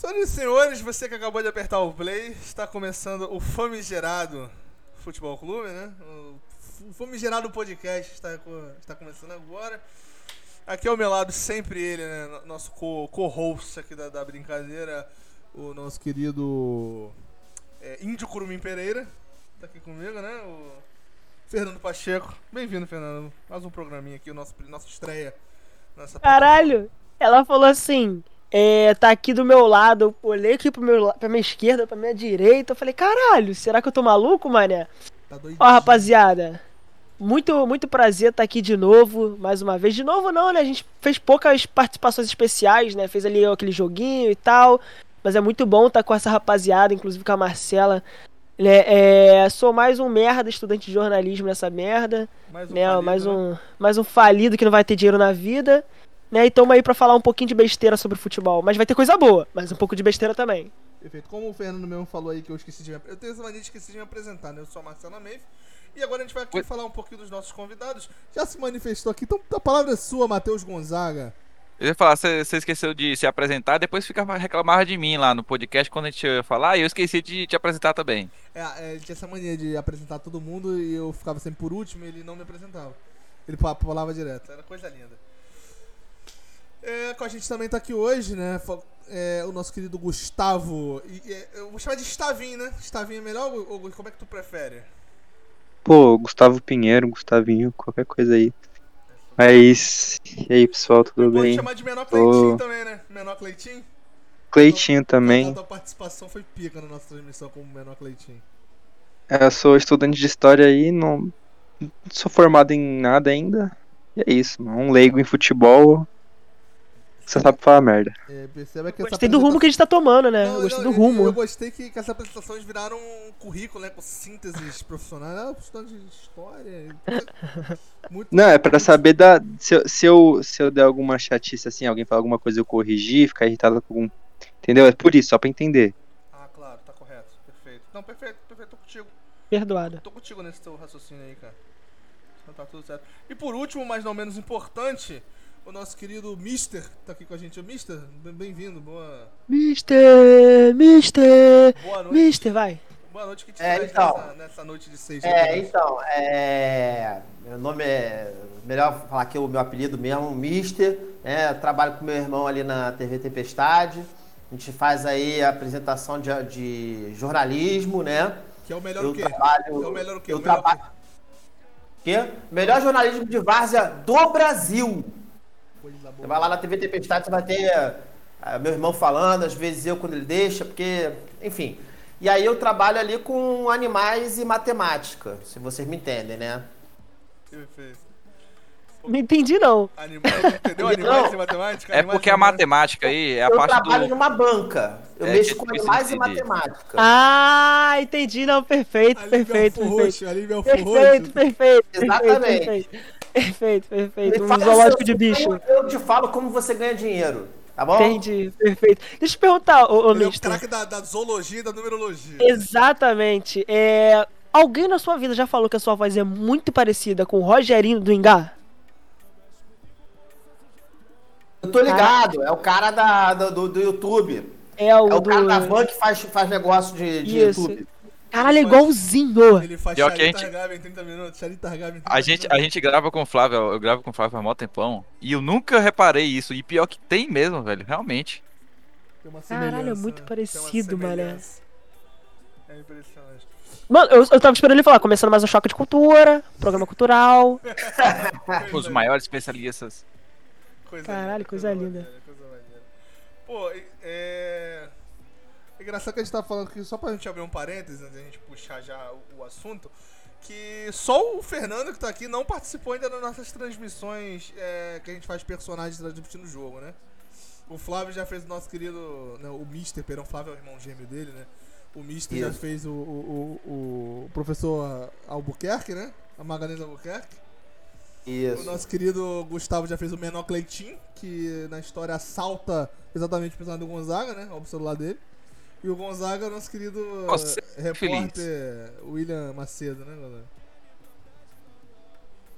Senhoras e senhores, você que acabou de apertar o play, está começando o Famigerado Futebol Clube, né? O Famigerado Podcast está, está começando agora. Aqui ao meu lado, sempre ele, né? Nosso co-host aqui da, da, brincadeira, o nosso querido é, Índio Curumim Pereira. Está aqui comigo, né? O Fernando Pacheco. Bem-vindo, Fernando. Mais um programinha aqui, o nosso, nossa estreia. Caralho! Ela falou assim: é, tá aqui do meu lado. Eu olhei aqui pro meu, pra minha esquerda, pra minha direita. Eu falei, caralho, será que eu tô maluco, mané? Tá Ó, rapaziada. Muito, muito prazer estar tá aqui de novo, mais uma vez. De novo não, né? A gente fez poucas participações especiais, né? Fez ali aquele joguinho e tal. Mas é muito bom estar tá com essa rapaziada, inclusive com a Marcela. É, é, sou mais um merda, estudante de jornalismo nessa merda. Mais um, né? falido, mais, um, né? mais um falido que não vai ter dinheiro na vida. Né? E estamos aí para falar um pouquinho de besteira sobre futebol. Mas vai ter coisa boa, mas um pouco de besteira também. Perfeito. Como o Fernando mesmo falou aí que eu esqueci de me... Eu tenho essa mania de esquecer de me apresentar, né? Eu sou a Marcela Meif. E agora a gente vai aqui Oi. falar um pouquinho dos nossos convidados. Já se manifestou aqui, então a palavra é sua, Matheus Gonzaga. Eu ia falar, você, esqueceu de se apresentar, depois fica reclamar de mim lá no podcast quando a gente ia falar, e eu esqueci de te apresentar também. É, é, ele tinha essa mania de apresentar todo mundo e eu ficava sempre por último e ele não me apresentava. Ele falava direto, era coisa linda. É, com a gente também tá aqui hoje, né? É, o nosso querido Gustavo. E, é, eu vou chamar de Stavinho, né? Stavinho é melhor ou, ou como é que tu prefere? Pô, Gustavo Pinheiro, Gustavinho, qualquer coisa aí. Mas. E aí, pessoal, tudo bem? Pode chamar de Menor Cleitinho também, né? Menor Cleitinho? Cleitinho também. A tua participação foi pica na nossa transmissão como Menor Cleitinho. É, eu sou estudante de história aí, não, não sou formado em nada ainda. E é isso, um leigo em futebol, você sabe falar merda. É, perceba que gostei do rumo que a gente tá tomando, né? Não, eu gostei não, do rumo. Eu, eu gostei que, que essas apresentações viraram um currículo, né? Com sínteses profissionais. Ah, estudante de história. Muito não, é pra saber da. Se eu, se, eu, se eu der alguma chatice assim, alguém falar alguma coisa, eu corrigir, ficar irritado com algum. Entendeu? É por isso, só pra entender. Ah, claro, tá correto. Perfeito. Não, perfeito, perfeito, tô contigo. Perdoado. Tô contigo nesse teu raciocínio aí, cara. Então tá tudo certo. E por último, mas não menos importante o nosso querido Mister tá aqui com a gente. O Mister, bem-vindo, boa. Mister, Mister, boa noite. Mister, vai. Boa noite, que te é, então, nessa, nessa, noite de sexta? É, então, é, meu nome é, melhor falar aqui o meu apelido mesmo, Mister, né, trabalho com meu irmão ali na TV Tempestade, a gente faz aí a apresentação de, de jornalismo, né? Que é o melhor eu o quê? Trabalho, é o melhor o quê? Eu trabalho... Quê? Melhor jornalismo de várzea do Brasil. Você vai lá na TV Tempestade, você vai ter uh, meu irmão falando, às vezes eu quando ele deixa, porque, enfim. E aí eu trabalho ali com animais e matemática, se vocês me entendem, né? Perfeito. Não entendi, não. Animais, entendeu? Animais e matemática? É porque a matemática aí é a eu parte do... Eu trabalho numa banca. Eu é, mexo com animais e matemática. Ah, entendi, não. Perfeito, perfeito, perfeito. Alívio perfeito, perfeito, Exatamente. Perfeito. Perfeito, perfeito. Um zoológico de bicho. Eu te falo como você ganha dinheiro. Tá bom? Entendi, perfeito. Deixa eu perguntar, ô, ô Ele Mister. é o craque da, da zoologia e da numerologia. Exatamente. É, alguém na sua vida já falou que a sua voz é muito parecida com o Rogerinho do Ingá? Eu tô ligado, é o cara da, do, do YouTube. É o, é o do... cara da van que faz, faz negócio de, de YouTube. Caralho, é igualzinho. Ele faz Pior que a gente... em 30 minutos, em 30 a gente, a gente grava com o Flávio, eu gravo com o Flávio há mó tempão, e eu nunca reparei isso, e pior que tem mesmo, velho, realmente. Caralho, é muito parecido, mané. É impressionante. Mano, eu, eu tava esperando ele falar, começando mais um choque de cultura, programa cultural. Os maiores especialistas. Coisa Caralho, linda, coisa, coisa linda. Coisa Pô, é... É engraçado que a gente tá falando aqui, só pra gente abrir um parênteses, antes da gente puxar já o, o, assunto, que só o Fernando que tá aqui não participou ainda das nossas transmissões é, que a gente faz personagens transmitindo o jogo, né? O Flávio já fez o nosso querido. Né, o Mister, perdão, o Flávio é o irmão gêmeo dele, né? O Mister Isso. já fez o, o, o, o, professor Albuquerque, né? A Magalhães Albuquerque. Isso. O nosso querido Gustavo já fez o menor Cleitinho, que na história assalta exatamente o do Gonzaga, né? Olha o celular dele. E o Gonzaga, nosso querido Nossa, repórter feliz. William Macedo, né, galera?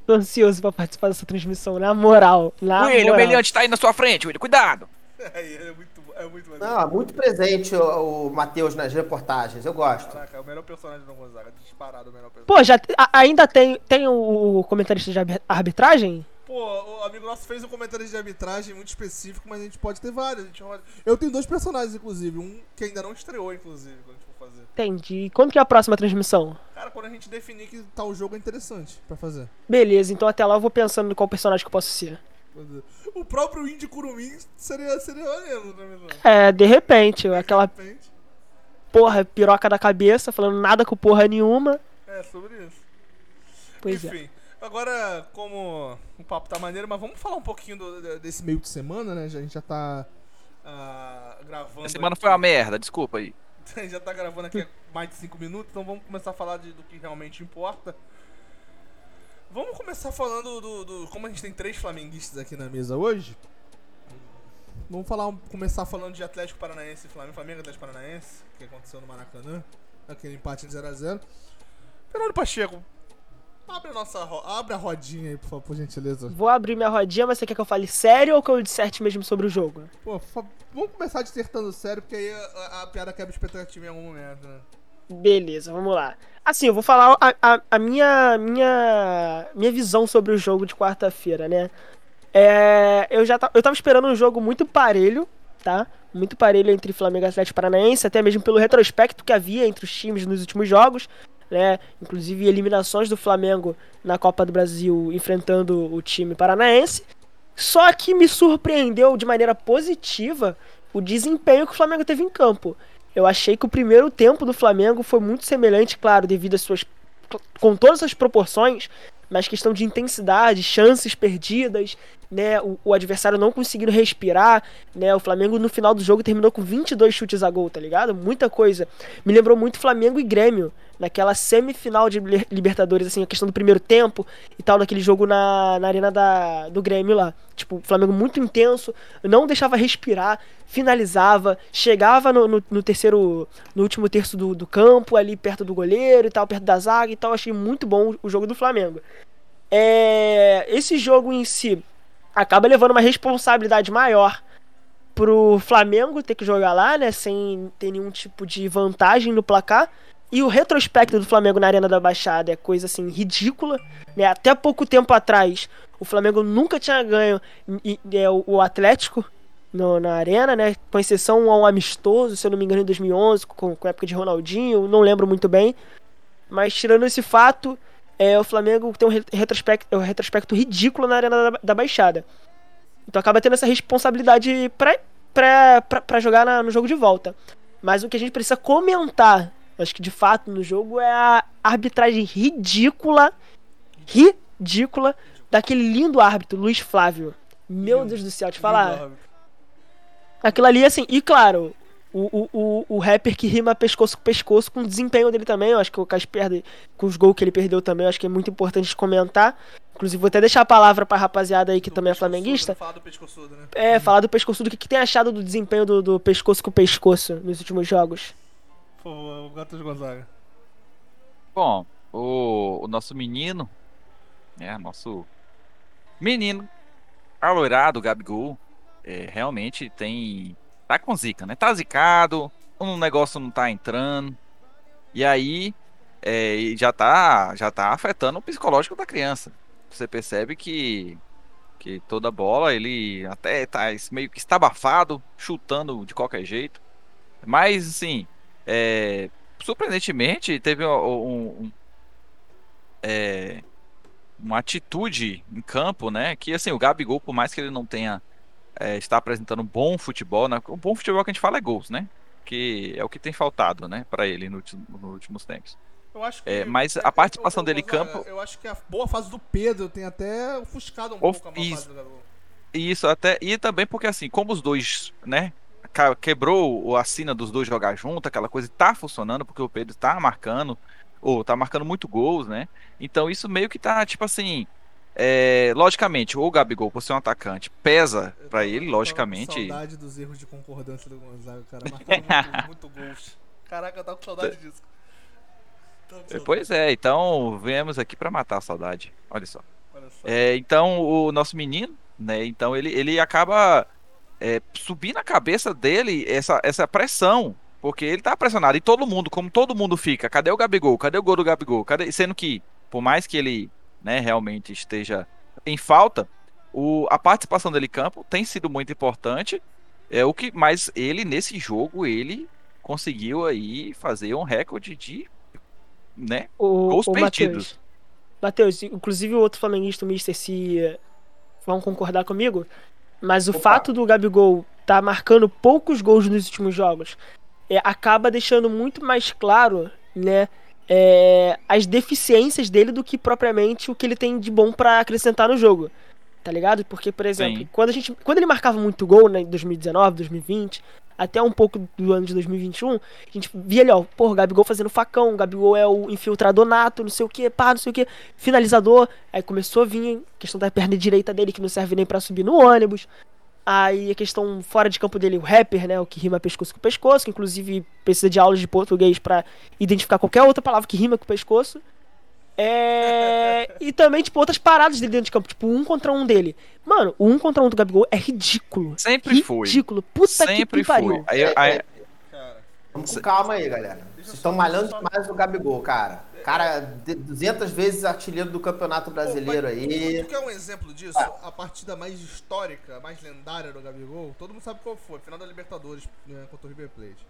Tô ansioso pra participar dessa transmissão, na moral. Na William, moral. o meliante tá aí na sua frente, William, cuidado! É, é muito, é muito Não, muito presente o, o Matheus nas reportagens, eu gosto. Caraca, é o melhor personagem do Gonzaga, disparado o melhor personagem. Pô, já a, ainda tem, tem o comentarista de arbitragem? Pô, o amigo nosso fez um comentário de arbitragem muito específico, mas a gente pode ter vários. Eu tenho dois personagens, inclusive. Um que ainda não estreou, inclusive, quando a gente for fazer. Entendi. Quando que é a próxima transmissão? Cara, quando a gente definir que tal jogo é interessante pra fazer. Beleza, então até lá eu vou pensando em qual personagem que eu posso ser. O próprio Indy Kurumin seria, seria maneiro, né, É, de repente, de aquela. Repente. Porra, piroca da cabeça, falando nada com porra nenhuma. É, sobre isso. Pois é. Enfim. É. Agora, como o papo tá maneiro, mas vamos falar um pouquinho do, desse meio de semana, né? A gente já tá uh, gravando. A semana aqui. foi uma merda, desculpa aí. A gente já tá gravando aqui mais de 5 minutos, então vamos começar a falar de, do que realmente importa. Vamos começar falando do, do, Como a gente tem três flamenguistas aqui na mesa hoje. Vamos falar, começar falando de Atlético Paranaense e Flamengo, Flamengo Atlético Paranaense, que aconteceu no Maracanã, aquele empate de 0x0. Fernando Pacheco, Abre a nossa ro... abre a rodinha aí, por favor, por gentileza. Vou abrir minha rodinha, mas você quer que eu fale sério ou que eu disserte mesmo sobre o jogo? Pô, fa... vamos começar dissertando sério, porque aí a, a piada quebra expectativa em algum momento, né? Beleza, vamos lá. Assim, eu vou falar a, a, a minha, minha, minha visão sobre o jogo de quarta-feira, né? É, eu já eu tava esperando um jogo muito parelho, tá? Muito parelho entre Flamengo e Atlético Paranaense, até mesmo pelo retrospecto que havia entre os times nos últimos jogos né? Inclusive eliminações do Flamengo na Copa do Brasil enfrentando o time paranaense. Só que me surpreendeu de maneira positiva o desempenho que o Flamengo teve em campo. Eu achei que o primeiro tempo do Flamengo foi muito semelhante, claro, devido às suas com todas as proporções, mas questão de intensidade, chances perdidas, né, o, o, adversário não conseguindo respirar, né, o Flamengo no final do jogo terminou com 22 chutes a gol, tá ligado? Muita coisa. Me lembrou muito Flamengo e Grêmio, naquela semifinal de Libertadores, assim, a questão do primeiro tempo e tal, naquele jogo na, na arena da, do Grêmio lá. Tipo, o Flamengo muito intenso, não deixava respirar, finalizava, chegava no, no, no terceiro, no último terço do, do campo, ali perto do goleiro e tal, perto da zaga e tal. Achei muito bom o jogo do Flamengo. É, esse jogo em si acaba levando uma responsabilidade maior pro Flamengo ter que jogar lá, né, sem ter nenhum tipo de vantagem no placar. E o retrospecto do Flamengo na Arena da Baixada é coisa assim ridícula. Né? Até pouco tempo atrás, o Flamengo nunca tinha ganho é, o Atlético no, na Arena, né? Com exceção a um amistoso, se eu não me engano, em 2011, com, com a época de Ronaldinho, não lembro muito bem. Mas tirando esse fato, é, o Flamengo tem um retrospecto, um retrospecto ridículo na Arena da, da Baixada. Então acaba tendo essa responsabilidade pra jogar na, no jogo de volta. Mas o que a gente precisa comentar Acho que de fato no jogo é a arbitragem ridícula, ridícula daquele lindo árbitro, Luiz Flávio. Meu Deus do céu, te falar. Aquilo ali, assim, e claro, o, o, o, rapper que rima pescoço com pescoço com o desempenho dele também. Eu acho que o Cas perde com os gols que ele perdeu também. Eu acho que é muito importante comentar. Inclusive, vou até deixar a palavra pra rapaziada aí que do também é flamenguista. Falar do pescoçudo, né? É, falar do pescoçudo. O que, que tem achado do desempenho do, do pescoço com pescoço nos últimos jogos? Por favor, Gatos Gonzaga. Bom, o, o nosso menino, né, nosso menino alourado, Gabigol, é, realmente tem. Tá com zica, né? Tá zicado, o negócio não tá entrando. E aí é, já, tá, já tá afetando o psicológico da criança. Você percebe que, que toda bola ele até tá meio que estabafado, chutando de qualquer jeito. Mas assim, é, surpreendentemente, teve um, um é, uma atitude em campo, né? Que assim, o Gabigol, por mais que ele não tenha é, está apresentando um bom futebol, né? O bom futebol que a gente fala é gols, né? Que é o que tem faltado, né, para ele no, nos últimos tempos. Eu acho que, é, mas a participação dele em campo. Eu acho que a boa fase do Pedro tem até ofuscado um pouco a boa fase do Gabigol. Isso, até. E também porque, assim, como os dois, né, quebrou a sina dos dois jogar junto, aquela coisa tá funcionando, porque o Pedro tá marcando, ou tá marcando muito gols, né? Então isso meio que tá, tipo assim. É, logicamente, o Gabigol, por ser um atacante, pesa para ele, logicamente. Saudade dos erros de concordância do Gonzaga, cara. Marcando muito, muito gols. Caraca, eu tava com saudade disso. Pois é, então viemos aqui para matar a saudade. Olha só. Olha só. É, então, o nosso menino, né? Então ele, ele acaba é, subir na cabeça dele essa, essa pressão. Porque ele tá pressionado. E todo mundo, como todo mundo fica, cadê o Gabigol? Cadê o gol do Gabigol? Cadê? Sendo que, por mais que ele né, realmente esteja em falta, o, a participação dele em campo tem sido muito importante. É o que, mas ele nesse jogo ele conseguiu aí fazer um recorde de né, O, gols o perdidos. Matheus, inclusive o outro flamenguista, o Mister, se vão concordar comigo, mas o Opa. fato do Gabigol tá marcando poucos gols nos últimos jogos é, acaba deixando muito mais claro, né, é, as deficiências dele do que propriamente o que ele tem de bom pra acrescentar no jogo. Tá ligado? Porque, por exemplo, Sim. quando a gente, quando ele marcava muito gol, né, em 2019, 2020, até um pouco do ano de 2021, a gente via ali, ó, o Gabigol fazendo facão, Gabigol é o infiltrador nato, não sei o que, pá, não sei o que, finalizador. Aí começou a vir a questão da perna direita dele, que não serve nem pra subir no ônibus. Aí a questão fora de campo dele, o rapper, né, o que rima pescoço com pescoço, que inclusive precisa de aulas de português pra identificar qualquer outra palavra que rima com pescoço. É. E também, tipo, outras paradas dele dentro de campo, tipo, um contra um dele. Mano, o um contra um do Gabigol é ridículo. Sempre foi. Ridículo. Puta Sempre que pariu. foi. Aí, aí- Cara, Vamos com calma aí, galera. Vocês estão malhando demais o Gabigol, cara. Cara, de- 200 vezes artilheiro do Campeonato Brasileiro aí. Tu quer um exemplo disso? A partida mais histórica, mais lendária do Gabigol, todo mundo sabe qual foi, final da Libertadores né, contra o River Plate.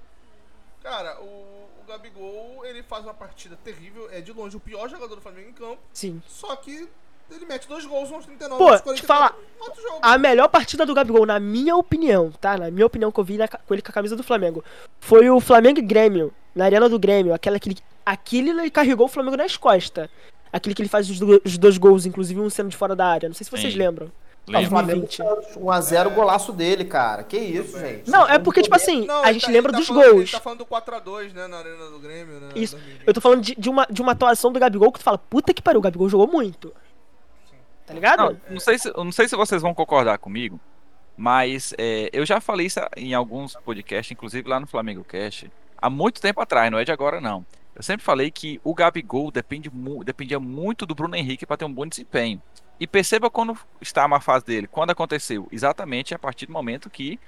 Cara, o, o Gabigol, ele faz uma partida terrível, é de longe o pior jogador do Flamengo em campo, Sim. só que ele mete dois gols nos 39 Pô, nos te falar, 44. A melhor partida do Gabigol, na minha opinião, tá? Na minha opinião que eu vi na com ele com a camisa do Flamengo, foi o Flamengo e Grêmio, na arena do Grêmio. Aquela que ele, aquele ele carregou o Flamengo nas costas. Aquele que ele faz os, do- os dois gols, inclusive um sendo de fora da área. Não sei se vocês Sim. lembram. O lembra? Flamengo 2020. 1x0 golaço dele, cara. Que isso, gente. Não, é porque, tipo assim, Não, a gente tá- lembra tá dos falando- Ele gols. tá falando do 4x2, né, na arena do Grêmio, né, Isso. 2020. Eu tô falando de, de uma, de uma atuação do Gabigol que tu fala, puta que pariu, o Gabigol jogou muito. Tá ligado? Não, não sei se, não sei se vocês vão concordar comigo, mas é, eu já falei isso em alguns podcasts, inclusive lá no Flamengo Cast, há muito tempo atrás, não é de agora não. Eu sempre falei que o Gabigol depende mu dependia muito do Bruno Henrique para ter um bom desempenho. E perceba quando está uma fase dele. Quando aconteceu? Exatamente a partir do momento que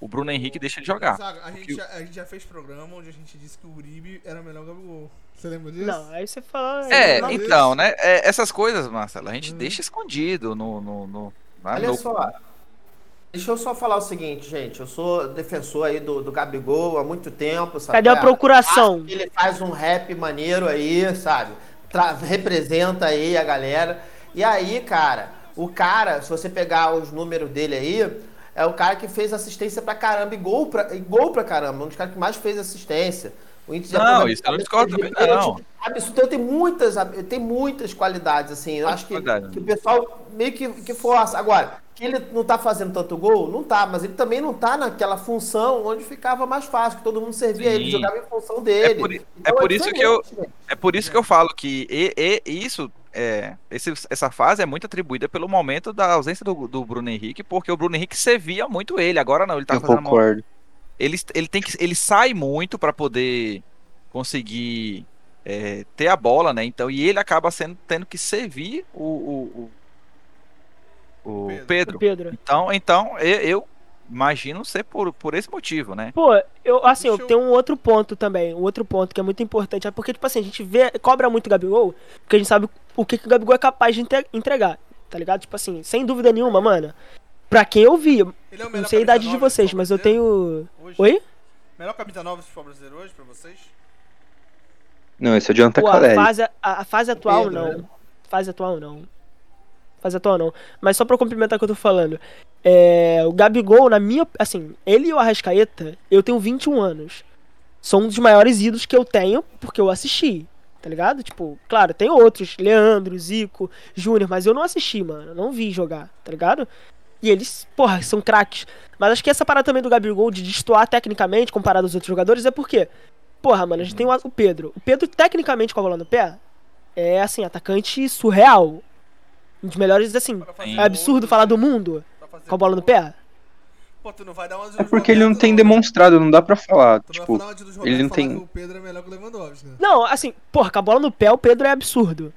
o Bruno Henrique deixa de jogar. Zaga, a, gente já, a gente já fez programa onde a gente disse que o Uribe era melhor que o Gabigol. Você lembra disso? Não, aí você fala. É, Não, então, né? é, essas coisas, Marcelo, a gente Hum. deixa escondido no. no, no lá Olha no- só. Deixa eu só falar o seguinte, gente. Eu sou defensor aí do, do Gabigol há muito tempo, sabe? Cadê a É, procuração? acho que Ele faz um rap maneiro aí, sabe? Tra- representa aí a galera. E aí, cara, o cara, se você pegar os números dele aí, é o cara que fez assistência pra caramba e gol pra, e gol pra caramba. Um dos caras que mais fez assistência. O Não, isso eu não discordo também, de pênalti não. Absurdo. Então tem muitas, tem muitas qualidades, assim. Eu acho que, que o pessoal meio que, que força. Agora, ele não tá fazendo tanto gol, não tá, mas ele também não tá naquela função onde ficava mais fácil, que todo mundo servia Sim. ele, jogava em função dele. É por, i- Então é por isso que eu, é por isso que eu falo que e, e- isso é, esse- essa fase é muito atribuída pelo momento da ausência do, do Bruno Henrique, porque o Bruno Henrique servia muito ele. Agora não, ele tá Eu fazendo uma- concordo. ele, ele tem que ele sai muito para poder conseguir é, ter a bola, né? Então e ele acaba sendo tendo que servir o o, o, o Pedro. Pedro. Pedro. Então então eu, eu imagino ser por, por esse motivo, né? Pô, eu, assim, eu Deixa eu- tenho um outro ponto também. Um outro ponto que é muito importante. É porque, tipo assim, a gente vê, cobra muito o Gabigol, porque a gente sabe o que, que o Gabigol é capaz de entre- entregar. Tá ligado? Tipo assim, sem dúvida nenhuma, mano. Pra quem eu vi, é não sei a idade de vocês, mas eu tenho. hoje? Oi? Melhor camisa nova do futebol brasileiro hoje pra vocês? Não, esse é o Jonathan Pô, a fase, a, a fase atual Pedro, não. né? Fase atual não. Fase atual não. Mas só pra complementar o que eu tô falando. É, o Gabigol, na minha. Assim, ele e o Arrascaeta, eu tenho 21 anos. São um dos maiores ídolos que eu tenho, porque eu assisti. Tá ligado? Tipo, claro, tem outros, Leandro, Zico, Júnior, mas eu não assisti, mano. Eu não vi jogar, tá ligado? E eles, porra, são craques. Mas acho que essa parada também do Gabigol de destoar tecnicamente comparado aos outros jogadores é porque, porra, mano, a gente tem o Pedro. O Pedro, tecnicamente, com a bola no pé, é assim, atacante surreal. Um dos melhores, assim. É absurdo falar do mundo com a bola no pé. Pô, tu não vai dar uma de É porque ele não tem demonstrado, não dá pra falar. Tu não Tipo, vai ele não tem- que o Pedro é melhor que o Lewandowski, né? Não, assim, porra, com a bola no pé, o Pedro é absurdo.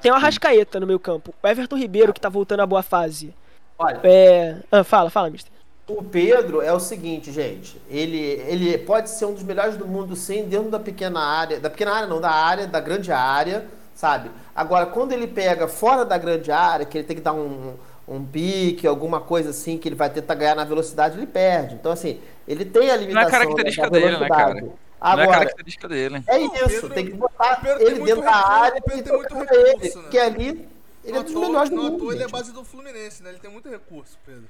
Tem o Arrascaeta no meio campo. O Everton Ribeiro, que tá voltando à boa fase. Olha, É. Ah, fala, fala, mister. O Pedro é o seguinte, gente. Ele, ele pode ser um dos melhores do mundo, sim, dentro da pequena área. Da pequena área, não, da área, da grande área, sabe? Agora, quando ele pega fora da grande área, que ele tem que dar um, um pique, alguma coisa assim, que ele vai tentar ganhar na velocidade, ele perde. Então, assim, ele tem a limitação. Não é característica dele, né, cara? Agora, não é característica dele. É isso, Pedro, tem que botar muito ele dentro da recurso, área Pedro e tem muito tocar ele. recurso, né? Porque ali, ele é Não dos à toa- melhores do não mundo. toa ele é base do Fluminense, né? Ele tem muito recurso, Pedro.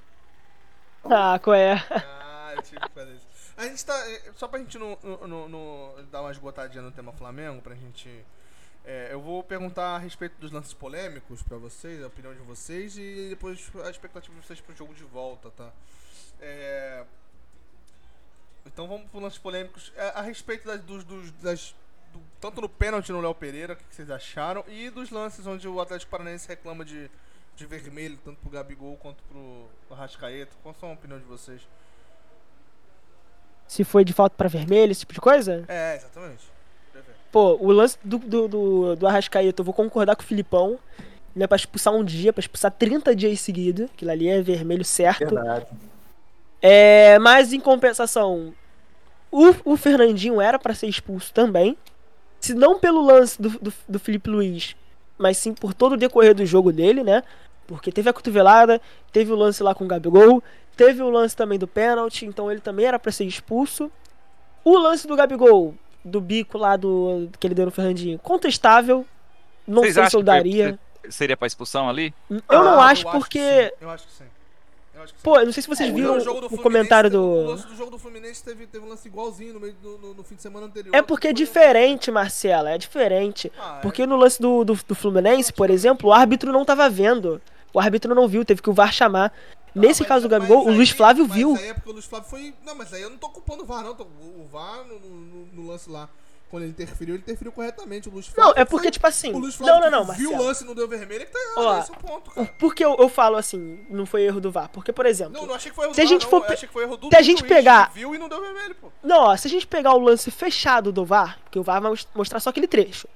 Ah, qual é? Ah, eu tive que fazer isso. A gente tá. eh, Só pra gente não, não- não- dar uma esgotadinha no tema Flamengo, pra gente. É, eu vou perguntar a respeito dos lances polêmicos pra vocês, a opinião de vocês e depois a expectativa de vocês pro jogo de volta, tá? É, então vamos pro lances polêmicos. É, a respeito das, dos, dos- das- do- tanto no pênalti no Léo Pereira, o que que vocês acharam? E dos lances onde o Atlético Paranaense reclama de, de vermelho, tanto pro Gabigol quanto pro Arrascaeta. Qual são a opinião de vocês? Se foi de falta pra vermelho, esse tipo de coisa? É, exatamente. Pô, o lance do, do, do, do Arrascaeta, eu vou concordar com o Filipão. Não é pra expulsar um dia, pra expulsar 30 dias seguidos. Aquilo ali é vermelho certo. Verdade. É, mas em compensação, o, o Fernandinho era pra ser expulso também. Se não pelo lance do, do, do Felipe Luiz, mas sim por todo o decorrer do jogo dele, né? Porque teve a cotovelada, teve o lance lá com o Gabigol, teve o lance também do pênalti, então ele também era pra ser expulso. O lance do Gabigol, do bico lá do que ele deu no Fernandinho, contestável. Não Vocês sei se eu que daria. Seria pra expulsão ali? Eu não Ah, acho Eu porque. Eu acho que sim. Eu acho que sim. Pô, eu não sei se vocês O viram jogo do o Fluminense comentário teve- O do. lance do jogo do Fluminense teve, teve um lance igualzinho no, meio do, no, no fim de semana anterior. É porque é diferente, Marcela, é diferente. Ah, é. Porque no lance do, do, do Fluminense, por exemplo, o árbitro não tava vendo. O árbitro não viu, teve que o VAR chamar. Não, Nesse mas- caso do mas Gabigol, o Luiz Flávio mas viu. aí é porque o Luiz Flávio foi. Não, mas aí eu não tô culpando o VAR, não. O VAR, no, no- no lance lá, quando ele interferiu, ele interferiu corretamente. O Luiz Flávio. Não, é porque, foi- tipo assim. O Luiz Não, Flávio não, não, que viu o lance e não deu vermelho, é que tá errado. Ó, esse é o ponto, cara. Por que eu, eu falo assim, não foi erro do VAR? Porque, por exemplo. Não, não achei que foi erro Se a do gente VAR, for não. Eu pe- achei que foi erro do se a do gente juiz, pegar- que Viu e não deu vermelho, pô. Não, ó, se a gente pegar o lance fechado do VAR, porque o VAR vai mos- mostrar só aquele trecho.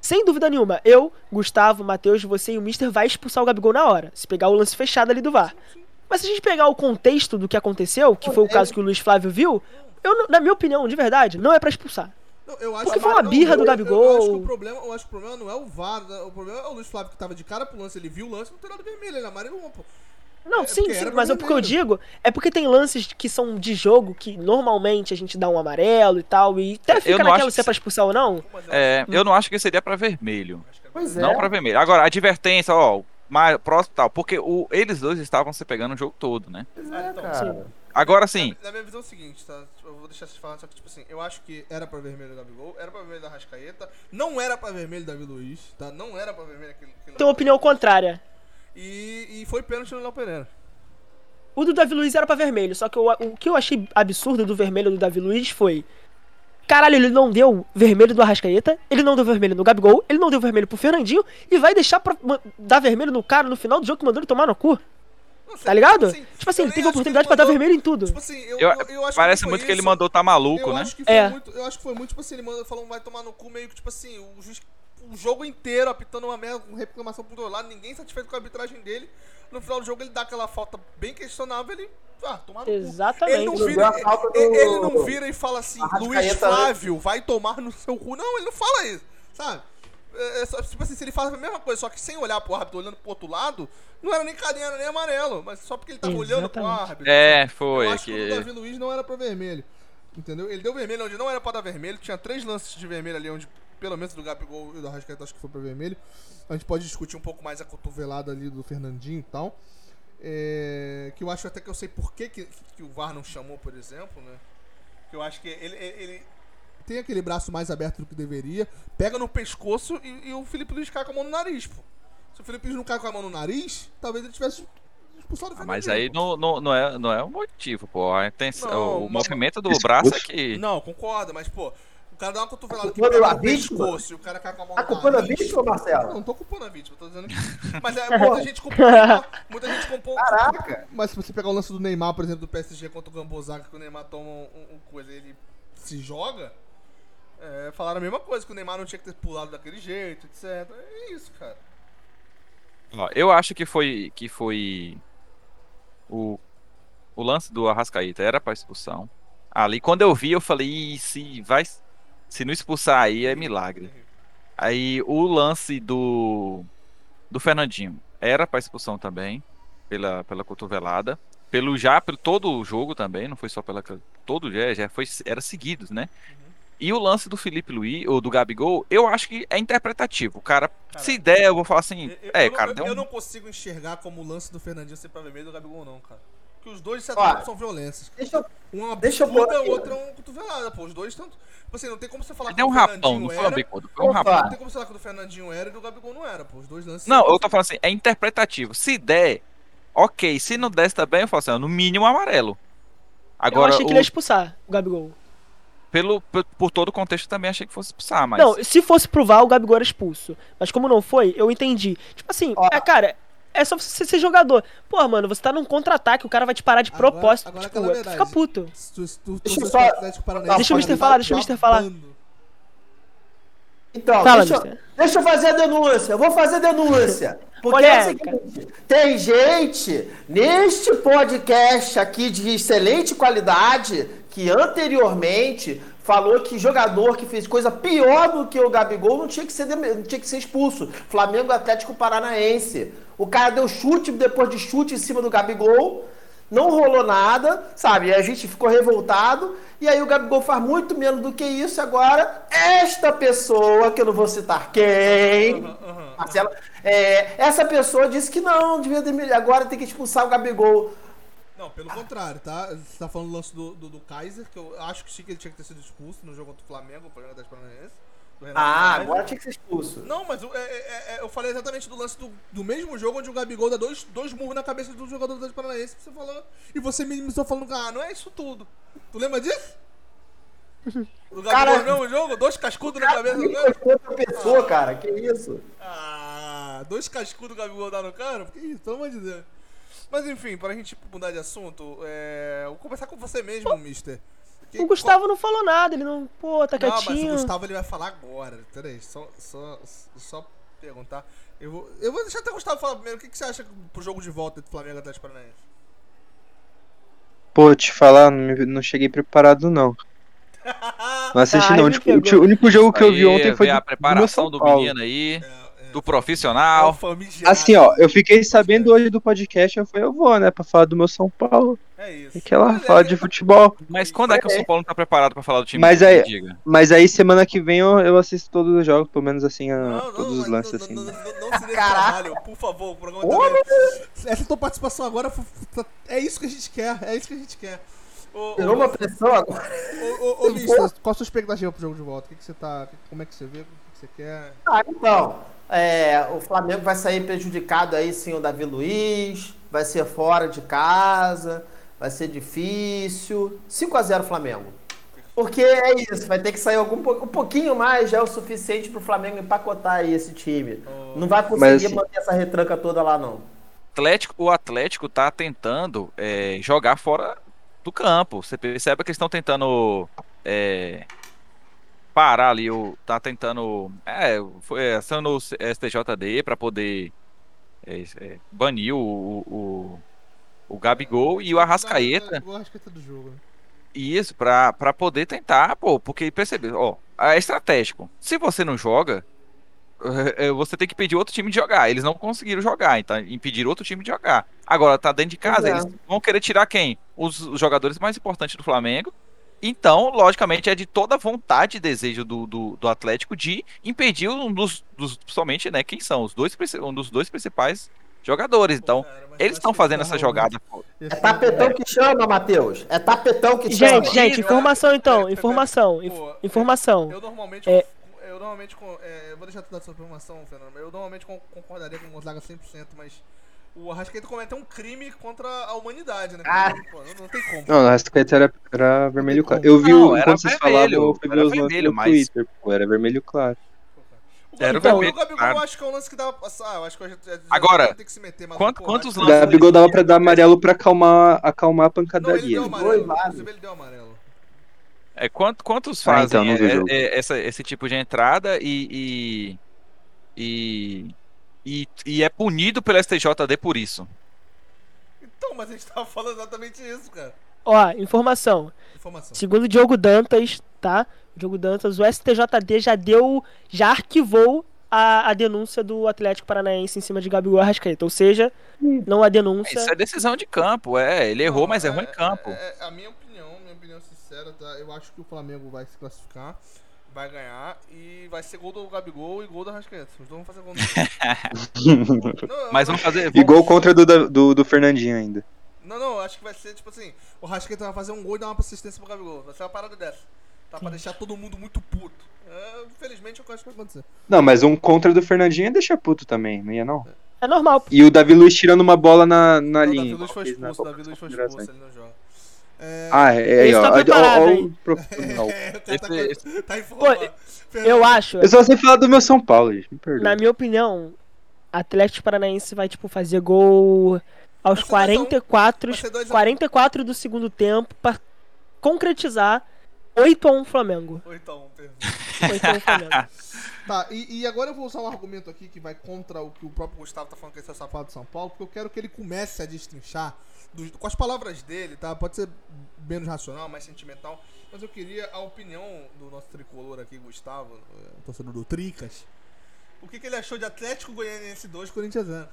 Sem dúvida nenhuma, eu, Gustavo, Matheus, você e o Mister vai expulsar o Gabigol na hora. Se pegar o lance fechado ali do VAR. Mas se a gente pegar o contexto do que aconteceu, que foi o caso que o Luiz Flávio viu, eu, na minha opinião, de verdade, não é pra expulsar. Não, eu acho Porque que- foi uma birra eu- do eu- Gabigol. Eu, acho que o problema, eu acho que o problema não é o VAR, né? o problema é o Luiz Flávio que tava de cara pro lance, ele viu o lance, não tem nada vermelho, ele amarelou, pô. Não, É, sim, sim, mas é porque eu digo, é porque tem lances que são de jogo que normalmente a gente dá um amarelo e tal, e até fica não naquela acho se é que pra expulsar ou não. Eu É, eu não acho que seria pra vermelho. que é Pois é. Não pra vermelho. Agora, advertência, ó, mais próximo e tal. Porque o, eles dois estavam se pegando o jogo todo, né? Ah, então, cara. Agora sim, Na minha visão é o seguinte, tá? Eu vou deixar vocês falarem, só que, tipo assim, eu acho que era pra vermelho o Gabigol, era pra vermelho da Rascaeta, não era pra vermelho Davi Luiz, tá? Não era pra vermelho aquele. aquele Tem uma opinião contrária. E, e foi pênalti no Léo Pereira. O do Davi Luiz era pra vermelho, só que eu- o que eu achei absurdo do vermelho do Davi Luiz foi. Caralho, ele não deu vermelho do Arrascaeta, ele não deu vermelho no Gabigol, ele não deu vermelho pro Fernandinho e vai deixar pra dar vermelho no cara no final do jogo que mandou ele tomar no cu. Tá ligado? assim, tipo assim, ele teve oportunidade ele pra dar mandou- vermelho em tudo. Tipo assim, eu, eu- eu, acho parece que muito que ele mandou tá maluco, eu né? Acho que foi É. muito, eu acho que foi muito, tipo assim, ele manda, falou, vai tomar no cu, meio que, tipo assim, o juiz o jogo inteiro apitando uma merda, com reclamação pro outro lado, ninguém satisfeito com a arbitragem dele. No final do jogo ele dá aquela falta bem questionável, ele, ah, tomar. Exatamente. Ele não, vira, ele, ele não vira e fala assim, Luiz né? Flávio, vai tomar no seu cu. Não, ele não fala isso, sabe? É, é só- tipo assim, se ele fala a mesma coisa, só que sem olhar pro árbitro, olhando pro outro lado, não era nem cadeira, nem amarelo, mas só porque ele tava olhando pro Exatamente. árbitro. É, Eu foi. acho que o do Que... Davi Luiz não era pra vermelho. Entendeu? Ele deu vermelho onde não era pra dar vermelho. Tinha três lances de vermelho ali, onde pelo menos do Gabigol e do Arrascaeta acho que foi pra vermelho. A gente pode discutir um pouco mais a cotovelada ali do Fernandinho e tal. É, que eu acho até que eu sei por que, que, que o VAR não chamou, por exemplo, né? Que eu acho que ele, ele, tem aquele braço mais aberto do que deveria, pega no pescoço e, e o Felipe Luiz cai com a mão no nariz, pô. Se o Felipe Luiz não cai com a mão no nariz, talvez ele tivesse expulsado o Ah, Fernandinho. Mas aí não, não, não, é, não é o motivo, pô. A intenção, Não, o mas- movimento do braço é que. Não, concordo, mas, pô, cara dá uma cotovelada que culpando pega a no pescoço e o cara cai com a mão Tá culpando a vítima, Marcelo? não tô culpando a vítima, tô dizendo que. Mas é, muita gente culpou. Muita gente culpou. Caraca! Mas se você pegar o lance do Neymar, por exemplo, do PSG contra o Gambozaka, que o Neymar toma um, um coisa e ele se joga, é, falaram a mesma coisa, que o Neymar não tinha que ter pulado daquele jeito, etc. É isso, cara. Ó, eu acho que foi que foi o o lance do Arrascaeta era pra expulsão. Ali, quando eu vi, eu falei, "Ih, se vai. Se não expulsar aí, é milagre. Aí o lance do. Do Fernandinho era pra expulsão também. Pela, pela cotovelada. Pelo já, pelo todo o jogo também, não foi só pela. Todo já, já foi. Era seguidos, né? E o lance do Felipe Luiz, ou do Gabigol, eu acho que é interpretativo. O cara, Cara, se der, eu vou falar assim. Eu, é, eu não- cara, eu, deu eu um. não consigo enxergar como o lance do Fernandinho ser pra vermelho do Gabigol, não, cara. Porque os dois, forma, são violências. Deixa eu. Um Deixa eu absurda, pôr aqui, o outro é um cotovelada, pô. Os dois estão. Tipo assim, não tem como você falar Ele deu um o rapão, Fernandinho não foi era. um bicudo, foi um rapão. Não tem como você falar que o Fernandinho era e do Gabigol não era, pô. Os dois lances. Não, eu tô falando assim, é interpretativo. Se der, ok. Se não der também, eu falo assim, ó, no mínimo amarelo. Agora, eu achei que o- ele ia expulsar o Gabigol. pelo, por, todo o contexto, também achei que fosse expulsar, mas. Não, se fosse provar, o Gabigol era expulso. Mas como não foi, eu entendi. Tipo assim, é, cara, é só você ser jogador. Pô, mano, você tá num contra-ataque, o cara vai te parar de Agora- propósito. agora tipo, aquela fica verdade. puto. Tu, tu, Deixa eu só- Deixa o Mister falar, deixa o Mister falar. Então, Fala, deixa, eu- deixa eu fazer a denúncia. Eu vou fazer a denúncia. Porque é o seguinte: tem gente neste podcast aqui de excelente qualidade que anteriormente falou que jogador que fez coisa pior do que o Gabigol não tinha que ser, não tinha que ser expulso. Flamengo Atlético Paranaense. O cara deu chute depois de chute em cima do Gabigol. Não rolou nada, sabe? E a gente ficou revoltado. E aí o Gabigol faz muito menos do que isso. Agora, esta pessoa, que eu não vou citar quem, Marcelo, é, essa pessoa disse que não, devia agora tem que expulsar o Gabigol. Não, pelo contrário, tá? Você tá falando do lance do, do, do Kaiser, que eu acho que sim que ele tinha que ter sido expulso no jogo contra o Flamengo, o programa das Paranaense. Ah, Kaiser. agora tinha que ser expulso. Não, mas eu, é- é- é- eu falei exatamente do lance do, do mesmo jogo onde o Gabigol dá dois, dois murros na cabeça do jogador do Paranaense. Você falou, e você minimizou falando, ah, não é isso tudo. Tu lembra disso? Do Gabigol Cara- no mesmo jogo? Dois cascudos na cabeça do cara? outra pessoa, cara. Que isso? Ah, dois cascudos o Gabigol dá no cara? Que isso, pelo amor de Deus. Mas enfim, pra gente mudar de assunto, é... vou começar com você mesmo, mister. Que- O Gustavo não falou nada, ele não. Pô, tá não, mas o quietinho. Gustavo ele vai falar agora. Peraí, só, só, só perguntar. Eu vou, eu vou deixar até o Gustavo falar primeiro. O que, que você acha pro jogo de volta do Flamengo e Atlético Paranaense? Pô, te falar, não, me- não cheguei preparado, não. Não assisti, Ai, não. Tipo, o ti- o único jogo que eu vi ontem foi do, a do preparação do Paulo. menino aí, É, do é profissional. famigerado. Assim, ó, eu fiquei sabendo hoje do podcast, eu falei, eu vou, né, pra falar do meu São Paulo. É isso. E que ela fala de futebol. Mas quando é que o São Paulo não tá preparado pra falar do time Mas aí- Diga. Mas aí semana que vem eu, eu assisto todos os jogos, pelo menos assim, a- Não, não, todos os lances não, assim. Não, não, não, não se dê trabalho, por favor. O programa também. Essa tua participação agora tá- é isso que a gente quer. É isso que a gente quer. Ô, Tirou ô, uma pressão agora. ô, ô, ô, mister, qual a sua expectativa pro jogo de volta? O que, que você tá. Como é que você vê? O que, que você quer? Ah, então, é, o Flamengo vai sair prejudicado aí sem o Davi Luiz, vai ser fora de casa, vai ser difícil. 5 a 0 Flamengo. Porque é isso, vai ter que sair algum um pouquinho mais já é o suficiente pro Flamengo empacotar aí esse time. Não vai conseguir Mas, manter essa retranca toda lá não. Atlético, o Atlético tá tentando é, jogar fora do campo. Você percebe que eles estão tentando é, parar ali, o, tá tentando. É, foi ação no STJD para poder é, é, banir o, o, o Gabigol e o Arrascaeta. O Arrascaeta do jogo. né? Isso, pra, pra poder tentar, pô, porque perceber, ó, é estratégico. Se você não joga, você tem que pedir outro time de jogar. Eles não conseguiram jogar, então impedir outro time de jogar. Agora tá dentro de casa, é. eles vão querer tirar quem? Os, os jogadores mais importantes do Flamengo. Então, logicamente, é de toda vontade e desejo do, do, do Atlético de impedir um dos, dos somente, né, quem são os dois, um dos dois principais jogadores. Então, Cara, eles estão fazendo essa jogada. pô. É tapetão que chama, Matheus. É tapetão que chama. Gente, gente, Isso, informação é, então, é, informação, pô, é, informação. Eu normalmente. É. Eu normalmente. é, eu vou deixar tu dar sua informação, Fernando. Eu normalmente con- concordaria com o Gonzaga 100%, mas. O Arrascaeta cometeu um crime contra a humanidade, né? Ah. Pô, não, não tem como. Não, o Rascaeta era, era vermelho claro. Eu vi Não, o, era quando vocês falavam, eu fui ver era os lances vermelho, no mas- Twitter, pô, era vermelho claro. O Era o Gabigol, vermelho, o Gabigol claro. eu acho que é um lance que dá pra passar. Eu acho que eu já, já, já Agora, tem que se meter, mas, quanto- pô, quantos acho O lances- Gabigol dava pra dar amarelo pra acalmar, acalmar a Não, ele pancadaria. deu amarelo. Inclusive, ele deu amarelo. É, quant- quantos Ah, fazem então, não vi o é- é- essa- esse tipo de entrada e, e, e, e, e é punido pelo STJD por isso? Então, mas a gente tava falando exatamente isso, cara. Ó, informação. Informação. Segundo o Diogo Dantas, tá? O Diogo Dantas, o STJD já deu, já arquivou a, a denúncia do Atlético Paranaense em cima de Gabigol Arrascaeta. Ou seja, não há denúncia. Isso é decisão de campo, é. Ele errou, Não, mas errou em campo. É, é a minha opinião, minha opinião sincera, tá? Eu acho que o Flamengo vai se classificar, vai ganhar e vai ser gol do Gabigol e gol da Rascaeta. Os dois vão fazer gol no Não, Mas vamos fazer. E gol contra do, do, do Fernandinho ainda. Não, não, acho que vai ser tipo assim: o Rascaeta vai fazer um gol e dar uma assistência pro Gabigol. Vai ser uma parada dessa. Tá? Pra deixar todo mundo muito puto. É, infelizmente é o que eu acho que vai acontecer. Não, mas um contra do Fernandinho ia deixar puto também, não ia não? É normal. E o Davi Luiz tirando uma bola na, na Não, o linha. Davi Luiz foi expulso, o Davi Luiz foi expulso, Confederações. ele não joga. É, Ah, é, é aí, ó. tá Ó, ó, hein? o profissional. é, tá, tá. Eu acho, Eu só sei falar do meu São Paulo, gente. Me perdoa. na minha opinião, Atlético Paranaense vai, tipo, fazer gol aos Vai ser 44, Vai ser dois a um. 44 do segundo tempo pra concretizar 8 a 1 Flamengo. Ou então, perdão. 8 a 1 Flamengo. Tá, e, e agora eu vou usar um argumento aqui que vai contra o que o próprio Gustavo tá falando que esse é o safado de São Paulo, porque eu quero que ele comece a destrinchar dos- com as palavras dele, tá? Pode ser menos racional, mais sentimental, mas eu queria a opinião do nosso tricolor aqui, Gustavo, eh, torcedor do Tricas. O que, que ele achou de Atlético Goianiense 2, Corinthians 0?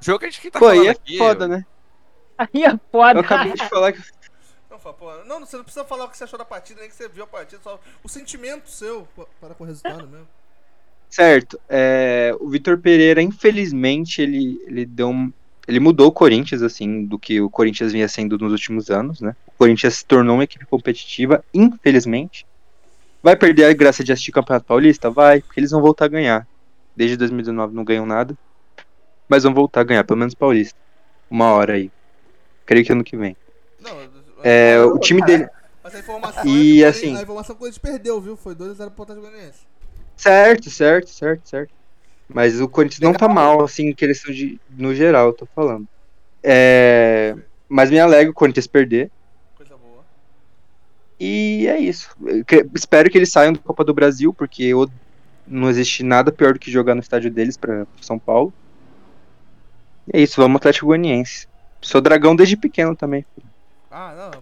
O jogo que a gente tá Pô, falando aí é aqui. foda, né? Aí é foda. Eu acabei de falar que. Não, fala, pô, não, você não precisa falar o que você achou da partida, nem que você viu a partida, só o sentimento seu para com o resultado mesmo. Certo. é, o Vitor Pereira, infelizmente, ele, ele deu um. Ele mudou o Corinthians, assim, do que o Corinthians vinha sendo nos últimos anos, né? O Corinthians se tornou uma equipe competitiva, infelizmente. Vai perder a graça de assistir Campeonato Paulista? Vai, porque eles vão voltar a ganhar. Desde 2019 não ganham nada. Mas vão voltar a ganhar, pelo menos Paulista. Uma hora aí. Creio que ano que vem. Não, É, o time dele. mas a informação E, é assim- Corinthians- a informação que o Corinthians perdeu, viu? Foi 2x0 pro Atlético Goianiense. Certo, certo, certo, certo. Mas o Corinthians não tá mal, assim, em questão de. No geral, eu tô falando. É, mas me alegro o Corinthians perder. Coisa boa. E é isso. Eu espero que eles saiam da Copa do Brasil, porque eu- não existe nada pior do que jogar no estádio deles pra pra São Paulo. E é isso, vamos Atlético Goianiense. Sou dragão desde pequeno também. Ah,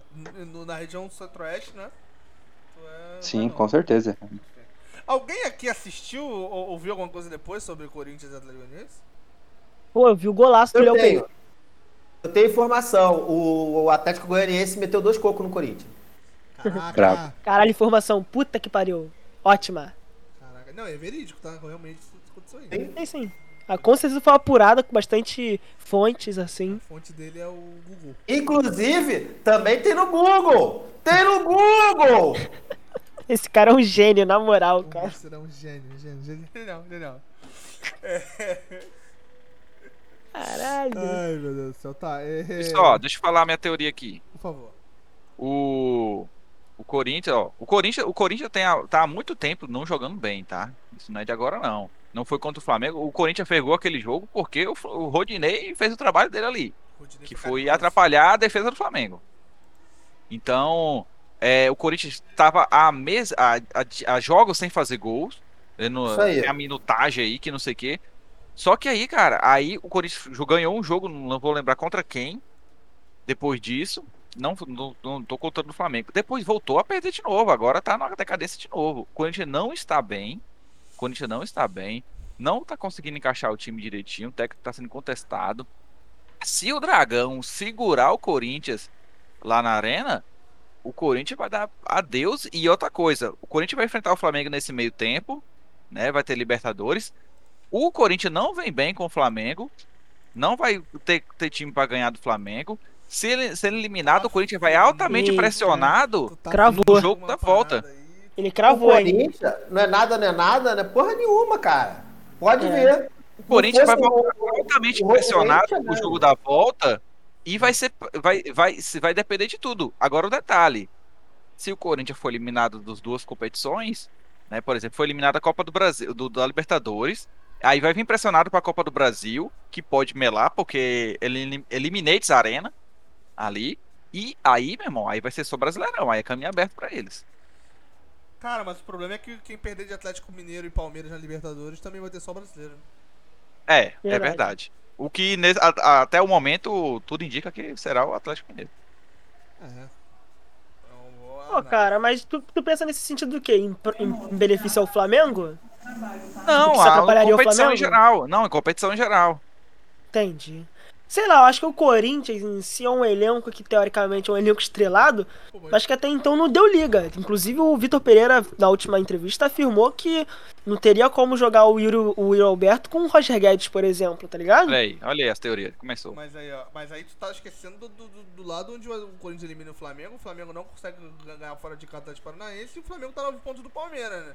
não. na região do Centro-Oeste, né? Tu é- Sim, com certeza. Alguém aqui assistiu ou ouviu alguma coisa depois sobre Corinthians e Atlético Goianiense? Pô, eu vi o golaço do Eu Léo tenho. Pereira. Eu tenho informação. O, o Atlético Goianiense meteu dois cocos no Corinthians. Caraca. Bravo. Caralho, informação. Puta que pariu. Ótima. Caraca. Não, é verídico, tá? Realmente isso aconteceu aí. Sim. Tem sim. A com certeza foi apurada com bastante fontes, assim. A fonte dele é o Google. Inclusive, também tem no Google. Tem no Google. Esse cara é um gênio, na moral, O cara. Google será um gênio, gênio, gênio. Genial, genial. Caralho. Ai, meu Deus do céu. Tá, é... Só, deixa eu falar a minha teoria aqui. Por favor. O. O Corinthians, ó. O Corinthians, o Corinthians tem, a- tá há muito tempo não jogando bem, tá? Isso não é de agora, não. Não foi contra o Flamengo. O Corinthians ferrou aquele jogo porque o, o Rodinei fez o trabalho dele ali. Rodinei que foi atrapalhar a defesa do Flamengo. Então, é, o Corinthians estava a, mes a, a, a jogos sem fazer gols. né, No, tem a minutagem aí, que não sei o quê. Só que aí, cara, aí o Corinthians ganhou um jogo, não vou lembrar contra quem. Depois disso, não, não, não tô contando do Flamengo. Depois voltou a perder de novo. Agora tá na decadência de novo. O Corinthians não está bem. O Corinthians não está bem. Não tá conseguindo encaixar o time direitinho. O técnico tá sendo contestado. Se o Dragão segurar o Corinthians lá na arena, o Corinthians vai dar adeus. E outra coisa, o Corinthians vai enfrentar o Flamengo nesse meio tempo, né? Vai ter Libertadores. O Corinthians não vem bem com o Flamengo, não vai ter, ter time para ganhar do Flamengo. Se ele ser eliminado, o Corinthians vai altamente Eita. pressionado. Tá No jogo da volta. aí. Ele O cravou, hein? Corinthians não é nada, não é nada, não é porra nenhuma, cara. Pode É. ver. O Corinthians vai voltar o- altamente o pressionado no né? jogo da volta e vai ser vai, vai, se- vai depender de tudo. Agora o detalhe, se o Corinthians for eliminado das duas competições, né, por exemplo, foi eliminado da Copa do Brasil, do, da Libertadores, aí vai vir pressionado para a Copa do Brasil, que pode melar porque ele eliminates a arena ali e aí, meu irmão, aí vai ser só Brasileirão, aí é caminho aberto para eles. Cara, mas o problema é que quem perder de Atlético Mineiro e Palmeiras na Libertadores também vai ter só brasileiro. É, é Verdade. verdade. O que nesse- a- a- até o momento tudo indica que será o Atlético Mineiro. É. É Pô, cara, mas tu, tu pensa nesse sentido do quê? Em, em- em benefício ao Flamengo? Não, a, competição em geral. Não, em competição em geral. Entendi. Sei lá, eu acho que o Corinthians em si é um elenco que teoricamente é um elenco estrelado, mas- que até então não deu liga. Inclusive o Vitor Pereira, na última entrevista, afirmou que não teria como jogar o Yuri, o Yuri Alberto com o Roger Guedes, por exemplo, tá ligado? Olha aí, olha aí as teorias. Começou. Mas aí, ó, mas aí tu tá esquecendo do, do, do- do lado onde o Corinthians elimina o Flamengo, o Flamengo não consegue ganhar fora de casa de Paranaense e o Flamengo tá 9 pontos do Palmeiras, né?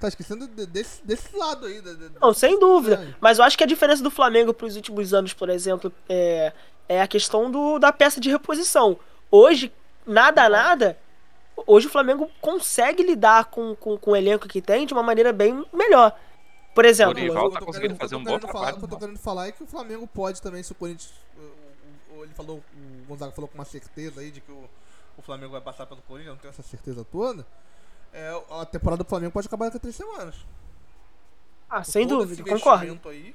Tá esquecendo de- desse, desse lado aí. Não, sem É. dúvida. Mas eu acho que a diferença do Flamengo pros últimos anos, por exemplo, é, é a questão do, da peça de reposição. Hoje, nada a nada, hoje o Flamengo consegue lidar com, com, com o elenco que tem de uma maneira bem melhor. Por exemplo, Dorival eu tá conseguindo fazer um bom trabalho, O que eu tô querendo falar é que o Flamengo pode também, se o Corinthians. o- o- o- Ele falou, o Gonzaga falou com uma certeza aí de que o, o Flamengo vai passar pelo Corinthians, eu não tenho essa certeza toda. É, a temporada do Flamengo pode acabar daqui a três semanas. ah, sem Todo dúvida, esse concordo. Aí,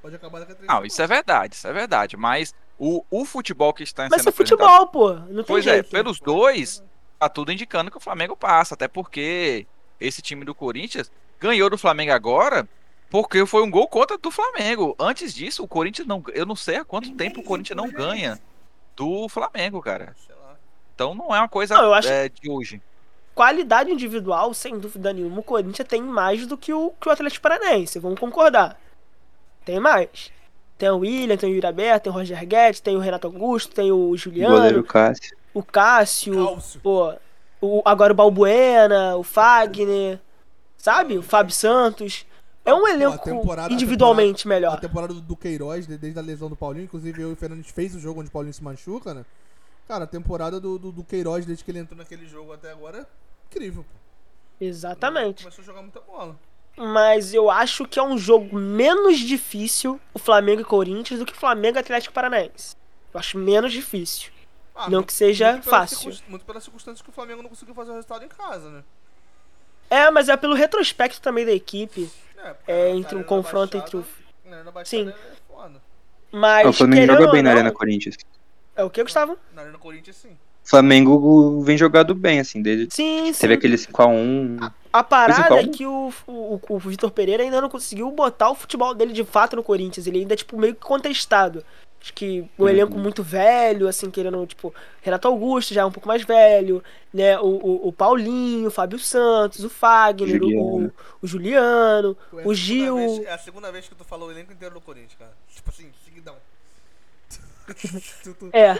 pode acabar daqui a três Não, semanas. isso é verdade, isso é verdade. Mas o, o futebol que está Mas sendo é futebol, pô. Não tem Pois é, jeito. pelos dois, tá tudo indicando que o Flamengo passa. Até porque esse time do Corinthians ganhou do Flamengo agora porque foi um gol contra do Flamengo. Antes disso, o Corinthians não. Eu não sei há quanto tempo o Corinthians não ganha do Flamengo, cara. Sei lá. Então não é uma coisa Não, eu acho- é, de hoje. Qualidade individual, sem dúvida nenhuma, o Corinthians tem mais do que o, que o Atlético Paranaense, vamos concordar. Tem mais. Tem o William, tem o Yuri Alberto, tem o Roger Guedes, tem o Renato Augusto, tem o Juliano, Goleiro Cássio. o Cássio, Cálcio. pô, o, agora o Balbuena, o Fagner, sabe? O Fábio Santos. É um a elenco a individualmente A melhor. temporada do, Queiroz, de- desde a lesão do Paulinho, inclusive eu e o Fernandes fez o jogo onde o Paulinho se machuca, né? Cara, a temporada do, do, do Queiroz, desde que ele entrou naquele jogo até agora, incrível. pô. Exatamente. Começou a jogar muita bola. Mas eu acho que é um jogo menos difícil o Flamengo e Corinthians do que Flamengo e Atlético Paranaense. Eu acho menos difícil. Ah, Não que seja pelas fácil. Muito pelas circunstâncias que o Flamengo não conseguiu fazer o resultado em casa, né? É, mas é pelo retrospecto também da equipe. É, É, entre Arena confronto Baixada- entre o. na Arena Baixada Sim. É foda. Mas. o Flamengo joga bem na não- Arena Corinthians. É o que, Gustavo? Na Arena Corinthians, sim. O Flamengo vem jogado bem, assim, desde. Sim, sim. Teve aquele 5x1. A parada é Principal. que o, o, o Vitor Pereira ainda não conseguiu botar o futebol dele de fato no Corinthians. Ele ainda, tipo, meio que contestado. Acho que o Uhum. elenco muito velho, assim, querendo, tipo, Renato Augusto já é um pouco mais velho, né? O, o, o Paulinho, o Fábio Santos, o Fagner, o, Juliano. o Juliano, É a o Gil. vez- é a segunda vez que tu falou o elenco inteiro do Corinthians, cara. Tipo assim, seguidão. tu, tu, É.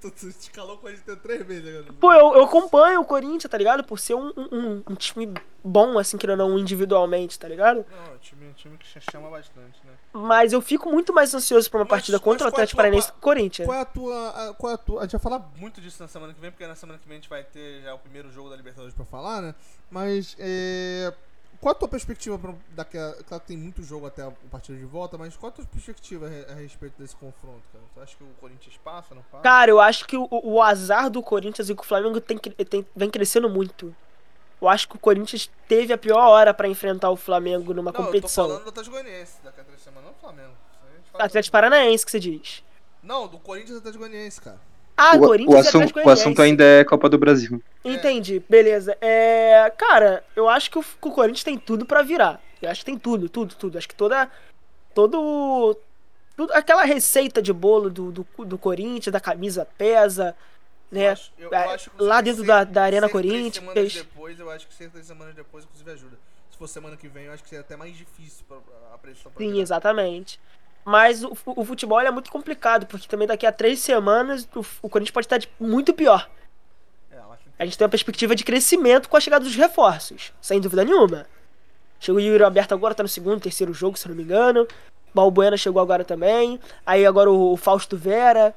tu, tu, escalou o Corinthians três vezes agora. Pô, eu, eu acompanho o Corinthians, tá ligado? Por ser um, um, um time bom, assim, querendo ou não, individualmente, tá ligado? Não, é um time, um time que chama bastante, né? Mas eu fico muito mais ansioso pra uma Mas- partida contra o é Atlético Paranaense pa- que o Corinthians. Qual é a tua. a- Qual é a tua. A gente vai falar muito disso na semana que vem, porque na semana que vem a gente vai ter já o primeiro jogo da Libertadores pra falar, né? Mas é. Qual a tua perspectiva pra, daqui a. Claro que tem muito jogo até a partida de volta, mas qual a tua perspectiva a, a respeito desse confronto, cara? Tu acha que o Corinthians passa, não passa? Cara, eu acho que o, o azar do Corinthians e que o Flamengo tem, tem- vem crescendo muito. Eu acho que o Corinthians teve a pior hora pra enfrentar o Flamengo numa não, competição. eu tô falando do Atlético Goianiense, daqui a três semanas, não do Flamengo. Atlético Paranaense, que você diz. Não, do Corinthians e Atlético Goianiense, cara. Ah, O, Corinthians o e assunto, Atlético o assunto ainda é Copa do Brasil. Entendi, beleza. É, cara, eu acho que o, o Corinthians tem tudo pra virar. Eu acho que tem tudo, tudo, tudo. Acho que toda. Todo. tudo aquela receita de bolo do, do, do Corinthians, da camisa pesa, né? Eu acho- eu- É, acho lá ser- dentro da- da Arena ser três Corinthians. semanas depois, eu acho que ser três semanas depois, inclusive, ajuda. Se for semana que vem, eu acho que seria até mais difícil pra, a pressão pra Sim, virar. exatamente. Mas o, o futebol é muito complicado, porque também daqui a três semanas o, o Corinthians pode estar de- muito pior. É, A gente tem uma perspectiva de crescimento com a chegada dos reforços, sem dúvida nenhuma. Chegou o Yuri Alberto agora, tá no segundo, terceiro jogo, se eu não me engano. Balbuena chegou agora também. Aí agora o Fausto Vera,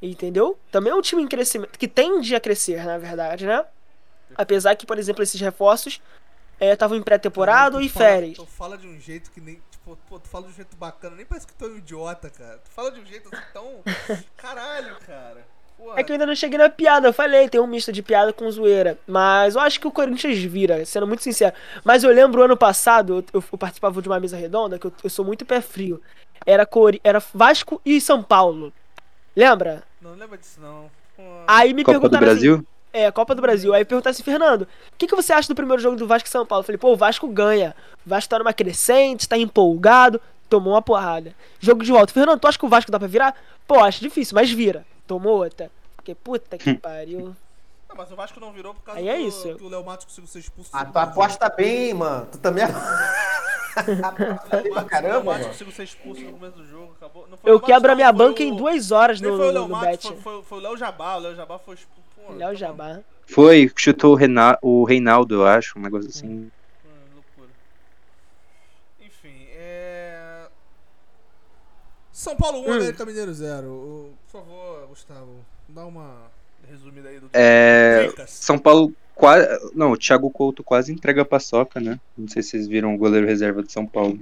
entendeu? Também é um time em crescimento, que tende a crescer, na verdade, né? Apesar que, por exemplo, esses reforços estavam em pré-temporada ou Tu em fala- férias. Tu fala de um jeito que nem. Tipo, pô, tu fala de um jeito bacana, nem parece que tu é um idiota, cara. Tu fala de um jeito assim tão. Caralho, cara. Pô, É que eu ainda não cheguei na piada, eu falei, tem um misto de piada com zoeira. Mas eu acho que o Corinthians vira, sendo muito sincero. Mas eu lembro ano passado, eu, eu participava de uma mesa redonda, que eu, eu sou muito pé frio. era, Cori era Vasco e São Paulo. Lembra? Não lembra disso, não. Pô, Aí me Copa do perguntaram assim, Brasil? É, Copa do Brasil. Aí perguntaram assim, Fernando, o que, que você acha do primeiro jogo do Vasco e São Paulo? Eu falei, pô, o Vasco ganha. O Vasco tá numa crescente, tá empolgado, tomou uma porrada. Jogo de volta. Fernando, tu acha que o Vasco dá pra virar? Pô, acho difícil, mas vira. Tomou outra. Fiquei, puta que pariu. não, mas o Vasco não virou por causa Aí é do- isso. que o Léo Matos conseguiu ser expulso. Ah, no tu aposta bem, mano. Tu também aposta bem pra O caramba, Matos mano. conseguiu ser expulso no começo do jogo. Acabou. Não foi o Eu Matos, quebro a minha banca o- em duas horas Nem no, foi o no, Léo no Matos, bet. foi, foi, foi o Léo Jabá. O Léo Jabá foi expulso. Pô, Léo tá Jabá. Foi, chutou o, Rena- o Reinaldo, eu acho, um negócio assim. Hum, loucura. Enfim, é. São Paulo 1, Hum. América Mineiro 0. O- Por favor, Gustavo, dá uma resumida aí do É. São Paulo quase. Não, o Thiago Couto quase entrega a paçoca, né? Não sei se vocês viram o goleiro reserva de São Paulo.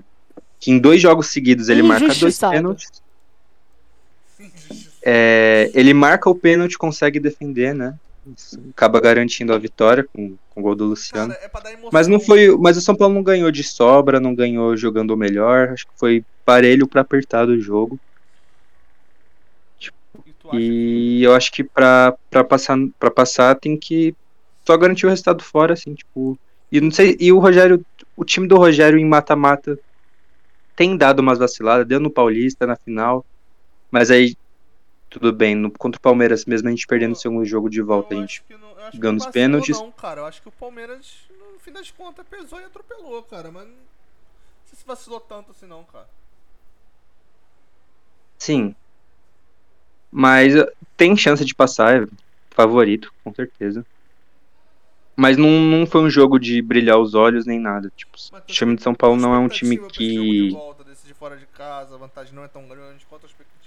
Que em dois jogos seguidos ele marca dois pênaltis. É, ele marca o pênalti, consegue defender, né? Isso acaba garantindo a vitória com, com o gol do Luciano. Cara, é pra dar emoção. Mas não foi. Mas o São Paulo não ganhou de sobra, não ganhou jogando o melhor. Acho que foi parelho pra apertar o jogo. E que- E eu acho que pra, pra, passar, pra passar tem que só garantir o resultado fora, assim, tipo. E não sei. E o Rogério. O time do Rogério em mata-mata tem dado umas vaciladas, deu no Paulista na final. Mas aí, tudo bem. No, contra o Palmeiras mesmo, a gente perdendo o segundo jogo de volta, a gente. que não- que ganhando os pênaltis. Não, cara, eu acho que o Palmeiras, no fim das contas, pesou e atropelou, cara. Mas não sei se vacilou tanto assim, não, cara. Sim. Mas eh, tem chance de passar, é favorito, com certeza. Mas não, não foi um jogo de brilhar os olhos nem nada. Tipo, o time de São Paulo não é um time jogo de que. volta, de fora de casa, a vantagem não é tão grande. Qual a expectativa?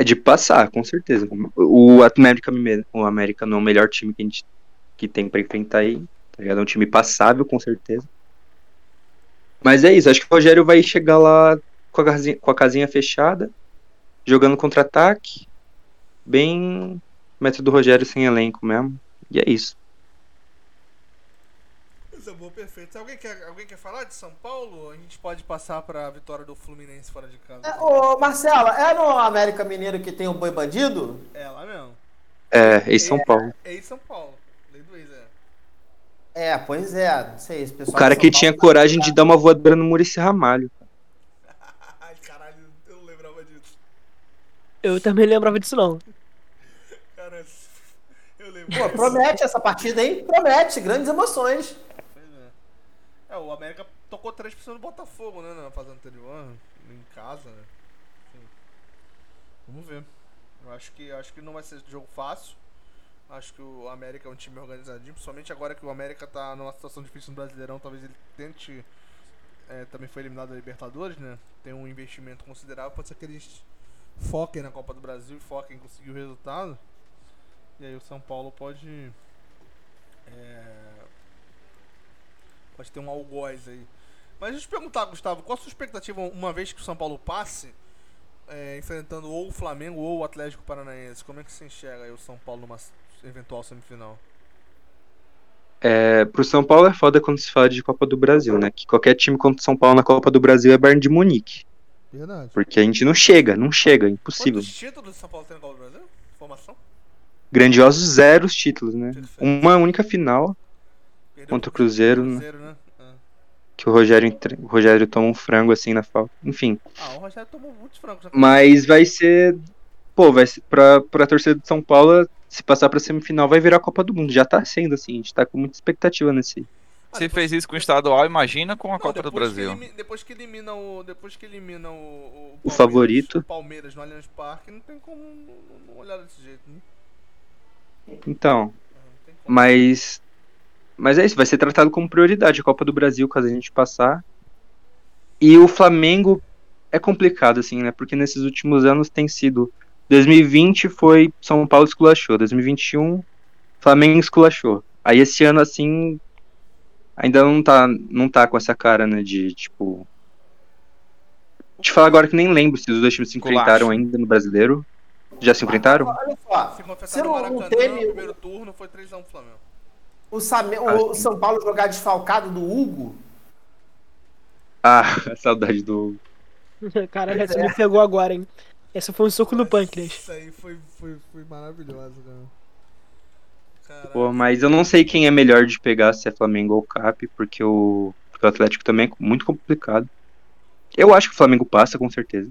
É de passar, com certeza. O América, o América não é o melhor time que a gente que tem pra enfrentar aí. Tá ligado? É um time passável, com certeza. Mas é isso, acho que o Rogério vai chegar lá com a casinha, com a casinha fechada, jogando contra-ataque. Bem método Rogério sem elenco mesmo. E é isso. Coisa boa, perfeito. Alguém quer, alguém quer falar de São Paulo? A gente pode passar pra vitória do Fluminense fora de casa. É, Ô, Marcela, é no América Mineiro que tem o boi bandido? É, lá mesmo. É, em São Paulo. É em São Paulo. Lei do ex, é. É, pois é, não sei, esse O pessoal cara de que São tinha Paulo- coragem de dar uma voadora no Muricy Ramalho. Ai, caralho, eu não lembrava disso. Eu também lembrava disso não. Cara, eu lembro. Pô, promete essa partida, hein? Promete, grandes emoções. É. O América tocou 3% do Botafogo, né, na fase anterior, em casa, né? Enfim. Vamos ver. Eu acho que, acho que não vai ser jogo fácil. Acho que o América é um time organizadinho, principalmente agora que o América tá numa situação difícil no Brasileirão, talvez ele tente. é, também foi eliminado da Libertadores, né? Tem um investimento considerável, pode ser que eles foquem na Copa do Brasil e foquem em conseguir o resultado. E aí o São Paulo pode. É, pode ter um algoz aí. Mas deixa eu te perguntar, Gustavo, qual a sua expectativa uma vez que o São Paulo passe, é, enfrentando ou o Flamengo ou o Atlético Paranaense? Como é que você enxerga aí o São Paulo numa eventual semifinal? É, pro São Paulo é foda quando se fala de Copa do Brasil, né? Que qualquer time contra o São Paulo na Copa do Brasil é Bayern de Munique. Verdade. Porque a gente não chega, não chega, é impossível. Quantos títulos o São Paulo tem na Copa do Brasil? Formação? Grandiosos zeros títulos, né? Uma única final Perdeu contra o Cruzeiro, né? Cruzeiro, né? Ah. Que o Rogério, entre- o Rogério toma um frango assim na falta. Enfim. Ah, o Rogério tomou muitos francos na Mas vai ser. Pô, vai ser. Pra, pra torcida de São Paulo, se passar pra semifinal, vai virar a Copa do Mundo. Já tá sendo, assim. A gente tá com muita expectativa nesse. Ah, Se depois- fez isso com o estadual, imagina com a Não, Copa do que Brasil. elimi- depois que elimina o. Depois que elimina o. O, O favorito. O Palmeiras no Allianz Parque, não tem como não, não olhar desse jeito, né? Então. Como. Mas. Mas é isso, vai ser tratado como prioridade a Copa do Brasil, caso a gente passar. E o Flamengo é complicado, assim, né? Porque nesses últimos anos tem sido. 2020 foi São Paulo esculachou. 2021, Flamengo esculachou. Aí esse ano, assim. Ainda não tá, não tá com essa cara, né? De tipo. Te falar agora que nem lembro se os dois times se enfrentaram ainda no brasileiro. Já se enfrentaram? Olha só, Se se no não, Maracanã, não teve no primeiro turno foi 3x1 pro Flamengo. O, Same- o São Paulo jogar desfalcado do Hugo, Ah, saudade do. Caralho, essa me pegou agora, hein? Essa foi um soco no pâncreas. Isso aí foi, foi, foi maravilhoso, cara. Pô, mas eu não sei quem é melhor de pegar, se é Flamengo ou Cap, porque o, porque o Atlético também é muito complicado. Eu acho que o Flamengo passa, com certeza.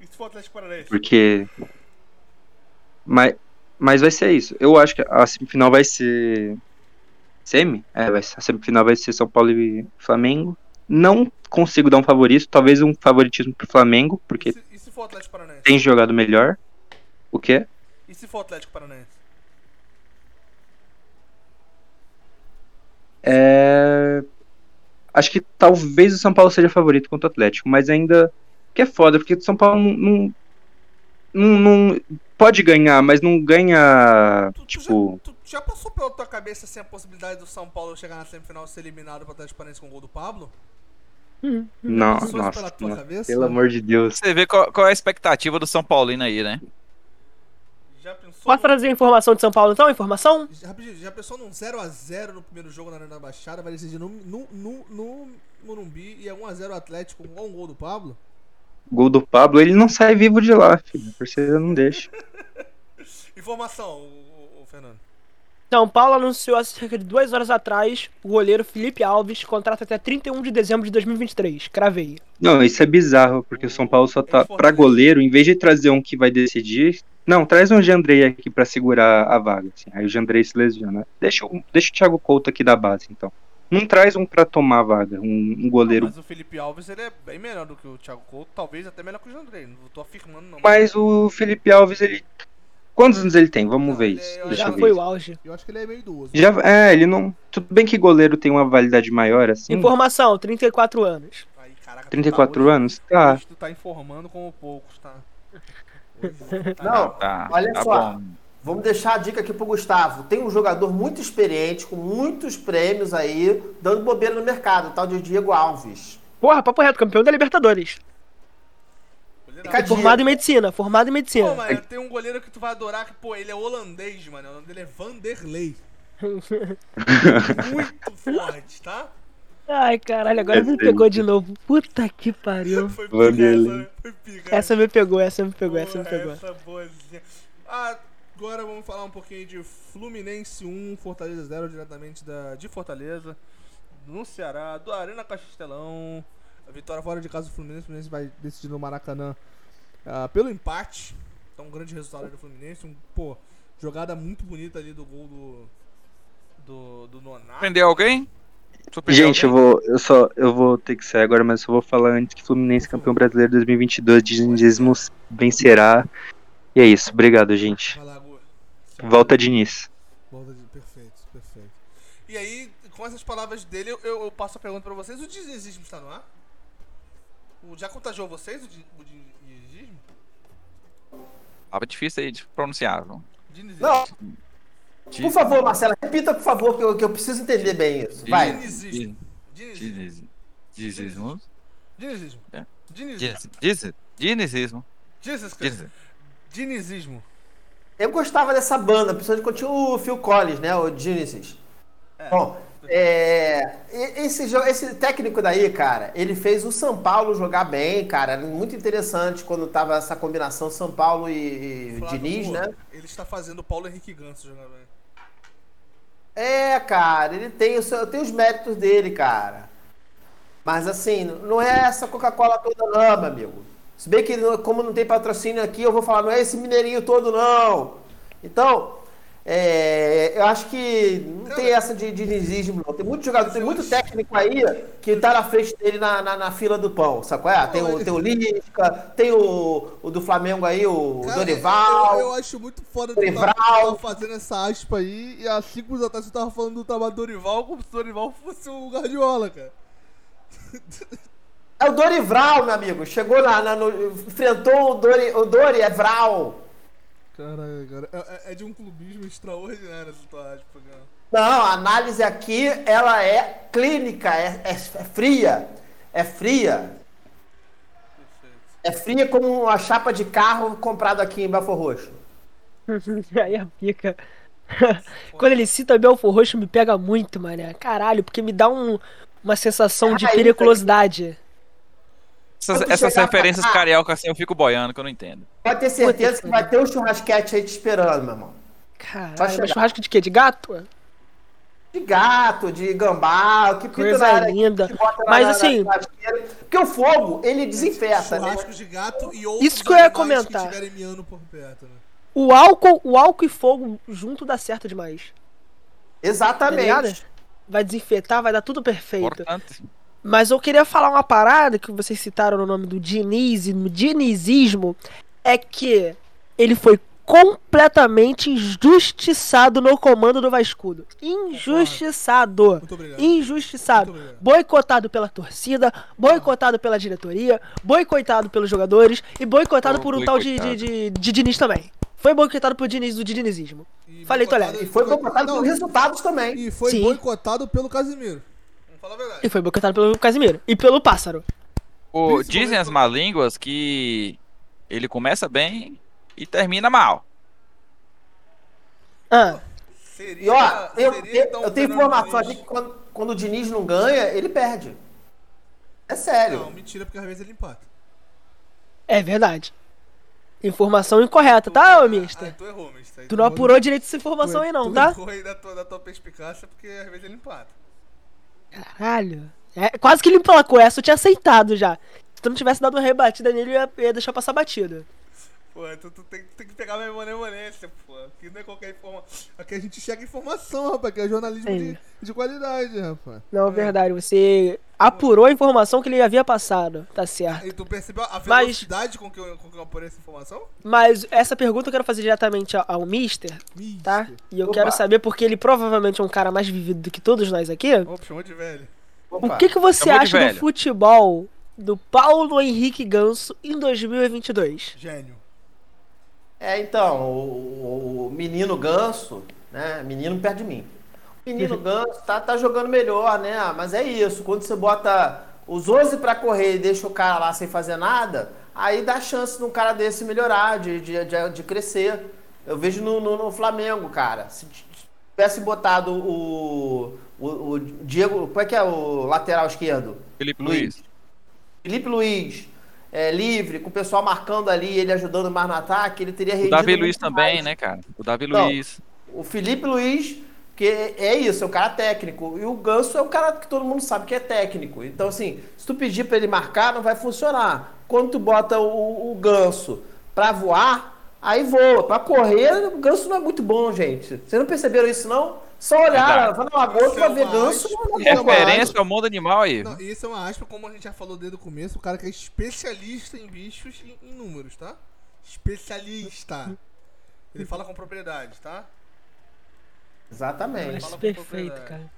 E se for o Atlético Paranaense? Porque. Mas, mas vai ser isso. Eu acho que a semifinal vai ser. Semi? É, vai a semifinal vai ser São Paulo e Flamengo. Não consigo dar um favorito, talvez um favoritismo pro Flamengo, E porque se, e se Atlético Paranaense? tem jogado melhor. O quê? E se for Atlético Paranaense? É... Acho que talvez o São Paulo seja favorito contra o Atlético, mas ainda. Que é foda, porque o São Paulo não, não- não- pode ganhar, mas não ganha. Tu, tu Tipo. já, tu já passou pela tua cabeça assim a possibilidade do São Paulo chegar na semifinal e ser eliminado pro Atlético Paranaense com o gol do Pablo? Não, nossa. pela tua não. cabeça? Pelo amor de Deus. Você vê qual, qual é a expectativa do São Paulino aí, né? Já pensou? Posso trazer a informação de São Paulo então? Informação? Já, rapidinho, já pensou num 0x0 no primeiro jogo na Arena da Baixada, vai decidir no, no, no, no Morumbi e é 1x0 Atlético com um gol do Pablo? Gol do Pablo, ele não sai vivo de lá, filho. A torcida não deixa. Informação, o, o- o Fernando. São Paulo anunciou há cerca de duas horas atrás o goleiro Felipe Alves, contrato até 31 de dezembro de 2023. Cravei. Não, isso é bizarro, porque o São Paulo só tá. Pra goleiro, em vez de trazer um que vai decidir. Não, traz um Jandrei aqui pra segurar a vaga. Assim. Aí o Jandrei se lesiona. Deixa, o- deixa o Thiago Couto aqui da base, então. Não traz um pra tomar a vaga, um, um goleiro. Mas o Felipe Alves ele é bem melhor do que o Thiago Couto, talvez até melhor que o Jandrei. Não tô afirmando, não. Mas o Felipe Alves, ele. Quantos anos ele tem? Vamos Não, ver isso. é- Deixa Já eu ver. foi o auge. Eu acho que ele é meio idoso. Já, é, ele não. Tudo bem que goleiro tem uma validade maior, assim. Informação, 34 anos. Aí, caraca, tu 34 tá hoje- anos? Tá. Tu tá informando como poucos, tá? Hoje, tá Não, Tá, olha tá só. bom. Vamos deixar a dica aqui pro Gustavo. Tem um jogador muito experiente, com muitos prêmios aí, dando bobeira no mercado, o tal de Diego Alves. Porra, papo reto, campeão da Libertadores. Formado em medicina, formado em Pô, medicina. mano, tem um goleiro que tu vai adorar, que, pô, ele é holandês, mano. O nome dele é Vanderlei. Muito forte, tá? Ai, caralho, agora me pegou de novo. Puta que pariu. Foi Vanderlei. essa, foi pica. Essa me pegou, essa me pegou, essa me pegou. Essa boazinha. Ah, agora vamos falar um pouquinho de Fluminense 1, Fortaleza 0, diretamente da, de Fortaleza, no Ceará, do Arena Castelão. A vitória fora de casa do Fluminense. O Fluminense vai decidir no Maracanã ah, pelo empate. Então, um grande resultado do Fluminense. Um, pô, jogada muito bonita ali do gol do. Do, do Nonato. Prendeu alguém? Gente, eu vou, eu só, eu vou ter que sair agora, mas eu só vou falar antes que Fluminense campeão brasileiro 2022, dinizismo vencerá. E é isso, obrigado, gente. Volta Diniz. Volta de... Perfeito, perfeito. E aí, com essas palavras dele, eu, eu, passo a pergunta pra vocês. O dinizismo está no ar? O, já contagiou vocês o, o? Tava difícil aí de pronunciar. Não, Diz- por favor, Marcela, repita, por favor, que eu, que eu preciso entender bem isso. Vai. Dinizismo. Dinizismo. Dinizismo. É. Dinizismo. Dinizismo. Eu gostava dessa banda, principalmente quando tinha o Phil Collins, né? O Genesis. Bom, é, e- esse, esse técnico daí, cara, ele fez o São Paulo jogar bem, cara. Era muito interessante quando tava essa combinação São Paulo e, e Flávio, Diniz, pô, né? Ele está fazendo o Paulo Henrique Ganso jogar bem. É, cara, ele tem, o seu- tem os méritos dele, cara. Mas assim, não é essa Coca-Cola toda não, meu amigo. Se bem que como não tem patrocínio aqui, eu vou falar, não é esse mineirinho todo não. Então, é, eu acho que não tem essa de dinizismo não. Tem muito jogador, tem muito técnico aí que tá na frente dele na, na, na fila do pão, sabe qual é? Tem o, tem o Lisca, tem o, o do Flamengo aí, o Cara, Dorival. Eu, eu acho muito foda Dorival. tá fazendo essa aspa aí e há cinco anos atrás você tava falando do trabalho do Dorival como se o Dorival fosse o Guardiola, cara. É o Dorival, meu amigo. Chegou lá, na- no- enfrentou o Dori, o Dori Evral. Caralho, cara. É, é- é de um clubismo extraordinário essa tua aspa, cara. Não, a análise aqui, ela é clínica, é, é- é fria. É fria. Perfeito. É fria como uma chapa de carro comprado aqui em Belfor Roxo. Aí a pica. Quando ele cita Belfor Roxo, me pega muito, mané. Caralho, porque me dá um, uma sensação de Ah, isso periculosidade. Essas, essas referências pra carioca assim eu fico boiando, que eu não entendo. Pode ter certeza que vai ter um churrasquete aí te esperando, meu irmão. Vai Caralho, churrasco de quê? De gato? De gato, de gambá, o que pinta Coisa na linda. que bota Mas na- assim- na. Porque o fogo, ele desinfeta, né? Churrasco de gato e outros Isso que eu ia comentar. que por perto, né? O álcool, o álcool e fogo junto dá certo demais. Tá Exatamente. ligado? Vai desinfetar, vai dar tudo perfeito. Importante. Mas eu queria falar uma parada que vocês citaram no nome do Diniz, no dinizismo, é que ele foi completamente injustiçado no comando do Vascudo. Injustiçado. Muito obrigado. Injustiçado. Muito obrigado. Boicotado pela torcida, boicotado pela diretoria, boicotado pelos jogadores e boicotado Oh, por um tal de, de, boicotado. de, de Diniz também. Foi boicotado por Diniz do dinizismo. E Falei, boicotado- Toledo. E foi boicotado Não, por resultados também. E foi Sim. boicotado pelo Casimiro. Falar a verdade. E foi boicotado pelo Casimiro. E pelo Pássaro. O, dizem as más línguas que ele começa bem e termina mal. Ah, Seria, E ó, eu, seria, eu- então, eu tenho informação aqui que quando, quando o Diniz não ganha, ele perde. É sério. Não, mentira, porque às vezes ele empata. é verdade. Informação incorreta, tá, ô mister? Ah, tu errou, mister. Tu não apurou direito essa informação aí não, tu tá? errou aí da tua, da tua perspicácia, porque às vezes ele empata. Caralho. É, quase que ele emplacou essa, eu tinha aceitado já. Se tu não tivesse dado uma rebatida nele, eu ia, ia deixar passar batida. Pô, tu, tu tem, tem que pegar minha manemanência, pô. Aqui não é qualquer informação. Aqui a gente chega informação, rapaz. Aqui é jornalismo de, de qualidade, rapaz. Não, É. verdade, você apurou a informação que ele havia passado, tá certo. E tu percebeu a Mas- velocidade com, que eu, com que eu apurei essa informação? Mas essa pergunta eu quero fazer diretamente ao, ao mister, tá? Mister. E eu Opa. quero saber porque ele provavelmente é um cara mais vivido do que todos nós aqui. Opa, chamou de velho. Opa. O que, que você Chamou acha do futebol do Paulo Henrique Ganso em 2022? Gênio. É, então, o, o menino ganso, né? Menino perto de mim. O menino ganso tá, tá jogando melhor, né? Ah, Mas é isso, quando você bota os 11 pra correr e deixa o cara lá sem fazer nada, aí dá chance de um cara desse melhorar, de, de, de, de crescer. Eu vejo no, no, no Flamengo, cara. Se tivesse botado o, o, o Diego. Como é que é o lateral esquerdo? Felipe Luiz. Luiz. Felipe Luiz. É, livre, com o pessoal marcando ali, ele ajudando mais no ataque, ele teria O rendido Davi Luiz também, mais. né, cara? O Davi Não. Luiz. O Felipe Luiz, que é isso, é um cara técnico. E o Ganso é o cara que todo mundo sabe que é técnico. Então, assim, se tu pedir pra ele marcar, não vai funcionar. Quando tu bota o, o Ganso pra voar, aí voa. Pra correr, o Ganso não é muito bom, gente. Vocês não perceberam isso, não? Só olhar, vai na lagoa, tu vai ver Ganso. é é Referência ao mundo animal aí. Não, isso é uma aspa, como a gente já falou desde o começo, o cara que é especialista em bichos e em números, tá? Especialista. Ele fala com propriedade, tá? Exatamente. Mas fala com perfeito, cara.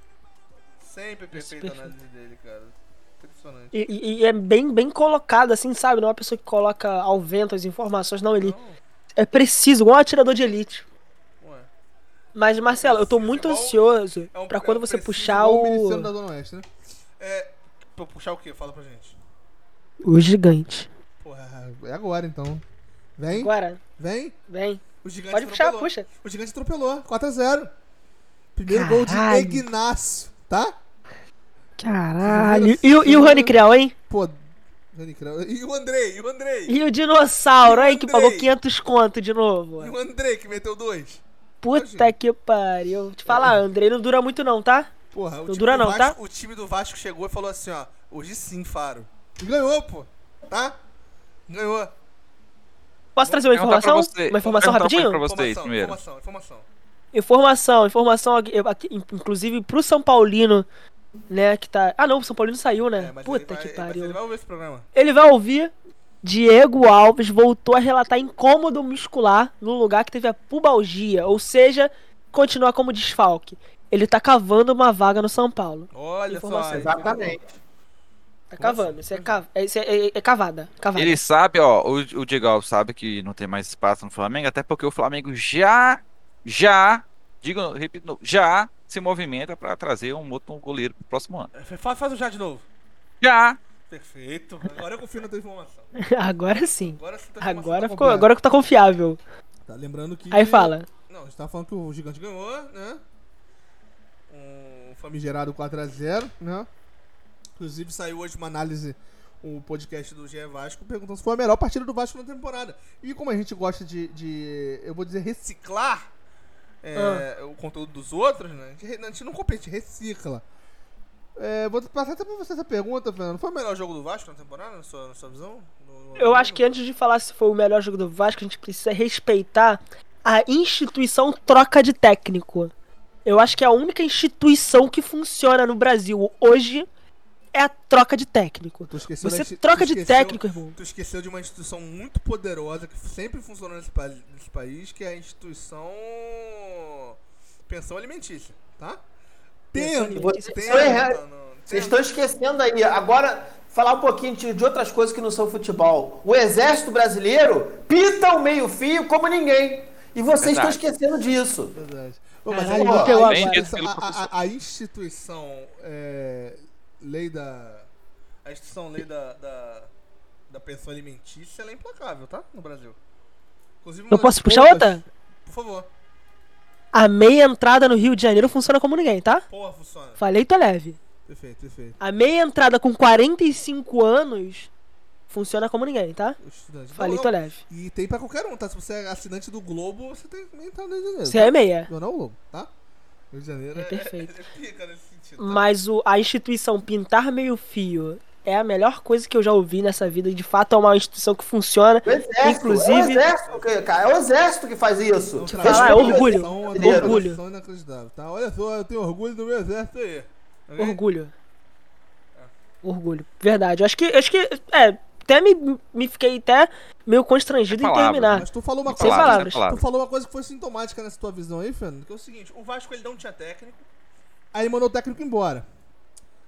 Sempre perfeita a perfeito. análise dele, cara. Impressionante. E, e- e é bem, bem colocado, assim, sabe? Não é uma pessoa que coloca ao vento as informações, não. Ele Não, é preciso, igual um atirador de elite. ué. Mas, Marcelo, eu tô muito ansioso É um, pra quando é você puxar o. da Zona Oeste, né? É. Pra puxar o quê? Fala pra gente. O gigante. Porra, é agora então. Vem, Agora, vem. vem. O gigante Pode puxar, atropelou. puxa. O gigante atropelou. 4x0. Primeiro gol de Caralho. Ignacio, tá? Caralho. E, o- e o Rani Creu, hein? Pô. Dani Creu- E o Andrei, e o Andrei. E o dinossauro, E o hein? Que pagou Andrei? 500 conto de novo. E o Andrei que meteu dois. Puta que pariu. Te falar, Andrei não dura muito não, tá? Porra, o Não time, dura não, Vasco, tá? o time do Vasco chegou e falou assim, ó. Hoje sim, Faro. E ganhou, pô. Tá? Ganhou. Posso trazer uma informação? Uma informação rapidinho? pra vocês Informação, primeiro. informação, informação. Informação, informação aqui, inclusive pro São Paulino, né, que tá... Ah não, o São Paulino saiu, né? É, mas Puta ele vai, que mas pariu. ele vai ouvir esse programa. Ele vai ouvir. Diego Alves voltou a relatar incômodo muscular no lugar que teve a pubalgia, ou seja, continuar como desfalque. Ele tá cavando uma vaga no São Paulo. Olha Informação. só. Exatamente. Tá cavando, isso é, ca... é, isso é, é- é cavada. cavada. Ele sabe, ó, o, o Diego Alves sabe que não tem mais espaço no Flamengo, até porque o Flamengo já, já, digo, repito, já se movimenta pra trazer um outro goleiro pro próximo ano. Faz, faz o já de novo. Já! Perfeito. Agora eu confio na tua informação. Agora sim. Agora sim informação Agora tá ficou, completa. agora que tá confiável. Tá lembrando que. Aí fala. Não, a gente tá falando que o gigante ganhou, né? Um famigerado 4x0, né? Inclusive saiu hoje uma análise o podcast do GE Vasco perguntando se foi a melhor partida do Vasco na temporada. E como a gente gosta de, de eu vou dizer, reciclar é, o conteúdo dos outros, né? A gente, a gente não compete, recicla. É, vou passar até pra você essa pergunta, Fernando. Foi o melhor jogo do Vasco na temporada, na sua, na sua visão? No- no- Eu acho que antes de falar se foi o melhor jogo do Vasco, a gente precisa respeitar a instituição troca de técnico. Eu acho que é a única instituição que funciona no Brasil hoje é a troca de técnico. Você troca de esqueceu- técnico, irmão. Tu esqueceu de uma instituição muito poderosa que sempre funcionou nesse, pa- nesse país, que é a instituição pensão alimentícia, tá? Foi errado. não, Vocês estão esquecendo aí. Agora, falar um pouquinho de, de outras coisas que não são futebol. O Exército Brasileiro pita o meio-fio como ninguém. E vocês estão esquecendo disso. Verdade. Ô, mas Caralho, aí, ó, a a- a instituição é, lei da a instituição lei da, da, da pensão alimentícia ela é implacável, tá? No Brasil. Inclusive, Eu posso puxar poucas- outra? Por favor. A meia entrada no Rio de Janeiro funciona como ninguém, tá? Porra, funciona. Falei, tô leve. Perfeito, perfeito. A meia entrada com 45 anos funciona como ninguém, tá? Falei, Não, tô não. leve. E tem pra qualquer um, tá? Se você é assinante do Globo, você tem que entrar no Rio de Janeiro. Você é meia. Não, não o Globo, tá? Rio de Janeiro É é, perfeito. é, é pica nesse tá? Mas o, a instituição pintar meio fio é a melhor coisa que eu já ouvi nessa vida. De fato é uma instituição que funciona. O Exército, é o Inclusive- Exército, que- cara, é o Exército que faz isso. Não, é orgulho. é Orgulho. inacreditável, tá? Olha só, eu tenho orgulho do meu exército aí. Ok? Orgulho. Orgulho. Verdade. Eu acho que. eu Acho que. É, até me, me fiquei até meio constrangido É em palavra, terminar. Mas tu falou uma Sem coisa. palavras. Tu falou uma coisa que foi sintomática nessa tua visão aí, Fernando, que é o seguinte, o Vasco ele não tinha técnico, aí ele mandou o técnico embora.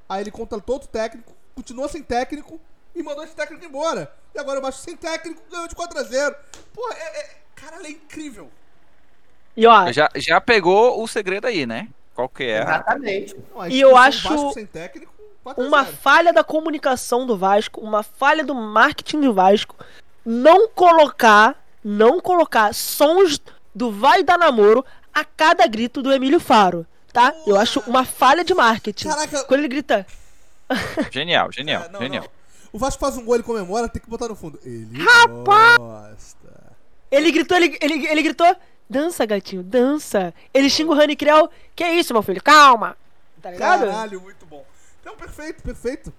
Aí ele contratou outro técnico, continuou sem técnico e mandou esse técnico embora. E agora o Vasco sem técnico ganhou de 4x0. Porra, é, é, cara, é incrível. E ó, Já, já pegou o segredo aí, né? Qual que é? Exatamente. Não, a E eu acho técnico, 4 a uma 0. falha da comunicação do Vasco, uma falha do marketing do Vasco, não colocar, não colocar sons do vai dar namoro a cada grito do Emílio Faro, tá? Eu acho uma falha de marketing. Caraca. Quando ele grita, Genial, genial, É, não, genial. não. O Vasco faz um gol, ele comemora, tem que botar no fundo. Ele gosta. ele gritou, ele, ele, ele gritou, dança, gatinho, dança. Ele xinga o Rani Creu, que é isso, meu filho, calma. Tá ligado? Caralho, muito bom. Então, perfeito, perfeito.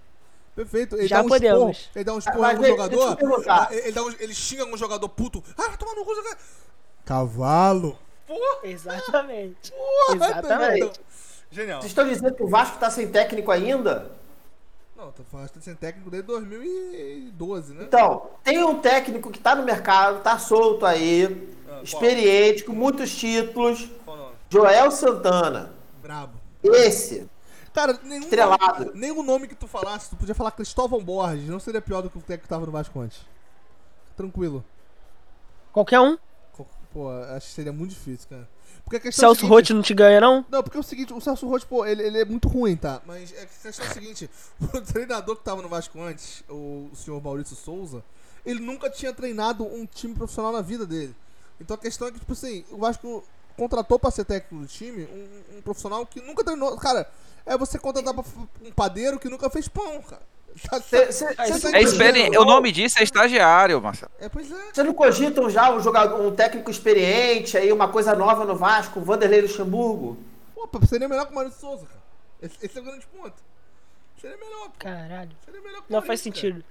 Perfeito. Ele Já dá um podemos. esporro, ele dá um esporro em algum eu jogador. perguntar. ah, Ele, dá um- ele xinga algum jogador puto. Ah, vai tomar no cu. Cavalo. Porra, Exatamente. porra. Exatamente. Então, Genial. Vocês estão dizendo que o Vasco tá sem técnico ainda? Não, tô falando que tá sendo técnico desde 2012, né? Então, tem um técnico que tá no mercado, tá solto aí, Ah, qual? experiente, com muitos títulos. Qual o nome? Joel Santana. Brabo. Esse. Cara, nenhum Estrelado. nome, nenhum nome que tu falasse, tu podia falar Cristóvão Borges, não seria pior do que o técnico que tava no Vasco antes. Tranquilo. Qualquer um. Pô, acho que seria muito difícil, cara. Porque a questão é Celso seguinte- Rotti não te ganha, não? Não, porque é o seguinte, o Celso Rotti, pô, ele, ele é muito ruim, tá? Mas é a questão é o seguinte, o treinador que tava no Vasco antes, o, senhor Maurício Souza, ele nunca tinha treinado um time profissional na vida dele. Então a questão é que, tipo assim, o Vasco contratou pra ser técnico do time um, um profissional que nunca treinou. Cara, é você contratar pra um padeiro que nunca fez pão, cara. Tá- Cê- cê- tá- cê- tá É experi... entendendo? O nome disso é estagiário, Marcelo. É, pois é. Vocês não cogitam já um jogador, um técnico experiente aí, uma coisa nova no Vasco, Vanderlei Luxemburgo? Pô, seria melhor que o Maurício Souza, cara. Esse, esse é o grande ponto. Seria melhor, pô. Caralho. Seria melhor que o Não faz Maurício, cara. sentido.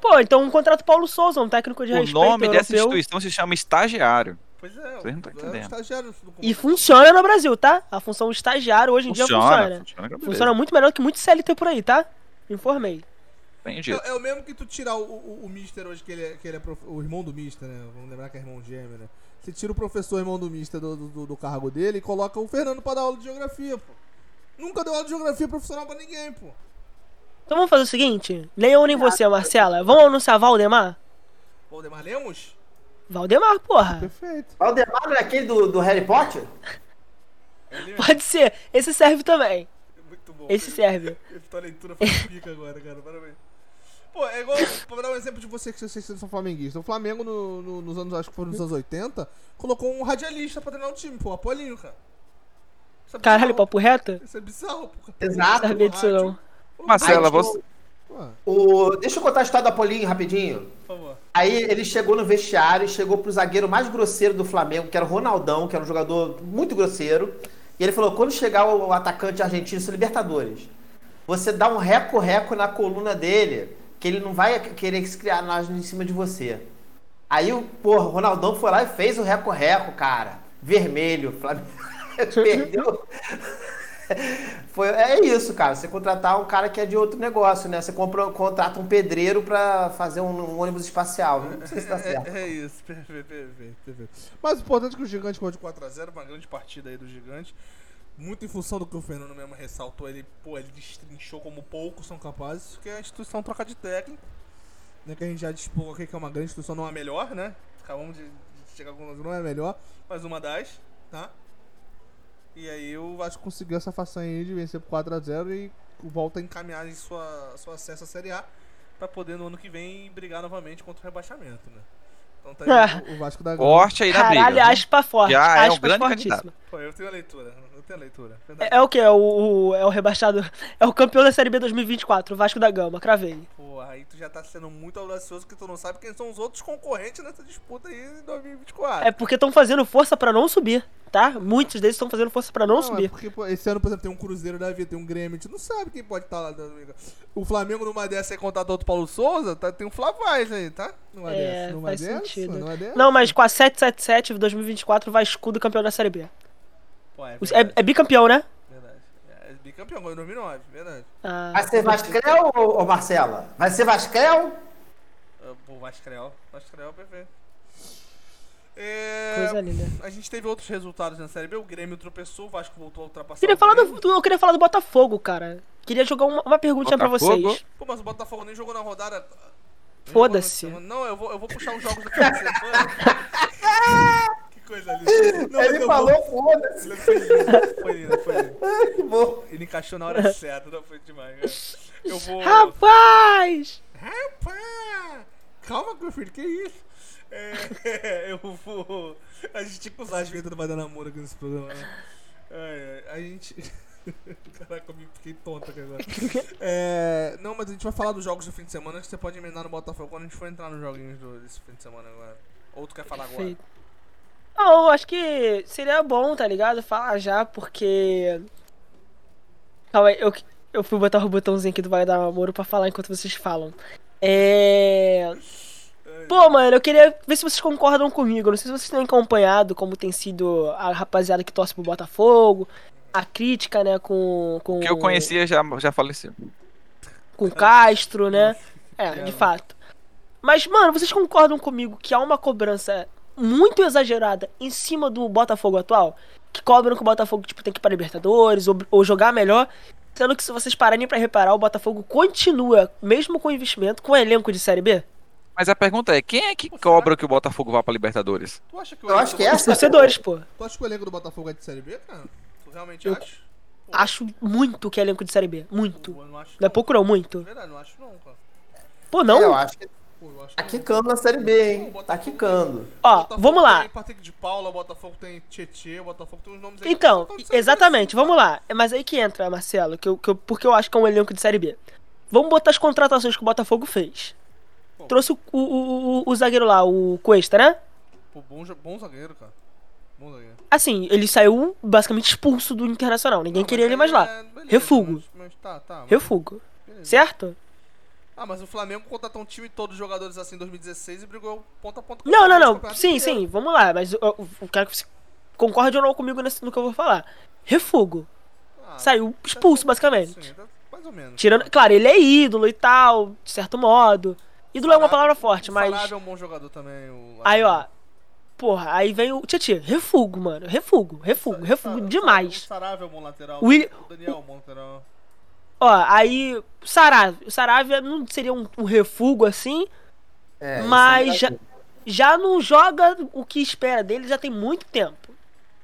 Pô, então um contrato Paulo Souza, um técnico de O respeito nome dessa europeu. instituição se chama estagiário. Pois é, Vocês não é um entendendo. E funciona no Brasil, tá? A função estagiário hoje em dia Funciona, funciona. funciona, beleza. Funciona muito melhor que muito CLT por aí, tá? Informei. Entendi. É, é o mesmo que tu tirar o, o, o Mister hoje, que ele é, que ele é prof- o irmão do Mister, né? Vamos lembrar que é irmão gêmeo, né? Você tira o professor irmão do Mister do, do, do cargo dele e coloca o Fernando pra dar aula de geografia, pô. Nunca deu aula de geografia profissional pra ninguém, pô. Então vamos fazer o seguinte: nem eu nem você, Marcela. Vamos anunciar Valdemar? Valdemar Lemos? Valdemar, porra. Perfeito. Valdemar não é aquele do, do Harry Potter? Pode ser. Esse serve também. muito bom. Esse serve. Tua leitura foi pica agora, cara. Parabéns. Pô, é igual, pra dar um exemplo de você que vocês são flamenguistas. O Flamengo, no, no- nos anos, acho que foram nos anos 80, colocou um radialista pra treinar o time, pô, Apolinho, cara. É Caralho, papo reto? Isso é bizarro, pô. Exato. Não sabia disso não. Marcela, Aí, você, O... Deixa eu contar a história do Apolinho rapidinho. Por favor. Aí ele chegou no vestiário, chegou pro zagueiro mais grosseiro do Flamengo, que era o Ronaldão, que era um jogador muito grosseiro. E ele falou: quando chegar o atacante argentino, isso é Libertadores, você dá um reco-reco na coluna dele, que ele não vai querer se criar nós em cima de você. Aí o porra, o Ronaldão foi lá e fez o reco-reco, cara. Vermelho, Flamengo perdeu. Foi, é isso, cara. Você contratar um cara que é de outro negócio, né? Você compra, contrata um pedreiro pra fazer um, um ônibus espacial. Não sei se tá certo. É, é isso, perfeito, perfeito, perfeito. Mas o importante é que o Gigante ficou de 4x0, uma grande partida aí do Gigante. Muito em função do que o Fernando mesmo ressaltou, ele, pô, ele destrinchou como poucos são capazes, que é a instituição troca de técnico. Né, que a gente já dispôs aqui que é uma grande instituição, não é a melhor, né? Acabamos de, de chegar com não é a melhor, mas uma das, tá? E aí o Vasco conseguiu essa façanha aí de vencer por 4x0 e volta a encaminhar em sua, seu acesso à Série A pra poder no ano que vem brigar novamente contra o rebaixamento, né? Então tá aí o, o Vasco da Gama. Forte aí na briga. Caralho, aspa forte. Já é um grande candidato. Pô, eu tenho a leitura, eu tenho a leitura. É, é o que? É o, o- é o rebaixado. É o campeão da Série B 2024, o Vasco da Gama, cravei. Porra, aí tu já tá sendo muito audacioso que tu não sabe quem são os outros concorrentes nessa disputa aí em 2024. É porque estão fazendo força pra não subir, tá? Muitos deles estão fazendo força pra não, é subir. porque pô, esse ano, por exemplo, tem um Cruzeiro da vida, tem um Grêmio, a gente não sabe quem pode estar lá. Domingo. O Flamengo numa dessa aí contar do outro Paulo Souza, tá, tem um Flavaz aí, tá? Numa É, dessa, numa faz dessa, sentido. numa dessa. Não, mas com a 777 2024 vai escudo campeão da Série B. Pô, é, É, é bicampeão, né? verdade. É bicampeão, agora em 2009, verdade. Ah, Vai ser Vascrel, ô, ô Marcela? Vai ser Vascrel? Ah, Pô, Vascrel, Vascrel, perfeito. É, coisa linda. a gente teve outros resultados na Série B, o Grêmio tropeçou, o Vasco voltou a ultrapassar Queria falar do, do- eu queria falar do Botafogo, cara. Queria jogar uma, uma perguntinha pra Botafogo? vocês. Pô, mas o Botafogo nem jogou na rodada. Foda-se. Não, eu vou, eu vou puxar os jogos do final de semana. Coisa linda. Não, Ele falou, Vou... foda-se. Foi lindo, foi lindo, foi lindo. Que bom. Ele encaixou na hora certa, não foi demais. né? Eu vou. Rapaz! Rapaz! Calma, filho, que isso? É, eu vou. A gente tinha que usar as vinhetas do Vai Dar Namoro aqui nesse programa, né? Ai, ai, a gente. Caraca, eu me fiquei tonto aqui agora. É, não, mas a gente vai falar dos jogos do fim de semana que você pode emendar no Botafogo quando a gente for entrar nos joguinhos do, desse fim de semana agora. Ou tu quer falar agora? Não, eu acho que seria bom, tá ligado? Falar já, porque. Calma aí, eu, eu fui botar o botãozinho aqui do Vai Dar Namoro pra falar enquanto vocês falam. É. Pô, mano, eu queria ver se vocês concordam comigo. Não sei se vocês têm acompanhado como tem sido a rapaziada que torce pro Botafogo, a crítica, né, com. com que eu conhecia já, já faleceu. com Castro, né? É, de fato. Mas, mano, vocês concordam comigo que há uma cobrança muito exagerada em cima do Botafogo atual? Que cobram que o Botafogo tipo, tem que ir pra Libertadores ou, ou jogar melhor. Sendo que se vocês pararem pra reparar, o Botafogo continua, mesmo com investimento, com elenco de Série B? Mas a pergunta é, quem é que cobra que o Botafogo vá pra Libertadores? Tu acha que o Eu acho que Botafogo- Os torcedores, pô. Tu acha que o elenco do Botafogo é de Série B, cara? Tu realmente Eu- acha? Pô, Acho muito que é elenco de Série B. Muito. não acho. Não é pouco não, muito. Verdade, não acho não, cara. Pô, Eu não? acho que Pô, eu acho tá quicando na Série B, hein? Tá quicando. Ó, vamos lá. Tem Patrick de Paula, Botafogo tem Tietê, Botafogo tem uns nomes aí. Então, B, exatamente, vamos lá. É mas aí que entra, Marcelo, que eu, que eu- porque eu acho que é um elenco de Série B. Vamos botar as contratações que o Botafogo fez. Pô. Trouxe o, o, o, o- zagueiro lá, o Cuesta, né? Pô, bom, bom zagueiro, cara. Bom zagueiro. Assim, ele saiu basicamente expulso do Internacional. Ninguém Não, queria ele mais aí lá. é- beleza, Refugo. Mas, mas tá, tá. mas- Refugo. beleza. Certo? Ah, mas o Flamengo contratou um time todo de jogadores assim em 2016 e brigou ponta a ponta com o Não, não, não. Sim, inteiro. sim, vamos lá. Mas eu, quero que você concorde ou não comigo nesse, no que eu vou falar. Refugo. Ah, Saiu expulso, basicamente. Sim, tá mais ou menos. Tirando, claro, ele é ídolo e tal, de certo modo. Ídolo é uma Sarabia- palavra forte, mas. Sarabia é um bom jogador também. O Aí, ó. Porra, aí vem o Tietchan. Refugo, mano. Refugo, refugo, refugo Sa- demais. O Sarabia é um bom lateral. O Willi- O Daniel é um bom lateral. Ó, aí. o Saravia. O Saravia não seria um, um refugo assim, É, mas é já, já não joga o que espera dele já tem muito tempo.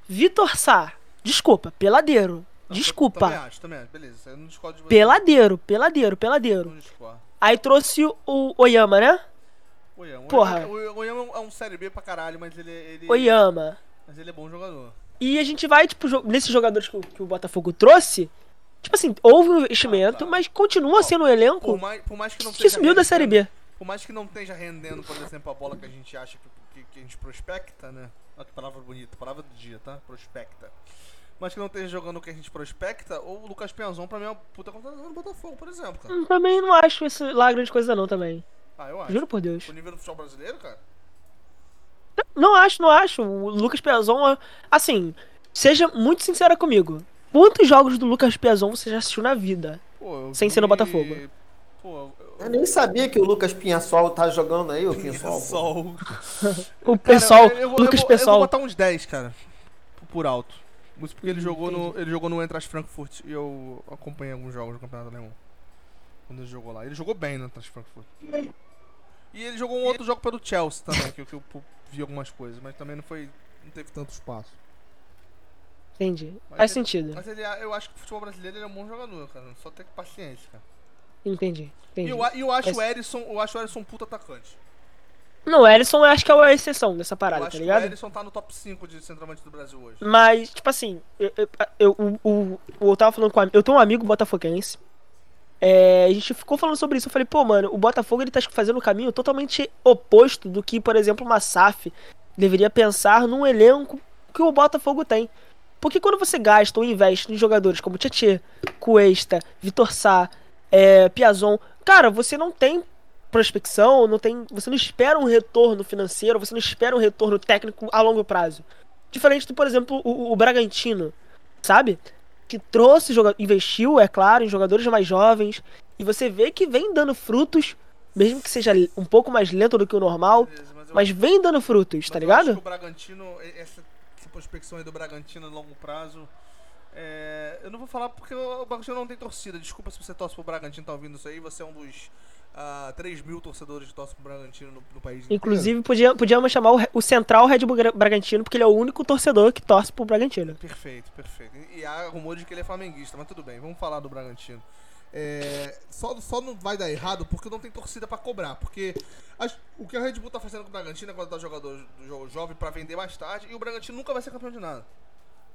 Vitor Sá. Desculpa, peladeiro. Não, Também Desculpa. acho, também acho. Beleza, eu não discordo de você. Peladeiro, peladeiro, peladeiro. Aí trouxe o Oyama, né? O Oyama. Porra. O Oyama- é um série B pra caralho, mas ele, ele, Oyama. mas ele é bom jogador. E a gente vai, tipo, nesses jogadores que o, que o Botafogo trouxe, Tipo assim, houve um investimento, mas continua sendo um elenco Por mais, por mais que não que subiu da Série B. Por mais que não esteja rendendo, por exemplo, a bola que a gente acha que, que, que a gente prospecta, né? Olha que palavra bonita, palavra do dia, tá? Prospecta. Mas que não esteja jogando o que a gente prospecta, ou o Lucas Piazon pra mim é uma puta contratação do Botafogo, por exemplo, cara. Hum, Também não acho isso lá grande coisa não também. Ah, eu acho. Juro por Deus. O nível do futebol brasileiro, cara. Não acho, não acho. O Lucas Piazon, assim, seja muito sincera comigo. Quantos jogos do Lucas Piazon você já assistiu na vida? Pô, eu Sem ser no vi- Botafogo. Pô, eu... Eu nem sabia que o Lucas Pinhassol tá jogando aí, o Pinhassol. O pessoal, Cara, eu, eu vou- Lucas eu vou, Eu vou Pessoal. botar uns 10, cara. Por alto. Isso porque ele jogou, no, ele jogou no Eintracht Frankfurt e eu acompanhei alguns jogos do Campeonato Alemão. Quando ele jogou lá. Ele jogou bem no Eintracht Frankfurt. E ele jogou um outro jogo pelo Chelsea também, que, eu- que eu vi algumas coisas, mas também não foi. não teve tanto espaço. Entendi. Mas Faz ele- sentido. Mas ele, eu acho que o futebol brasileiro ele é um bom jogador, cara. Só ter paciência, cara. Entendi. Entendi. eu, a- e eu acho Mas- o Erisson, eu acho o Erisson um puta atacante. Não, o Ellison eu acho que é a exceção dessa eu parada, acho tá que ligado? o Erisson tá no top 5 de centroavante do Brasil hoje. Mas, tipo assim, eu, eu, eu, o- o- eu tava falando com um, eu tenho um amigo botafoguense. É, a gente ficou falando sobre isso. Eu falei, pô, mano, o Botafogo ele tá fazendo um caminho totalmente oposto do que, por exemplo, uma SAF deveria pensar num elenco que o Botafogo tem. Porque quando você gasta ou investe em jogadores como Tietê, Cuesta, Vitor Sá, é, Piazon, cara, você não tem prospecção, não tem, você não espera um retorno financeiro, você não espera um retorno técnico a longo prazo. Diferente do, por exemplo, o, o Bragantino, sabe? Que trouxe, investiu, é claro, em jogadores mais jovens, e você vê que vem dando frutos, mesmo que seja um pouco mais lento do que o normal, Beleza, mas eu mas vem dando frutos, Mas tá ligado? o Bragantino, essa, aí do Bragantino a longo prazo. é, eu não vou falar porque o Bragantino não tem torcida. Desculpa se você torce pro Bragantino tá ouvindo isso aí. Você é um dos ah, 3 mil torcedores que torcem pro Bragantino no, no país. Inclusive, podia, podíamos chamar o, o Central Red Bull Bragantino, porque ele é o único torcedor que torce pro Bragantino. Perfeito, perfeito. E, e há rumores de que ele é flamenguista, mas tudo bem, vamos falar do Bragantino. É, só, só não vai dar errado porque não tem torcida pra cobrar. Porque as- o que a Red Bull tá fazendo com o Bragantino é contratar jogador do jogo jovem pra vender mais tarde e o Bragantino nunca vai ser campeão de nada.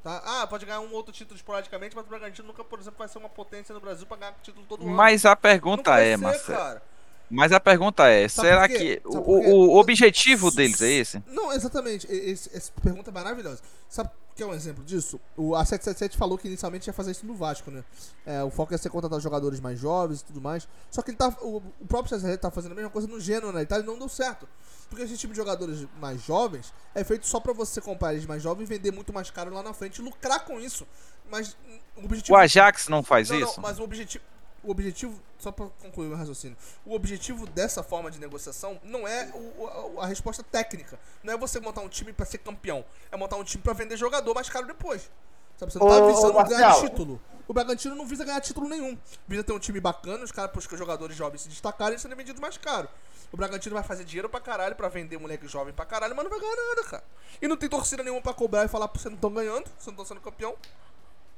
Tá? Ah, pode ganhar um outro título esporadicamente, mas o Bragantino nunca, por exemplo, vai ser uma potência no Brasil pra ganhar título todo ano. Mas a pergunta é, ser, Marcelo. cara. Mas a pergunta é, Sabe será que o, o- objetivo deles é esse? Não, exatamente. Esse- essa pergunta é maravilhosa. Sabe o que é um exemplo disso? O, a 777 falou que inicialmente ia fazer isso no Vasco, né? É, o foco ia ser contratar jogadores mais jovens e tudo mais. Só que ele tá, o, o próprio 777 tá fazendo a mesma coisa no Genoa na Itália e não deu certo. Porque esse tipo de jogadores mais jovens é feito só pra você comprar eles mais jovens e vender muito mais caro lá na frente e lucrar com isso. Mas hum, o objetivo O Ajax não faz não, isso? Não, mas o objetivo. O objetivo, só pra concluir o raciocínio, o objetivo dessa forma de negociação não é o- a, a resposta técnica. Não é você montar um time pra ser campeão. É montar um time pra vender jogador mais caro depois. Sabe, você não tá Ô, ô, visando ganhar título. O Bragantino não visa ganhar título nenhum. Visa ter um time bacana, os caras, os jogadores jovens se destacarem e serem vendidos mais caro. O Bragantino vai fazer dinheiro pra caralho pra vender moleque jovem pra caralho, mas não vai ganhar nada, cara. E não tem torcida nenhuma pra cobrar e falar, vocês não estão ganhando, vocês não estão sendo campeão.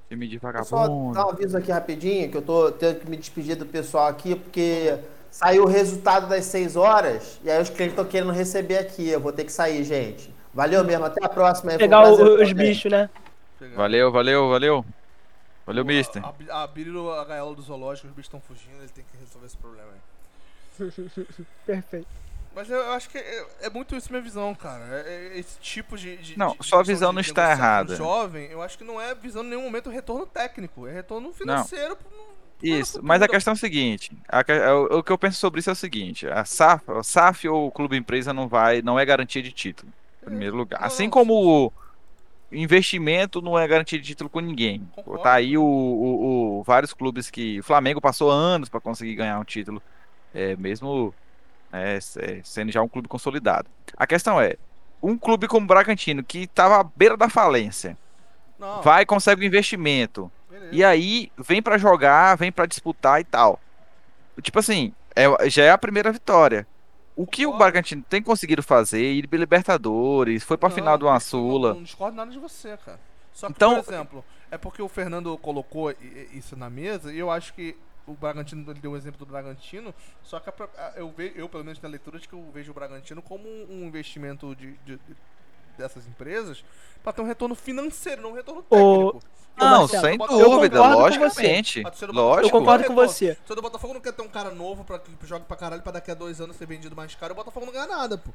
Time de Só vagabundo. dar um aviso aqui rapidinho, que eu tô tendo que me despedir do pessoal aqui, porque saiu o resultado das 6 horas, e aí os clientes estão querendo receber aqui. Eu vou ter que sair, gente. Valeu mesmo, até a próxima. aí, um Pegar prazer os bichos, né? Valeu, valeu, valeu. Valeu, mister. A- a- Abriram a gaiola do zoológico, os bichos estão fugindo, ele tem que resolver esse problema aí. Perfeito. Mas eu, acho que é, é muito isso minha visão, cara. É- é esse tipo de. de- Não, de sua discussão visão de não está errada. jovem, eu acho que não é visando em nenhum momento retorno técnico, é retorno financeiro. pro Isso, mas a questão é o seguinte, a é o, o que eu penso sobre isso é o seguinte, a SAF, o SAF ou o clube empresa não vai, não é garantia de título, em primeiro lugar. não, Assim não, como o investimento não é garantia de título com ninguém. Concordo. Tá aí o, o- o- vários clubes que o Flamengo passou anos para conseguir ganhar um título, é, mesmo é, se- sendo já um clube consolidado. A questão é, um clube como o Bragantino que estava à beira da falência, Não, vai e consegue um investimento. beleza. E aí, vem pra jogar, vem pra disputar e tal. Tipo assim, é- já é a primeira vitória. O que o. Bragantino tem conseguido fazer, ir pra Libertadores, foi pra Não, final do eu Não, não discordo nada de você, cara. Só que, Então- por exemplo, é porque o Fernando colocou isso na mesa e eu acho que o Bragantino, ele deu o exemplo do Bragantino, só que a eu, ve, eu, pelo menos na leitura, de que eu vejo o Bragantino como um investimento de, de- de- dessas empresas pra ter um retorno financeiro, não um retorno técnico. Não, Marcelo, sem dúvida, logicamente. Lógico. Eu concordo com você. Torcida do Botafogo não quer ter um cara novo pra que jogue pra caralho pra daqui a dois anos ser vendido mais caro. O Botafogo não ganha nada, pô.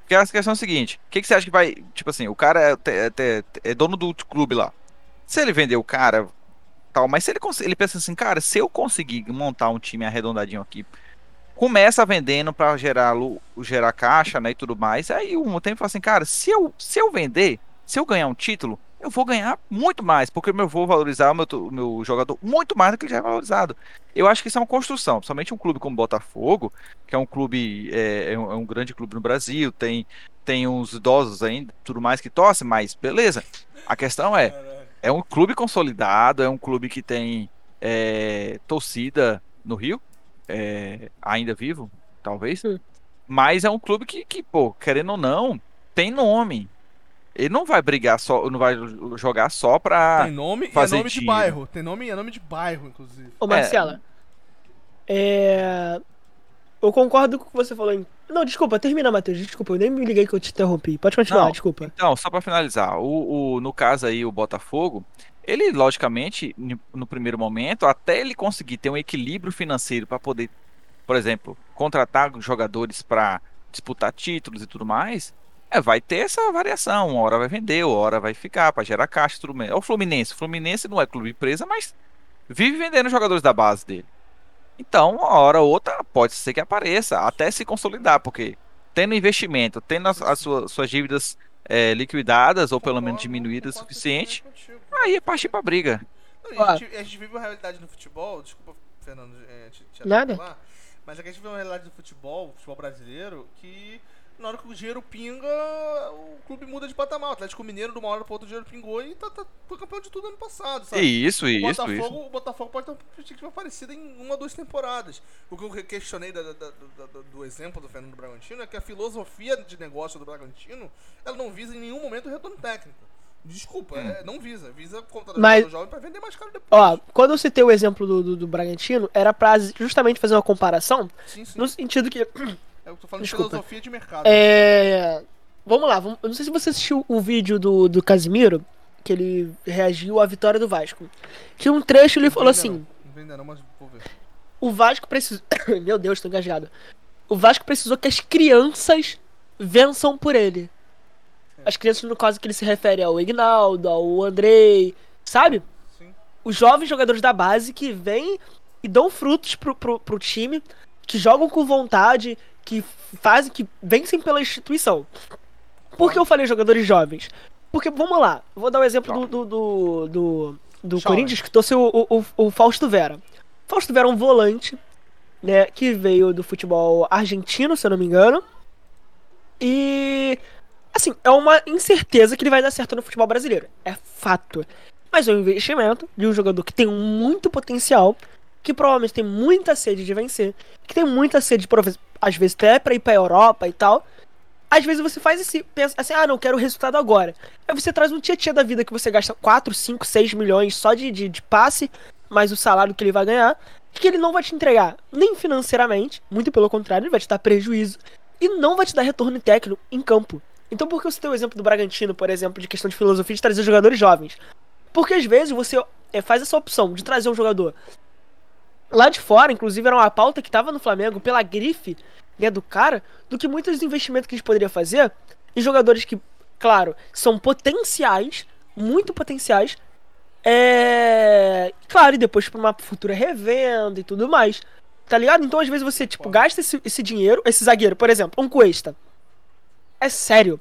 Porque a questão é a seguinte: o que, que você acha que vai. Tipo assim, o cara é, te- é- é dono do clube lá. Se ele vender o cara, tal, mas se ele, ele pensa assim, cara, se eu conseguir montar um time arredondadinho aqui, começa vendendo pra gerar, gerar caixa, né, e tudo mais. Aí um tempo fala assim, cara, se eu, se eu vender, se eu ganhar um título, eu vou ganhar muito mais, porque eu vou valorizar o meu, o meu jogador muito mais do que ele já é valorizado. Eu acho que isso é uma construção, principalmente um clube como o Botafogo, que é um clube, é, é um, é um grande clube no Brasil, tem, tem uns idosos ainda, tudo mais que torcem, mas beleza. A questão é, é um clube consolidado, é um clube que tem é, torcida no Rio, é, ainda vivo, talvez. Sim. Mas é um clube que, que, pô, querendo ou não, tem nome. Ele não vai brigar só, não vai jogar só pra. Tem nome e é fazer nome de tiro. bairro. Tem nome e é nome de bairro, inclusive. Ô, Marcela. É... Eu concordo com o que você falou. Em... Não, desculpa, termina, Matheus. Desculpa, eu nem me liguei que eu te interrompi. Pode continuar, Não. desculpa. Então, só pra finalizar, o, o- no caso aí, o Botafogo, ele, logicamente, no primeiro momento, até ele conseguir ter um equilíbrio financeiro para poder, por exemplo, contratar jogadores para disputar títulos e tudo mais, é, vai ter essa variação. Uma hora vai vender, uma hora vai ficar para gerar caixa e tudo mais. É o Fluminense. O Fluminense não é clube empresa, mas vive vendendo jogadores da base dele. Então, uma hora ou outra, pode ser que apareça, até se consolidar, porque tendo investimento, tendo as, as suas, suas dívidas é, liquidadas ou pelo menos diminuídas o suficiente, aí é partir pra briga. Não, e a, gente, a gente vive uma realidade no futebol, desculpa, Fernando, é, te, te Nada. mas é que a gente vive uma realidade do futebol, futebol brasileiro, que na hora que o dinheiro pinga, o clube muda de patamar. O Atlético Mineiro, de uma hora pra outra, o dinheiro pingou e tá, tá, foi campeão de tudo ano passado, sabe? Isso, O isso, Botafogo, isso. o Botafogo pode ter uma perspectiva parecida em uma, duas temporadas. O que eu questionei da- da- da- da- do exemplo do Fernando Bragantino é que a filosofia de negócio do Bragantino ela não visa em nenhum momento o retorno técnico. Desculpa, é, não visa. Visa contratar Mas- jogador jovem pra vender mais caro depois. Ó, quando eu citei o exemplo do, do, do Bragantino, era pra justamente fazer uma comparação, sim, sim. no sentido que. É o que eu tô falando Desculpa. de filosofia de mercado. É. Vamos lá, vamos- eu não sei se você assistiu o vídeo do, do Casimiro, que ele reagiu à vitória do Vasco. Tinha um trecho ele falou assim: Não, não vem ainda não, mas vou ver. o Vasco precisou. Meu Deus, tô engasgado. O Vasco precisou que as crianças vençam por ele. As crianças, no caso, que ele se refere ao Ignaldo, ao Andrei, sabe? Sim. Os jovens jogadores da base que vêm e dão frutos pro, pro, pro time, que jogam com vontade, que fazem, que vencem pela instituição. Por que eu falei jogadores jovens? Porque, vamos lá, vou dar o exemplo do, do, do, do. Corinthians, que trouxe o, o, o- o Fausto Vera. Fausto Vera é um volante, né, que veio do futebol argentino, se eu não me engano. E assim, é uma incerteza que ele vai dar certo no futebol brasileiro. É fato. Mas é um investimento de um jogador que tem muito potencial, que provavelmente tem muita sede de vencer, que tem muita sede, por vezes- às vezes até pra ir pra Europa e tal. Às vezes você faz esse, pensa assim, ah, não quero o resultado agora. Aí você traz um tia da vida que você gasta 4, 5, 6 milhões só de, de, de passe, mais o salário que ele vai ganhar, que ele não vai te entregar nem financeiramente, muito pelo contrário, ele vai te dar prejuízo, e não vai te dar retorno técnico em campo. Então por que você tem o exemplo do Bragantino, por exemplo, de questão de filosofia de trazer jogadores jovens? Porque às vezes você é, faz essa opção de trazer um jogador lá de fora, inclusive era uma pauta que tava no Flamengo pela grife né, do cara, do que muitos investimentos que a gente poderia fazer em jogadores que, claro, são potenciais, muito potenciais, é. Claro, e depois pra uma futura revenda e tudo mais. Tá ligado? Então, às vezes, você, tipo, gasta esse, esse dinheiro, esse zagueiro, por exemplo, um Cuesta. É sério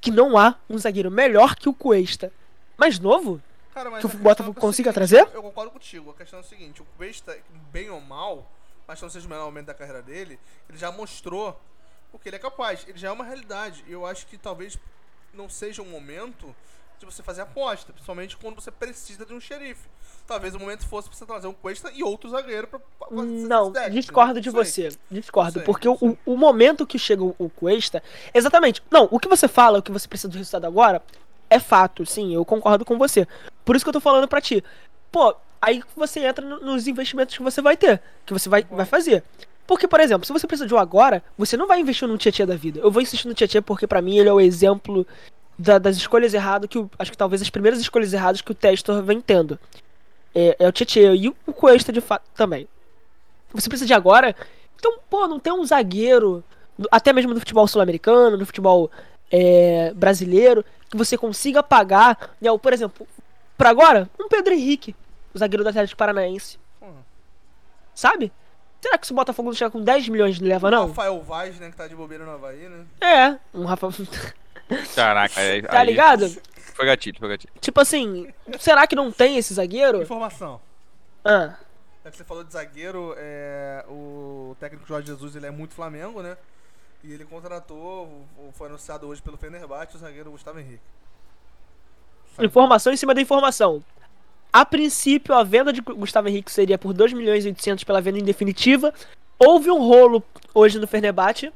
que não há um zagueiro melhor que o Cuesta. Mais novo? Cara, mas Que o a questão Botafogo é o consiga seguinte, trazer? Eu concordo contigo. A questão é o seguinte: o Cuesta, bem ou mal, mas não seja o melhor momento da carreira dele, ele já mostrou o que ele é capaz. Ele já é uma realidade. E eu acho que talvez não seja um momento de você fazer aposta, principalmente quando você precisa de um xerife. Talvez o momento fosse pra você trazer um Cuesta e outro zagueiro pra. pra Não, deck, discordo de? Não sei. você. Discordo, sei, porque o, o momento que chega o, o Cuesta. Exatamente. Não, o que você fala, o que você precisa do resultado agora, é fato, sim, eu concordo com você. Por isso que eu tô falando pra ti. Pô, aí você entra no- nos investimentos que você vai ter, que você vai, vai fazer. Porque, por exemplo, se você precisa de um agora, você não vai investir num Tietchan da vida. Eu vou insistir no Tietchan porque pra mim ele é o exemplo da- das escolhas erradas que o, acho que talvez as primeiras escolhas erradas que o Testor vem tendo. É, é o Tietchan e o Cuesta de fato também. Você precisa de agora. Então, pô, não tem um zagueiro, até mesmo do futebol sul-americano, do futebol é, brasileiro, que você consiga pagar. Né, por exemplo, pra agora, um Pedro Henrique, o zagueiro do Atlético Paranaense. Porra. Sabe? Será que se o Botafogo não chegar com 10 milhões não leva, não? Rafael Vaz, né, que tá de bobeira no Havaí, né? É, um Rafa. Caraca, aí, tá ligado? Foi gatilho, foi gatilho. Tipo assim, será que não tem esse zagueiro? Informação. Ah, É que você falou de zagueiro, é, o técnico Jorge Jesus ele é muito Flamengo, né? E ele contratou, foi anunciado hoje pelo Fenerbahçe, o zagueiro Gustavo Henrique. Informação em cima da informação. A princípio, a venda de Gustavo Henrique seria por 2 milhões e 800 pela venda em definitiva. Houve um rolo hoje no Fenerbahçe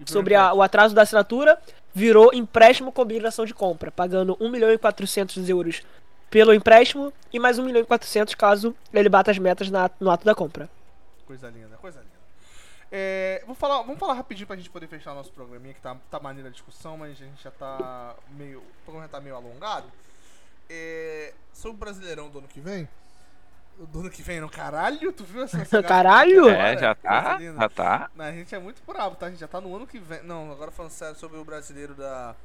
E sobre a- o atraso da assinatura. Virou empréstimo com obrigação de compra, pagando 1 milhão e 400 euros pelo empréstimo e mais 1 milhão e 400 caso ele bata as metas na- no ato da compra. Coisa linda, coisa linda. É, vou falar, vamos falar rapidinho pra gente poder fechar o nosso programinha, que tá, tá maneira a discussão, mas a gente já tá meio. O programa já tá meio alongado. É, sobre o Brasileirão do ano que vem. Do ano que vem, não, caralho, tu viu essa Caralho! É, já tá, já tá. Não, a gente é muito brabo, tá? A gente já tá no ano que vem. Não, agora falando sério sobre o brasileiro da.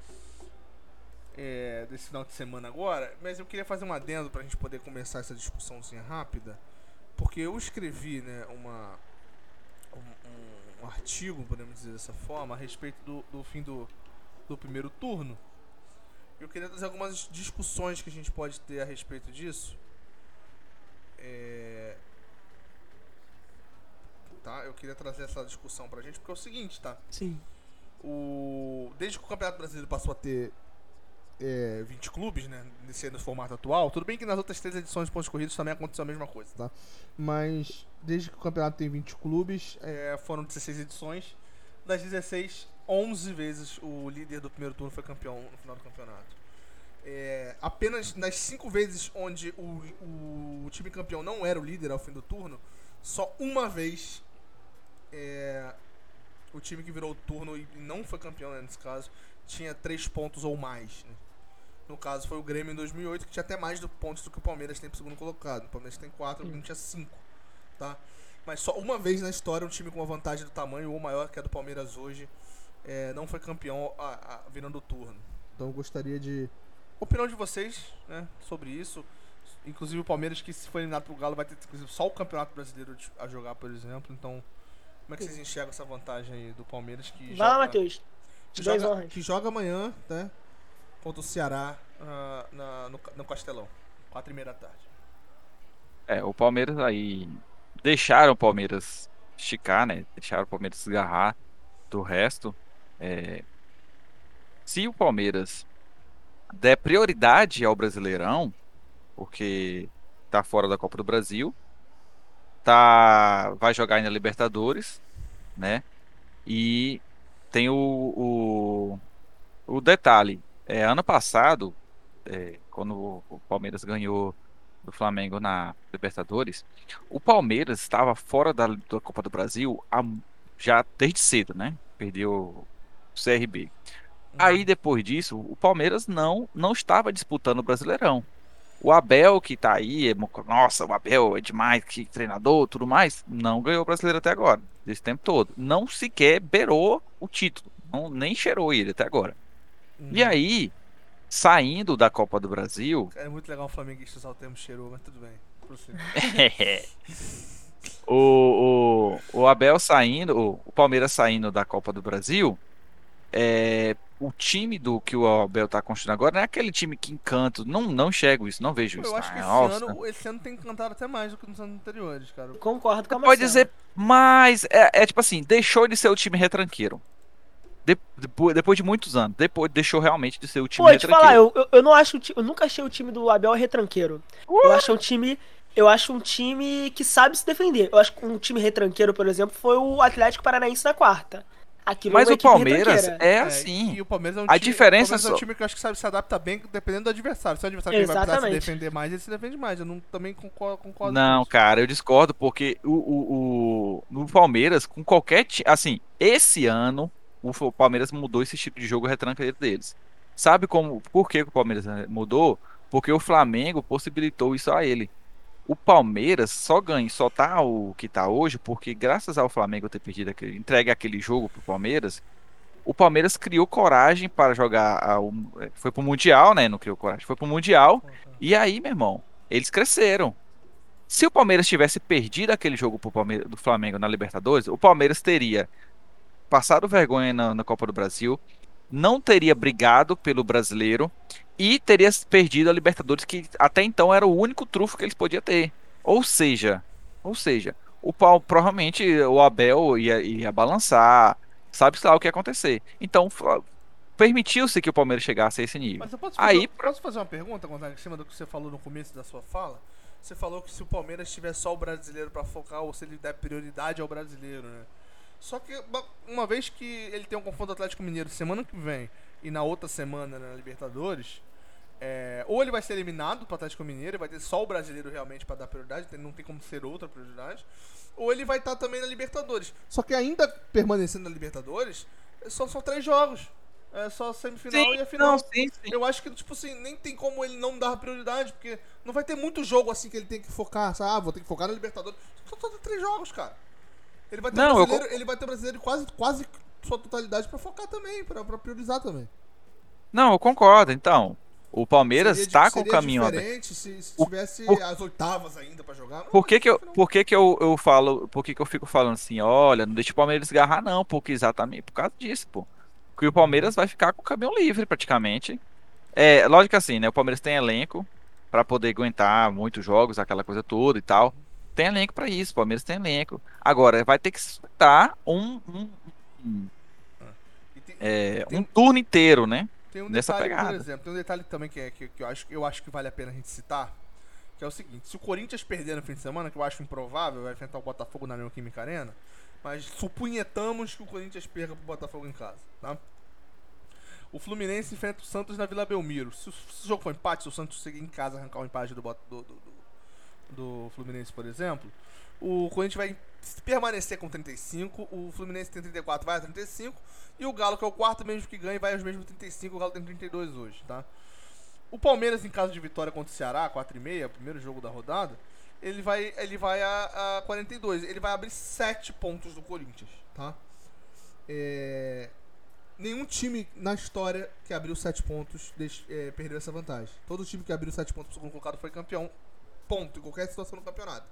é, desse final de semana agora. Mas eu queria fazer um adendo pra gente poder começar essa discussãozinha rápida. Porque eu escrevi, né, uma. Um, um- um artigo, podemos dizer dessa forma, a respeito do, do fim do, do primeiro turno. Eu queria trazer algumas discussões que a gente pode ter a respeito disso. É, tá? Eu queria trazer essa discussão pra gente, porque é o seguinte, tá? Sim. O... Desde que o Campeonato Brasileiro passou a ter é, 20 clubes, né? Nesse no formato atual, tudo bem que nas outras três edições de pontos corridos também aconteceu a mesma coisa, tá? Mas desde que o campeonato tem 20 clubes, é, foram 16 edições. Das 16, 11 vezes o líder do primeiro turno foi campeão no final do campeonato. É, apenas nas 5 vezes onde o, o time campeão não era o líder ao fim do turno, só uma vez é, o time que virou o turno e não foi campeão né, nesse caso tinha 3 pontos ou mais. né? No caso foi o Grêmio em 2008 que tinha até mais do pontos do que o Palmeiras tem pro segundo colocado. O Palmeiras tem 4, o Grêmio tinha 5, tá? Mas só uma vez na história um time com uma vantagem do tamanho ou maior que a do Palmeiras hoje é, não foi campeão a, a, virando o turno. Então eu gostaria de opinião de vocês, né, sobre isso. Inclusive o Palmeiras que se for eliminado pro Galo vai ter inclusive, só o Campeonato Brasileiro a jogar, por exemplo. Então, como é que vocês enxergam essa vantagem aí do Palmeiras que Vai lá, joga- Matheus. que Dois joga, honras. que joga amanhã, né? Contra o Ceará ah, na, no, no Castelão. Quatro e meia da tarde. É, o Palmeiras aí. Deixaram o Palmeiras esticar, né? Deixaram o Palmeiras se agarrar do resto. É, Se o Palmeiras der prioridade ao Brasileirão, porque tá fora da Copa do Brasil, tá vai jogar ainda Libertadores, né? E tem o, o, o detalhe, é, ano passado, é, quando o- Palmeiras ganhou do Flamengo na Libertadores, o Palmeiras estava fora da, da Copa do Brasil há- já desde cedo, né? Perdeu CRB. Aí depois disso, o Palmeiras não não estava disputando o Brasileirão. O Abel que tá aí, é nossa, o Abel é demais, que treinador, tudo mais, não ganhou o Brasileiro até agora, desse tempo todo. Não sequer beirou o título, não, nem cheirou ele até agora. E aí, saindo da Copa do Brasil, É muito legal o flamenguista usar o termo cheirou, mas tudo bem. Prossiga. o, o, o Abel saindo, o, o Palmeiras saindo da Copa do Brasil, é, o time do que o Abel tá construindo agora não é aquele time que encanta. Não, não enxergo isso, não vejo isso. Eu acho que Ah, esse ano, esse ano tem encantado até mais do que nos anos anteriores, cara. Concordo com a Pode dizer, mas é, é tipo assim, deixou de ser o time retranqueiro. De- depois, depois de muitos anos, depois deixou realmente de ser o time Pô, te falar, retranqueiro. eu, eu, eu não acho. Eu nunca achei o time do Abel retranqueiro. Eu acho um time. Eu acho um time que sabe se defender. Eu acho que um time retranqueiro, por exemplo, foi o Atlético Paranaense na quarta. Aquilo é Mas uma o Palmeiras é É, assim. E o Palmeiras é um A time, diferença o Palmeiras é um só- time que eu acho que sabe se adapta bem dependendo do adversário. Se o adversário vai precisar se defender mais, ele se defende mais. Eu não, também concordo, concordo com Não, isso. cara, eu discordo porque o, o, o- no Palmeiras, com qualquer time. Assim, esse ano, o Palmeiras mudou esse tipo de jogo retranqueiro deles. Sabe como, por que o Palmeiras eh, mudou? Porque o Flamengo possibilitou isso a ele. O Palmeiras só ganha, só tá o que tá hoje, porque graças ao Flamengo ter perdido aquele, entregue aquele jogo pro Palmeiras, o Palmeiras criou coragem para jogar. Eh, foi pro Mundial, né? Não criou coragem, foi pro Mundial. E aí, meu irmão, eles cresceram. Se o Palmeiras tivesse perdido aquele jogo pro Palmeiras, do Flamengo na Libertadores, o Palmeiras teria passado vergonha na, na Copa do Brasil, não teria brigado pelo brasileiro e teria perdido a Libertadores, que até então era o único trufo que eles podiam ter. Ou seja, ou seja, o pau provavelmente o Abel ia, ia balançar, sabe lá o que ia acontecer. Então permitiu-se que o Palmeiras chegasse a esse nível. Mas eu posso fazer, Aí, posso fazer uma pergunta, Gonzaga, em cima do que você falou no começo da sua fala? Você falou que se o Palmeiras tiver só o brasileiro para focar, ou se ele der prioridade ao brasileiro, né? Só que uma vez que ele tem um confronto Atlético Mineiro semana que vem e na outra semana na Libertadores, é, ou ele vai ser eliminado para Atlético Mineiro, vai ter só o brasileiro realmente para dar prioridade, não tem como ser outra prioridade, ou ele vai estar tá também na Libertadores. Só que ainda permanecendo na Libertadores, só são três jogos. É só semifinal sim, e a final. Não, sim, sim. Eu acho que, tipo assim, nem tem como ele não dar prioridade, porque não vai ter muito jogo assim que ele tem que focar. Sabe? Ah, vou ter que focar na Libertadores. Só, só três jogos, cara. Ele vai ter não, brasileiro, eu... ele vai ter brasileiro quase, quase sua totalidade para focar também, para priorizar também. Não, eu concordo. Então, o Palmeiras está com o caminho diferente se, se tivesse o, as oitavas ainda para jogar. Por que que eu, por que que eu, eu falo, por que que eu fico falando assim, olha, não deixa o Palmeiras desgarrar não, porque exatamente por causa disso, pô. Que o Palmeiras vai ficar com o caminho livre praticamente. É, lógico assim, né, o Palmeiras tem elenco para poder aguentar muitos jogos, aquela coisa toda e tal tem elenco para isso, o Palmeiras tem elenco. Agora, vai ter que estar um, um, um, tem, é, um turno inteiro, né? Tem um Nessa detalhe, pegada. por exemplo, tem um detalhe também que, é, que, que, eu, acho, eu acho que vale a pena a gente citar, que é o seguinte, se o Corinthians perder no fim de semana, que eu acho improvável, vai enfrentar o Botafogo na Neoquímica Arena, mas supunhetamos que o Corinthians perca pro Botafogo em casa, tá? O Fluminense enfrenta o Santos na Vila Belmiro. Se o, se o jogo for empate, se o Santos seguir em casa arrancar o empate do, do, do, do Fluminense, por exemplo, o Corinthians vai permanecer com 35, o Fluminense tem 34, vai a 35, e o Galo, que é o quarto mesmo que ganha, vai aos mesmos 35, o Galo tem 32 hoje, tá? O Palmeiras, em caso de vitória contra o Ceará, 4 e meia, primeiro jogo da rodada, ele vai, ele vai a, a 42, ele vai abrir 7 pontos do Corinthians, tá? É... Nenhum time na história que abriu 7 pontos é, perdeu essa vantagem. Todo time que abriu 7 pontos pro segundo colocado foi campeão ponto em qualquer situação no campeonato.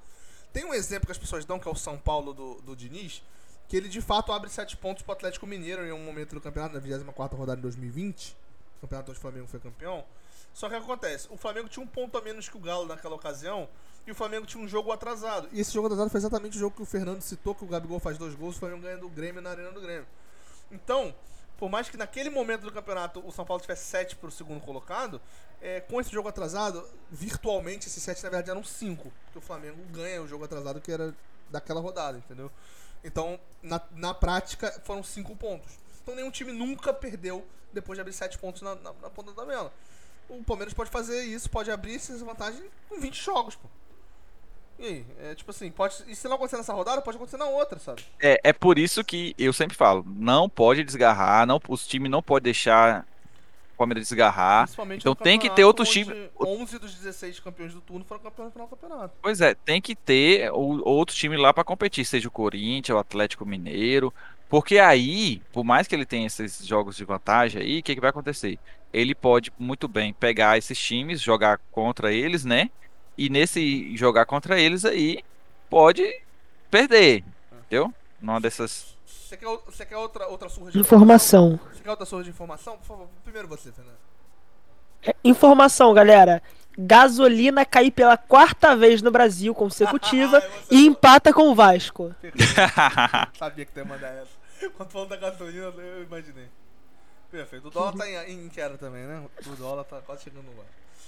Tem um exemplo que as pessoas dão, que é o São Paulo do, do Diniz, que ele de fato abre 7 pontos pro Atlético Mineiro em um momento do campeonato, na 24 rodada de 2020. O campeonato onde o Flamengo foi campeão. Só que acontece? O Flamengo tinha um ponto a menos que o Galo naquela ocasião. E o Flamengo tinha um jogo atrasado. E esse jogo atrasado foi exatamente o jogo que o Fernando citou, que o Gabigol faz dois gols, o Flamengo ganha do Grêmio na Arena do Grêmio. Então, por mais que naquele momento do campeonato o São Paulo tivesse 7 pro segundo colocado, é, com esse jogo atrasado, virtualmente esses 7 na verdade eram 5. Porque o Flamengo ganha o jogo atrasado que era daquela rodada, entendeu? Então, na, na prática, foram 5 pontos. Então nenhum time nunca perdeu depois de abrir 7 pontos na, na, na ponta da tabela. O Palmeiras pode fazer isso, pode abrir essa vantagem com 20 jogos, pô. E aí, é, tipo assim, pode, e se não acontecer nessa rodada, pode acontecer na outra, sabe? É, é por isso que eu sempre falo, não pode desgarrar, não, os times não podem deixar o Palmeiras desgarrar. Então tem que ter outro time. 11 dos 16 campeões do turno foram campeões no final do campeonato. Pois é, tem que ter o, outro time lá para competir, seja o Corinthians, o Atlético Mineiro. Porque aí, por mais que ele tenha esses jogos de vantagem aí, o que, que vai acontecer? Ele pode muito bem pegar esses times, jogar contra eles, né? E nesse jogar contra eles aí, pode perder. Entendeu? Numa dessas. Você quer, você quer outra, outra surra de informação? informação? Você quer outra surra de informação? Por favor, primeiro você, Fernando. É, informação, galera. Gasolina cair pela quarta vez no Brasil consecutiva e empata com o Vasco. Sabia que tu ia mandar essa. Quando falando da gasolina, eu imaginei. Perfeito. O dólar tá em, em queda também, né? O dólar tá quase chegando no ar.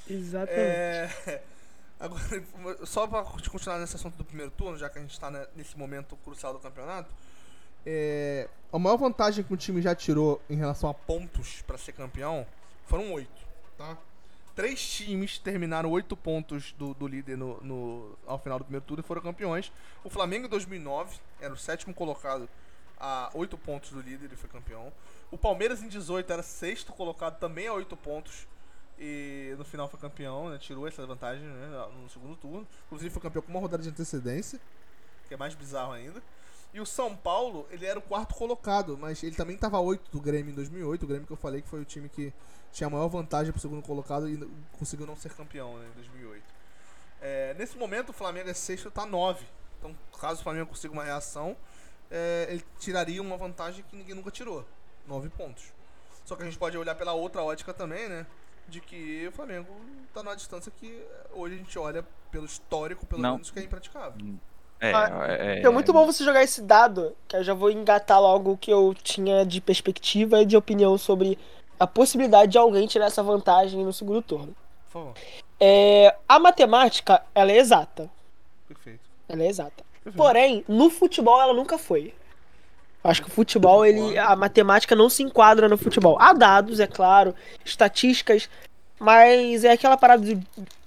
Exatamente. É... Agora, só para continuar nesse assunto do primeiro turno, já que a gente está nesse momento crucial do campeonato, é, a maior vantagem que o time já tirou em relação a pontos para ser campeão foram oito, tá? Três times terminaram oito pontos do, do líder no, no, ao final do primeiro turno e foram campeões. O Flamengo em 2009 era o sétimo colocado a 8 pontos do líder e foi campeão. O Palmeiras em 18 era sexto colocado também a 8 pontos. E no final foi campeão, né? Tirou essa vantagem né? no segundo turno. Inclusive foi campeão com uma rodada de antecedência, que é mais bizarro ainda. E o São Paulo, ele era o quarto colocado, mas ele também estava 8 do Grêmio em 2008. O Grêmio que eu falei que foi o time que tinha a maior vantagem para o segundo colocado e conseguiu não ser campeão né, em 2008. É, nesse momento, o Flamengo é sexto, está 9. Então, caso o Flamengo consiga uma reação, é, ele tiraria uma vantagem que ninguém nunca tirou: 9 pontos. Só que a gente pode olhar pela outra ótica também, né? De que o Flamengo está numa distância que hoje a gente olha pelo histórico, pelo Não. menos, que é impraticável. É, Ah, é, É muito bom você jogar esse dado, que eu já vou engatar logo o que eu tinha de perspectiva e de opinião sobre a possibilidade de alguém tirar essa vantagem no segundo turno. Por favor. É, a matemática, ela é exata. Perfeito. Ela é exata. Perfeito. Porém, no futebol ela nunca foi. Acho que o futebol, ele, a matemática não se enquadra no futebol. Há dados, é claro, estatísticas, mas é aquela parada de...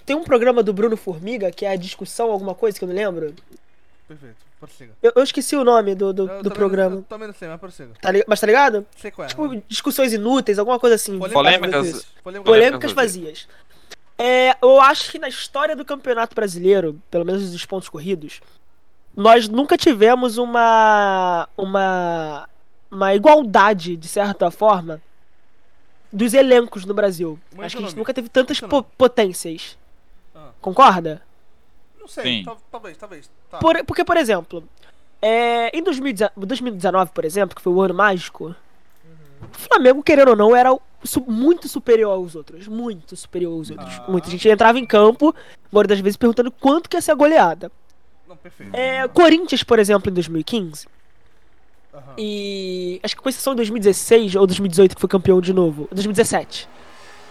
Tem um programa do Bruno Formiga, que é a discussão, alguma coisa que eu não lembro. Perfeito. Prossiga. Eu, eu esqueci o nome do, do, Eu do programa. Eu também não sei, mas prossiga. Tá li- Mas tá ligado? Sei qual é. Tipo, discussões inúteis, alguma coisa assim. Polêmicas. Isso. Polêmica. Polêmicas vazias. É, eu acho que na história do Campeonato Brasileiro, pelo menos dos pontos corridos, nós nunca tivemos uma uma uma igualdade de certa forma dos elencos no Brasil. Acho que a gente nunca teve tantas po- potências. Ah. Concorda? Não sei, talvez, talvez. Tá. Por- porque, por exemplo, é, em 2019, 2019, por exemplo, que foi o ano mágico, o Flamengo, querendo ou não, era muito superior aos outros. Muito superior aos outros. Ah. Muita gente entrava em campo, uma das vezes, perguntando quanto que ia ser a goleada. Não, perfeito. É, Corinthians, por exemplo, em 2015, Aham. e acho que com exceção de 2016 ou 2018, que foi campeão de novo, 2017,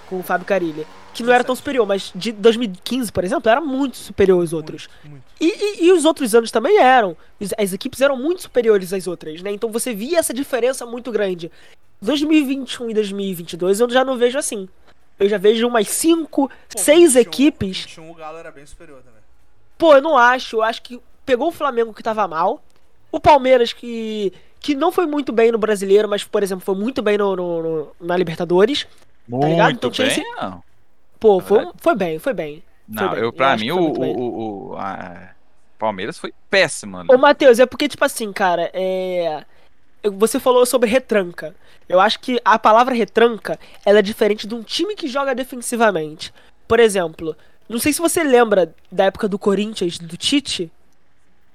com o Fábio Carilli, que não era tão superior, mas de 2015, por exemplo, era muito superior aos outros. Muito, muito. E, e- e os outros anos também eram. As equipes eram muito superiores às outras, né? Então você via essa diferença muito grande. 2021 e 2022 eu já não vejo assim. Eu já vejo umas 5, Pô, 6 21, equipes. 21 o Galo era bem superior também. Pô, eu não acho. Eu acho que pegou o Flamengo que tava mal. O Palmeiras que. que não foi muito bem no brasileiro, mas, por exemplo, foi muito bem no, no- no- na Libertadores. Muito ligado? Então bem. esse- Não, Pô, foi, foi bem, foi bem. não bem. eu, Eu pra acho mim, o, o, o- a Palmeiras foi péssimo. ali. Ô, Matheus, é porque, tipo assim, cara, é. eu- Você falou sobre retranca. Eu acho que a palavra retranca ela é diferente de um time que joga defensivamente. Por exemplo, não sei se você lembra da época do Corinthians, do Tite,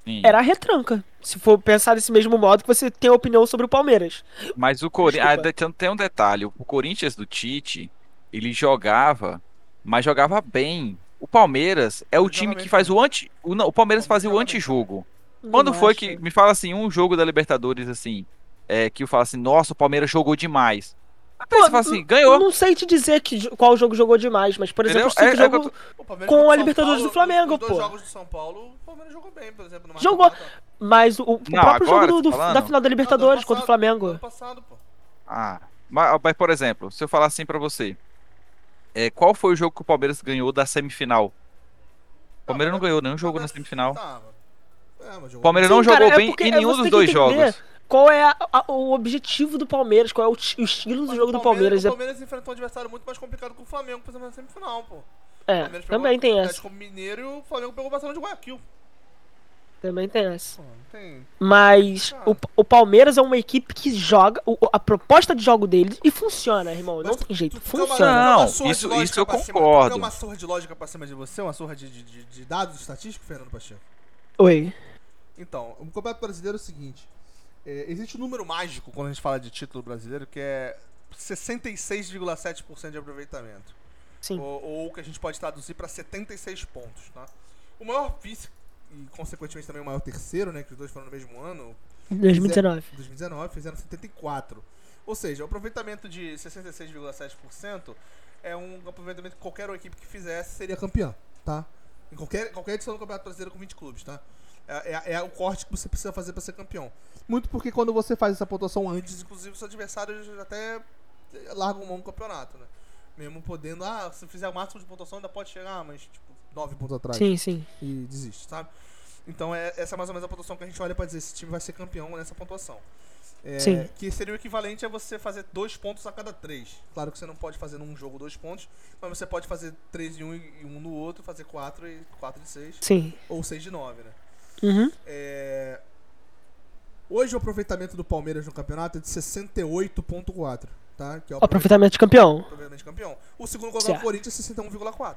Sim. era a retranca. Se for pensar desse mesmo modo que você tem opinião sobre o Palmeiras. Mas o Corinthians. Desculpa. tem, um detalhe: o Corinthians do Tite, ele jogava, mas jogava bem. O Palmeiras é o time que faz o anti. O, não, o Palmeiras fazia o antijogo. Quando foi que. Me fala assim, um jogo da Libertadores, assim. É, que eu falo assim, nossa, o Palmeiras jogou demais. Até Pô, você fala assim, Eu ganhou. não sei te dizer que, qual jogo jogou demais, mas, por exemplo, Entendeu? eu que É- é jogo. eu O Palmeiras Com a o Libertadores Paulo, do Flamengo, os dois pô. jogos do São Paulo, o Palmeiras jogou bem, por exemplo. no Jogou. Mas o, o Não, próprio agora, jogo do- tô do- da final da Não, do Libertadores ano contra o passado, Flamengo. passado, pô. Ah, mas, mas, por exemplo, se eu falar assim pra você, é, qual foi o jogo que o Palmeiras ganhou da semifinal? O Palmeiras não ganhou nenhum jogo na semifinal. Tava. É, O Palmeiras não jogou é bem em é nenhum dos dois jogos. Qual é a- a- o objetivo do Palmeiras? Qual é o, o estilo do Mas jogo o do Palmeiras? O É- Palmeiras enfrentou um adversário muito mais complicado que o Flamengo, por exemplo, na semifinal, pô. O É, também tem o essa. Atlético Mineiro e o Flamengo pegou o Barcelona de Guayaquil. Também tem essa. Tem... Mas Cara. o, o Palmeiras é uma equipe que joga. o- a proposta de jogo deles e funciona, irmão. Não tu- tem jeito. tu- tu Funciona. uma Não, surra de isso- lógica isso eu pra cima- concordo. Tu quer uma surra de lógica pra cima de você? Uma surra de, de, de- de dados estatísticos, Fernando Pacheco? Oi. Então, o Campeonato Brasileiro é o seguinte: é, existe um número mágico quando a gente fala de título brasileiro que é 66,7% de aproveitamento. Sim. Ou, ou que a gente pode traduzir para 76 pontos, tá? O maior vice e consequentemente também o maior terceiro, né, que os dois foram no mesmo ano, 2019. 2019 fizeram 74. Ou seja, o aproveitamento de 66,7% é um aproveitamento que qualquer equipe que fizesse seria campeã, tá? Em qualquer, qualquer edição do Campeonato Brasileiro com 20 clubes, tá? É, é- é o corte que você precisa fazer para ser campeão. Muito porque quando você faz essa pontuação antes, inclusive, os adversários até largam mão do campeonato, né? Mesmo podendo, ah, se fizer o máximo de pontuação ainda pode chegar, mas tipo, 9 pontos atrás Sim, sim. e desiste, sabe? Então é, essa é mais ou menos a pontuação que a gente olha pra dizer se esse time vai ser campeão nessa pontuação. É, Sim. Que seria o equivalente a você fazer dois pontos a cada três. Claro que você não pode fazer num jogo dois pontos, mas você pode fazer três em um e um no outro, fazer quatro e quatro de seis. Sim. Ou seis de nove, né? Uhum. É... Hoje o aproveitamento do Palmeiras no campeonato é de 68,4, tá? Que é o Aproveitamento de campeão. aproveitamento de campeão. O segundo colocado é o Certo. Corinthians, 61,4.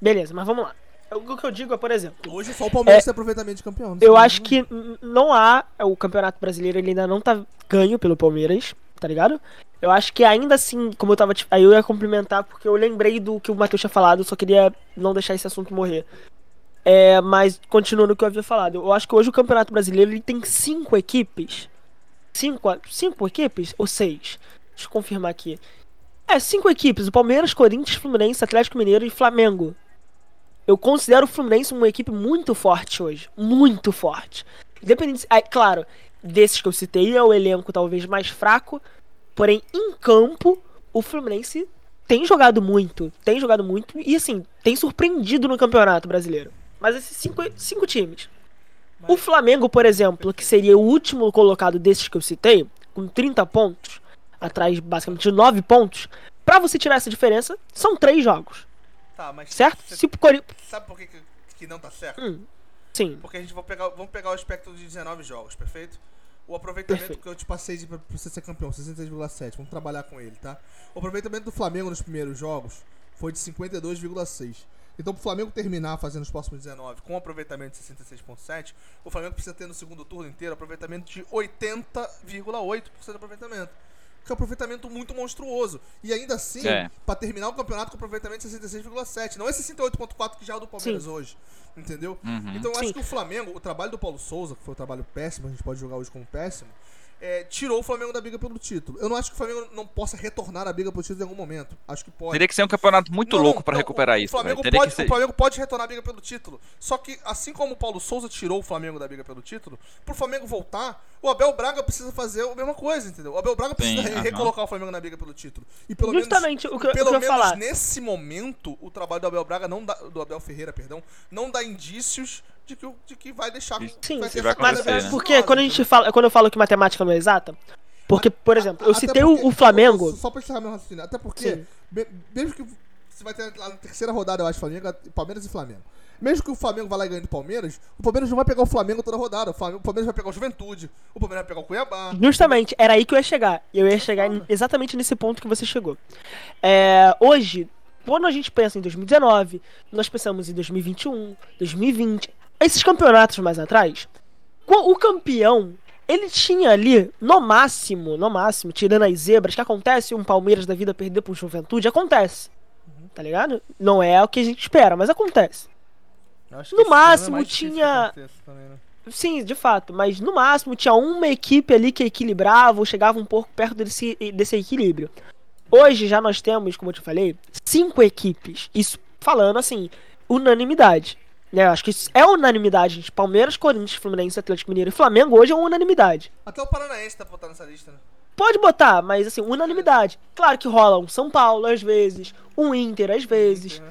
Beleza, mas vamos lá. O que eu digo é, por exemplo, Hoje só o Palmeiras É, tem aproveitamento de campeão. eu acho como- que não há. O Campeonato Brasileiro ele ainda não tá ganho pelo Palmeiras, tá ligado? Eu acho que ainda assim, como eu tava. Aí eu ia complementar porque eu lembrei do que o Matheus tinha falado, eu só queria não deixar esse assunto morrer. É, mas continuando o que eu havia falado, eu acho que hoje o Campeonato Brasileiro ele tem cinco equipes. Cinco, cinco equipes? Ou seis? Deixa eu confirmar aqui. É, cinco equipes: o Palmeiras, Corinthians, Fluminense, Atlético Mineiro e Flamengo. Eu considero o Fluminense uma equipe muito forte hoje. Muito forte. Independente. É, claro, desses que eu citei, é o elenco talvez mais fraco. Porém, em campo, o Fluminense tem jogado muito. Tem jogado muito. E assim, tem surpreendido no Campeonato Brasileiro. Mas esses cinco, cinco times. O Flamengo, por exemplo, que seria o último colocado desses que eu citei, com 30 pontos, atrás basicamente de 9 pontos, pra você tirar essa diferença, são três jogos. Tá, mas Certo? você Se sabe por que, que, não tá certo? Hum, sim. Porque a gente vai pegar, vamos pegar o espectro de 19 jogos, perfeito? O aproveitamento Perfeito. que eu te passei de, pra pra você ser campeão, 66,7. Vamos trabalhar com ele, tá? O aproveitamento do Flamengo nos primeiros jogos foi de 52,6. Então, pro Flamengo terminar fazendo os próximos 19 com um aproveitamento de 66,7, o Flamengo precisa ter no segundo turno inteiro aproveitamento de 80,8% de aproveitamento. Que é um aproveitamento muito monstruoso. E ainda assim, É. pra terminar o campeonato com aproveitamento de 66,7. Não é 68,4 que já é o do Palmeiras Sim. hoje. Entendeu? Uhum. Então eu Sim. acho que o Flamengo, o trabalho do Paulo Souza, que foi um trabalho péssimo, a gente pode jogar hoje como péssimo, é, tirou o Flamengo da briga pelo título. Eu não acho que o Flamengo não possa retornar à briga pelo título em algum momento. Acho que pode. Teria que ser um campeonato muito Não, louco não, recuperar o, isso. O Flamengo, pode, que ser... o Flamengo pode retornar à briga pelo título. Só que, assim como o Paulo Souza tirou o Flamengo da briga pelo título, pro Flamengo voltar, o Abel Braga precisa fazer a mesma coisa, entendeu? O Abel Braga precisa Sim, re- aham. recolocar o Flamengo na briga pelo título. E pelo Justamente menos, o que, eu- pelo o que eu ia menos falar. nesse momento, o trabalho do Abel Braga não dá, do Abel Ferreira, perdão, não dá indícios de que, de que vai deixar Sim, vai sim, vai mas né? porque quando a gente fala, quando eu falo que matemática não é exata, porque, por exemplo, eu Até citei porque- o, o Flamengo. Só pra encerrar meu raciocínio. Até porque, me- mesmo que você vai ter lá na terceira rodada, eu acho, Flamengo, Palmeiras e Flamengo. Mesmo que o Flamengo vá lá e ganhe do Palmeiras, o Palmeiras não vai pegar o Flamengo toda rodada. O, Flamengo, o Palmeiras vai pegar o Juventude, o Palmeiras vai pegar o Cuiabá. Justamente, era aí que eu ia chegar. Eu ia chegar exatamente nesse ponto que você chegou. É, hoje, quando a gente pensa em 2019, nós pensamos em 2021, 2020, esses campeonatos mais atrás, o campeão, ele tinha ali, no máximo, no máximo, tirando as zebras, que acontece um Palmeiras da vida perder pro Juventude, acontece. Tá ligado? Não é o que a gente espera, mas acontece. No é máximo difícil tinha- também, né? Sim, de fato, mas no máximo tinha uma equipe ali que equilibrava ou chegava um pouco perto desse, desse equilíbrio. Hoje já nós temos, como eu te falei, cinco equipes. Isso falando assim, unanimidade. Né? Acho que isso é unanimidade, gente. Palmeiras, Corinthians, Fluminense, Atlético Mineiro e Flamengo hoje é uma unanimidade. Até o Paranaense tá botando nessa lista, né? Pode botar, mas assim, unanimidade. Claro que rola um São Paulo às vezes, um Inter às vezes,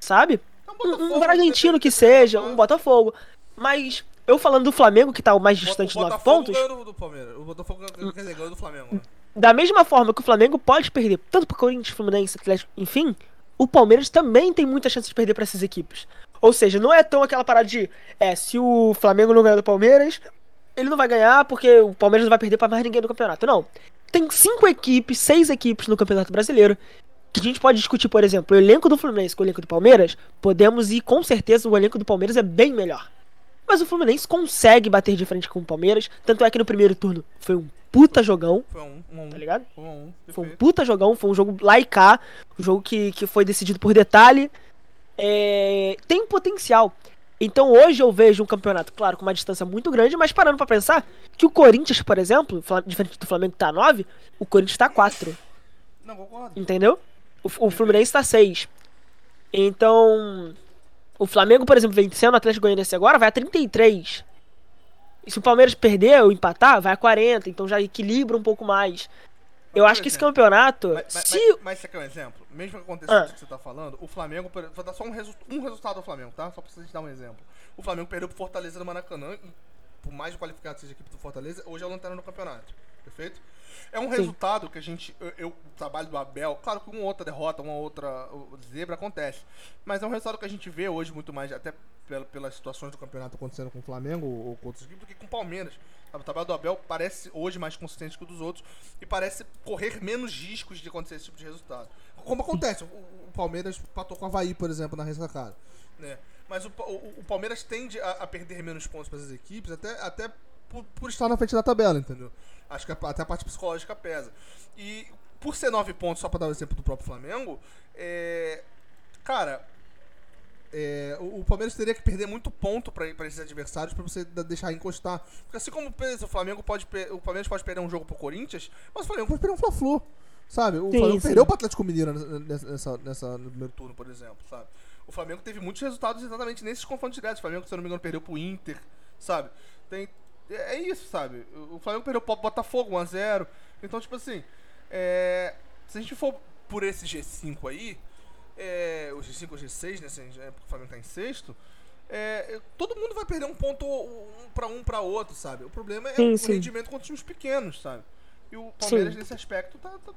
sabe? Então, Um, um Bragantino que seja, um Botafogo. Mas eu falando do Flamengo, que tá o mais distante o de 9 Botafogo pontos, ganhou do, Palmeiras. O Botafogo ganhou, quer dizer, ganhou do Flamengo. né? da mesma forma que o Flamengo pode perder tanto pro Corinthians, Fluminense, Atlético, enfim, o Palmeiras também tem muita chance de perder pra essas equipes. Ou seja, não é tão aquela parada de, é, se o Flamengo não ganhar do Palmeiras, ele não vai ganhar porque o Palmeiras não vai perder pra mais ninguém do campeonato. Não. Tem cinco equipes, seis equipes no Campeonato Brasileiro. Que a gente pode discutir, por exemplo, o elenco do Fluminense com o elenco do Palmeiras. Podemos ir, com certeza, o elenco do Palmeiras é bem melhor. Mas o Fluminense consegue bater de frente com o Palmeiras. Tanto é que no primeiro turno foi um puta jogão, Foi um, um, tá ligado? Foi um, um. Foi um puta jogão, foi um jogo lá e cá, um jogo que, que foi decidido por detalhe. É, tem potencial. Então hoje eu vejo um campeonato, claro, com uma distância muito grande, mas parando pra pensar que o Corinthians, por exemplo, diferente do Flamengo que tá 9, o Corinthians tá 4, Não, concordo. entendeu? O, o Fluminense tá 6. Então, o Flamengo, por exemplo, vencendo o Atlético Goianiense agora, vai a 33. E se o Palmeiras perder ou empatar, vai a 40, então já equilibra um pouco mais. Eu acho que esse campeonato, Mas, mas, se mas, mas você quer um exemplo? Mesmo que aconteça Ah. isso que você tá falando, o Flamengo, vou dar só um, resu- um resultado do Flamengo, tá? Só pra gente dar um exemplo. O Flamengo perdeu pro Fortaleza no Maracanã, e por mais qualificado seja a equipe do Fortaleza, hoje é o lanterna no campeonato. Perfeito? É um resultado que a gente. Eu, eu- o trabalho do Abel, claro que uma outra derrota, uma outra zebra acontece. Mas é um resultado que a gente vê hoje muito mais, até pela- pelas situações do campeonato acontecendo com o Flamengo ou com outros equipes, do que com o Palmeiras. O trabalho do Abel parece hoje mais consistente que o dos outros e parece correr menos riscos de acontecer esse tipo de resultado. Como acontece, o, Palmeiras patou com o Havaí, por exemplo, na ressacada. Né? Mas o, o- o Palmeiras tende a, a perder menos pontos para essas equipes, até, até por, por estar na frente da tabela, entendeu? Acho que a- até a parte psicológica pesa. E por ser nove pontos, só para dar o exemplo do próprio Flamengo, é, cara, é, o, o Palmeiras teria que perder muito ponto para esses adversários para você deixar encostar. Porque assim como o Flamengo pode o Palmeiras pode perder um jogo pro Corinthians, mas o Flamengo pode perder um Fla-Flu. Sabe? O Sim, Flamengo sim. perdeu pro Atlético Mineiro nessa, nessa, nessa- no primeiro turno, por exemplo, sabe? O Flamengo teve muitos resultados exatamente nesses confrontos diretos. O Flamengo, se eu não me engano, perdeu pro Inter, sabe? Tem, é é isso, sabe? O Flamengo perdeu pro Botafogo 1x0. Então, tipo assim, é, se a gente for por esse G5 aí, é, o G5 ou G6, né? assim, é, porque o Flamengo tá em sexto. é, todo mundo vai perder um ponto um pra um pra outro, sabe? O problema é Sim, o sim. rendimento contra os times pequenos, sabe? E o Palmeiras, Sim. nesse aspecto, tá, tá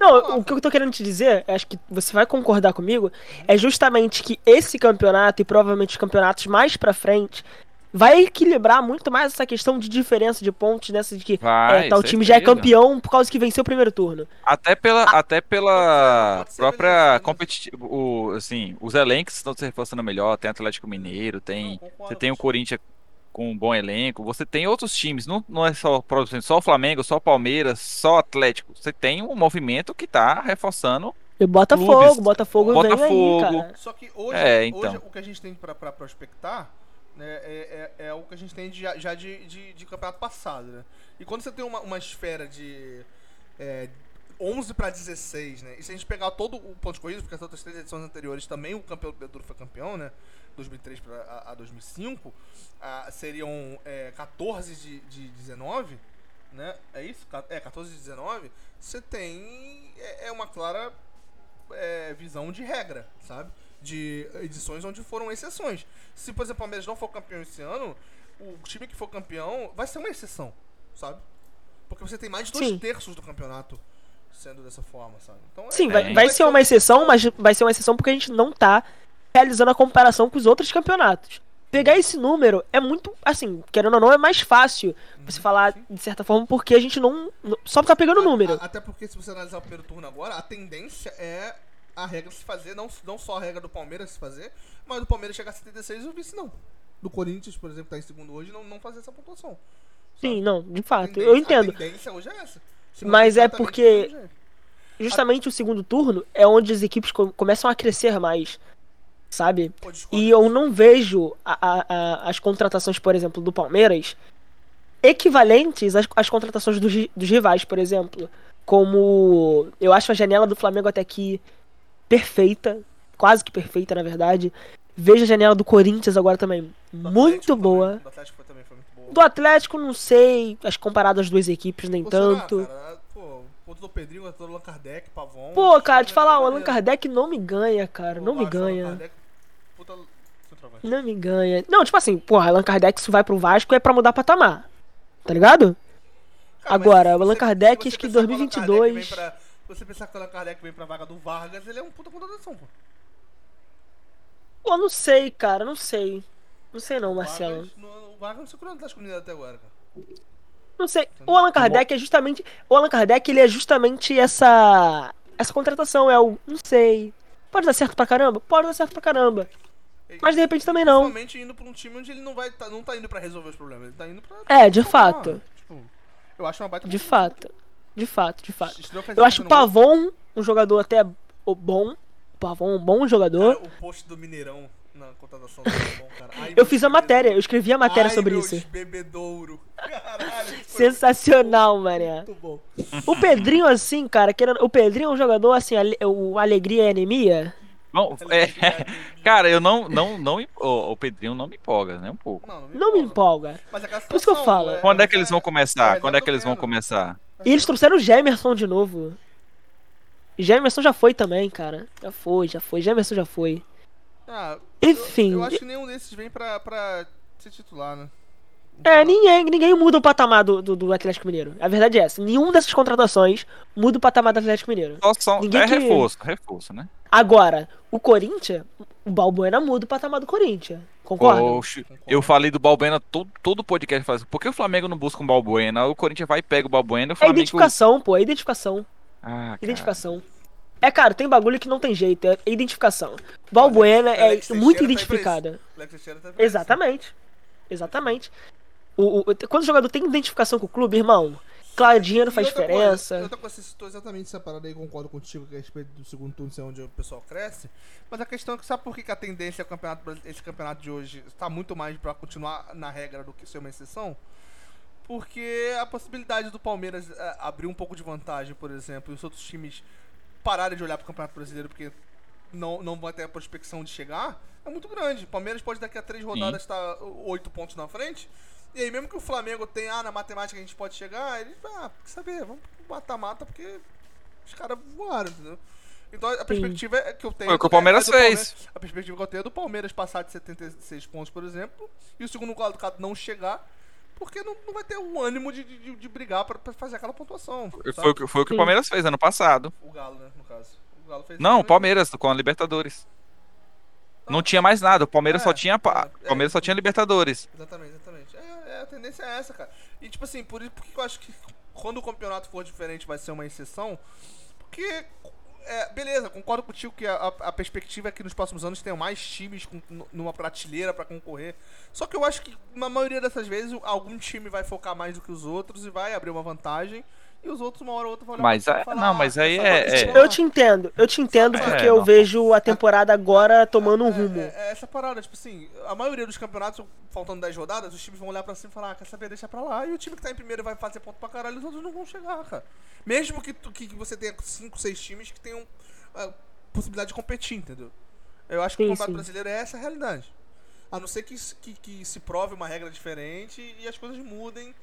Não, falar, o que eu tô querendo te dizer, acho que você vai concordar comigo, é justamente que esse campeonato e provavelmente os campeonatos mais pra frente vai equilibrar muito mais essa questão de diferença de pontos nessa de que Vai, é, tal time já é campeão por causa que venceu o primeiro turno. Até pela, até pela pode ser, própria competitiva. O, assim, os elencos estão se reforçando melhor. Tem Atlético Mineiro, tem. Não, concordo Você tem o. Corinthians com um bom elenco. Você tem outros times. Não, não é só, só o Flamengo, só o Palmeiras, só o Atlético. Você tem um movimento que tá reforçando. E Botafogo, Clubes. Botafogo, vem Botafogo. aí, cara. Só que hoje, É, então. hoje o que a gente tem pra, pra prospectar é, é, é o que a gente tem de- já, de, de, de campeonato passado. Né? E quando você tem uma, uma esfera de é, 11 pra 16, né? E se a gente pegar todo o ponto de corrida, porque as outras três edições anteriores também o campeão do Bedouro foi campeão, né? 2003 pra, a, a 2005, ah, seriam é, 14 de, de 19, né? É isso? É, 14 de 19. Você tem. É, é uma clara é, visão de regra, sabe? De edições onde foram exceções. Se, por exemplo, o Palmeiras não for campeão esse ano, o time que for campeão vai ser uma exceção, sabe? Porque você tem mais de dois Sim. terços do campeonato sendo dessa forma, sabe? Então, é- Sim, É, vai, vai ser uma exceção, mas vai ser uma exceção porque a gente não tá realizando a comparação com os outros campeonatos. Pegar esse número é muito, assim, querendo ou não, é mais fácil você falar de certa forma porque a gente não. só tá pegando o número. a- até porque se você analisar o primeiro turno agora, a tendência é a regra se fazer, não, não só a regra do Palmeiras se fazer, mas do Palmeiras chegar a 76 e o vice não. Do Corinthians, por exemplo, tá em segundo hoje, não, não fazer essa pontuação. Sim, não, de A fato, eu entendo. A tendência hoje é essa. Mas é porque- jeito. Justamente o segundo turno é onde as equipes co- começam a crescer mais, sabe? Pô. E eu não vejo a- a- a- as contratações, por exemplo, do Palmeiras equivalentes às, às contratações dos, dos rivais, por exemplo. Como eu acho a janela do Flamengo até aqui perfeita, quase que perfeita, na verdade. Vejo a janela do Corinthians agora também Do muito Atlético boa. Também, do Atlético também foi muito boa. Do Atlético, não sei, as comparadas às duas equipes, nem Pô, será, tanto. cara? Pô, ponto do Pedrinho, do Allan Kardec, Pavon. Pô, cara, te falar, o Allan. Kardec não me ganha, cara. Pô, Não me ganha. Kardec, puta. Não me ganha. Não, tipo assim, porra, Allan Kardec se vai pro Vasco é pra mudar patamar. Tá ligado? Cara, Agora, o Allan Kardec, acho que você pensar que o Allan 2022 Kardec você pensar que o Allan Kardec vem pra vaga do Vargas, ele é um puta contratação, pô. Pô, não sei, cara, não sei. Não sei não, Marcelo. Vargas, no, o Vargas não se curou Atlético Mineiro até agora, cara. Não sei. O Allan Kardec é justamente. O Allan Kardec, ele é justamente essa. Essa contratação. É o. Não sei. Pode dar certo pra caramba? Pode dar certo pra caramba. Mas de repente também não. Principalmente indo pra um time onde ele não vai tá, não tá indo pra resolver os problemas, ele tá indo pra. É, de fato. Tipo, eu acho uma baita De fato. De fato, de fato. Eu acho o. Pavon um jogador até bom. O Pavon um bom jogador. Cara, o post do Mineirão na contratação do bom, cara. Ai, Eu fiz a matéria, eu escrevi a matéria Ai, sobre meus isso. bebedouro. Caralho, Sensacional, mané. muito bom. O Pedrinho, assim, cara, querendo, o Pedrinho é um jogador assim, ale- o Alegria e Anemia. Bom, é, cara, eu não, não, não, me- o, o Pedrinho não me empolga, né, um pouco. Não, não me Não me empolga. empolga. Mas é Por isso que eu falo. Quando é que eles vão começar? é, Quando é que eles vão começar? E eles trouxeram o Gemerson de novo. Gemerson já foi também, cara. Já foi, já foi. Gemerson já foi. Ah, Enfim. eu acho que nenhum desses vem pra, pra ser titular, né? É, ninguém, ninguém muda o patamar do, do, do Atlético Mineiro. A verdade é essa. Nenhuma dessas contratações muda o patamar do Atlético Mineiro. Só são, Ninguém é que- reforço, reforço, né? Agora, o Corinthians, o Balbuena muda o patamar do Corinthians. Concorda? Oxe, eu falei do Balbuena todo, todo podcast faz. Por que o Flamengo não busca um Balbuena? O Corinthians vai e pega o Balbuena e o É Flamengo. identificação, pô, é identificação. Ah, cara. Identificação. É, cara, tem bagulho que não tem jeito, é identificação. Balbuena é muito tá pra identificada. Tá. Exatamente. Exatamente. O, o- quando o jogador tem identificação com o clube, irmão, claro, dinheiro faz outra diferença. Coisa, outra coisa, você citou exatamente essa parada aí, concordo contigo que é a respeito do segundo turno ser onde o pessoal cresce. Mas a questão é que sabe por que, que a tendência é o campeonato, esse campeonato de hoje está muito mais pra continuar na regra do que ser uma exceção? Porque a possibilidade do Palmeiras eh, abrir um pouco de vantagem, por exemplo, e os outros times pararem de olhar pro Campeonato Brasileiro porque não, não vão ter a prospecção de chegar, é muito grande. O Palmeiras pode daqui a três rodadas estar oito pontos na frente. E aí, mesmo que o Flamengo tenha, ah, na matemática a gente pode chegar, ele vai, ah, quer saber, vamos mata-mata porque os caras voaram, entendeu? Então a perspectiva é que eu tenho. Foi o que o é- Palmeiras é fez. A perspectiva que eu tenho é do Palmeiras passar de 76 pontos, por exemplo, e o segundo colocado não chegar, porque não, não vai ter o ânimo de, de, de brigar pra, pra fazer aquela pontuação. Foi, sabe? o que- foi o que o. Palmeiras fez ano passado. O Galo, né, no caso. O Galo fez Não, o Palmeiras com a Libertadores. Não tinha mais nada. O Palmeiras É, só tinha. é, Palmeiras só tinha Libertadores. Exatamente, exatamente. A tendência é essa, cara. E tipo assim, por isso por que eu acho que quando o campeonato for diferente vai ser uma exceção. Porque, é, beleza, concordo contigo que a, a- a perspectiva é que nos próximos anos tenham mais times com- numa prateleira pra concorrer. Só que eu acho que na maioria dessas vezes algum time vai focar mais do que os outros e vai abrir uma vantagem. E os outros, uma hora ou outra, vão olhar Mas pra é- e falar, não, mas "Ah, aí é- é- Eu te entendo, eu te entendo É, porque eu não. vejo a temporada agora tomando um É, rumo. É, é essa parada, tipo assim, a maioria dos campeonatos, faltando 10 rodadas, os times vão olhar pra cima e falar, ah, quer saber, deixa pra lá. E o time que tá em primeiro vai fazer ponto pra caralho, os outros não vão chegar, cara. Mesmo que, tu- que você tenha 5, 6 times que tenham a possibilidade de competir, entendeu? Eu acho que Sim, o Campeonato sim. Brasileiro é essa a realidade. A não ser que, que, que se prove uma regra diferente e as coisas mudem.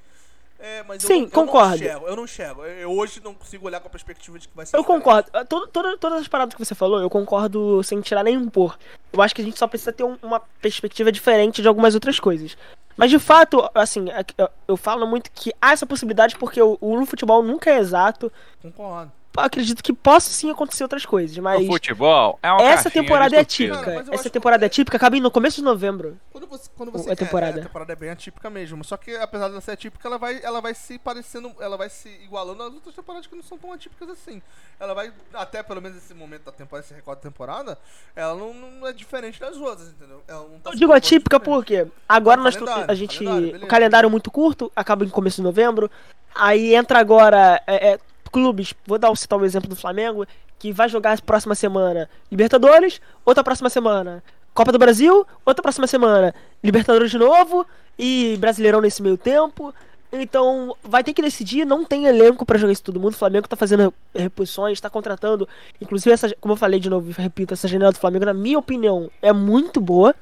É, mas eu Sim, eu, concordo. não enxergo, eu não enxergo. Eu, eu hoje não consigo olhar com a perspectiva de que vai ser Eu diferente. concordo. Ah, Todo, toda- todas as paradas que você falou, eu concordo sem tirar nem pôr. Eu acho que a gente só precisa ter um- uma perspectiva diferente de algumas outras coisas. Mas de fato, assim, é eu- eu falo muito que há essa possibilidade porque o, o futebol nunca é exato. Concordo. Acredito que possa sim acontecer outras coisas, mas O futebol é uma essa temporada é atípica. Eu essa temporada que- é atípica, acaba no começo de novembro. Quando você, quando você a temporada. É, a temporada é bem atípica mesmo. Só que apesar de ela ser atípica, ela vai, ela vai se parecendo, ela vai se igualando às outras temporadas que não são tão atípicas assim. Ela vai, até pelo menos esse momento da temporada, esse recorde da temporada, ela não, não é diferente das outras, entendeu? Ela não tá Eu digo atípica porque agora Não, nós a gente calendário, o calendário é muito curto, acaba em começo de novembro. Aí entra agora é, é, clubes, vou dar citar o exemplo do Flamengo, que vai jogar próxima semana Libertadores, outra próxima semana Copa do Brasil, outra próxima semana Libertadores de novo e Brasileirão nesse meio tempo. Então, vai ter que decidir, não tem elenco pra jogar isso todo mundo. O Flamengo tá fazendo reposições, tá contratando. Inclusive, essa, como eu falei de novo, repito, essa janela do Flamengo, na minha opinião, é muito boa.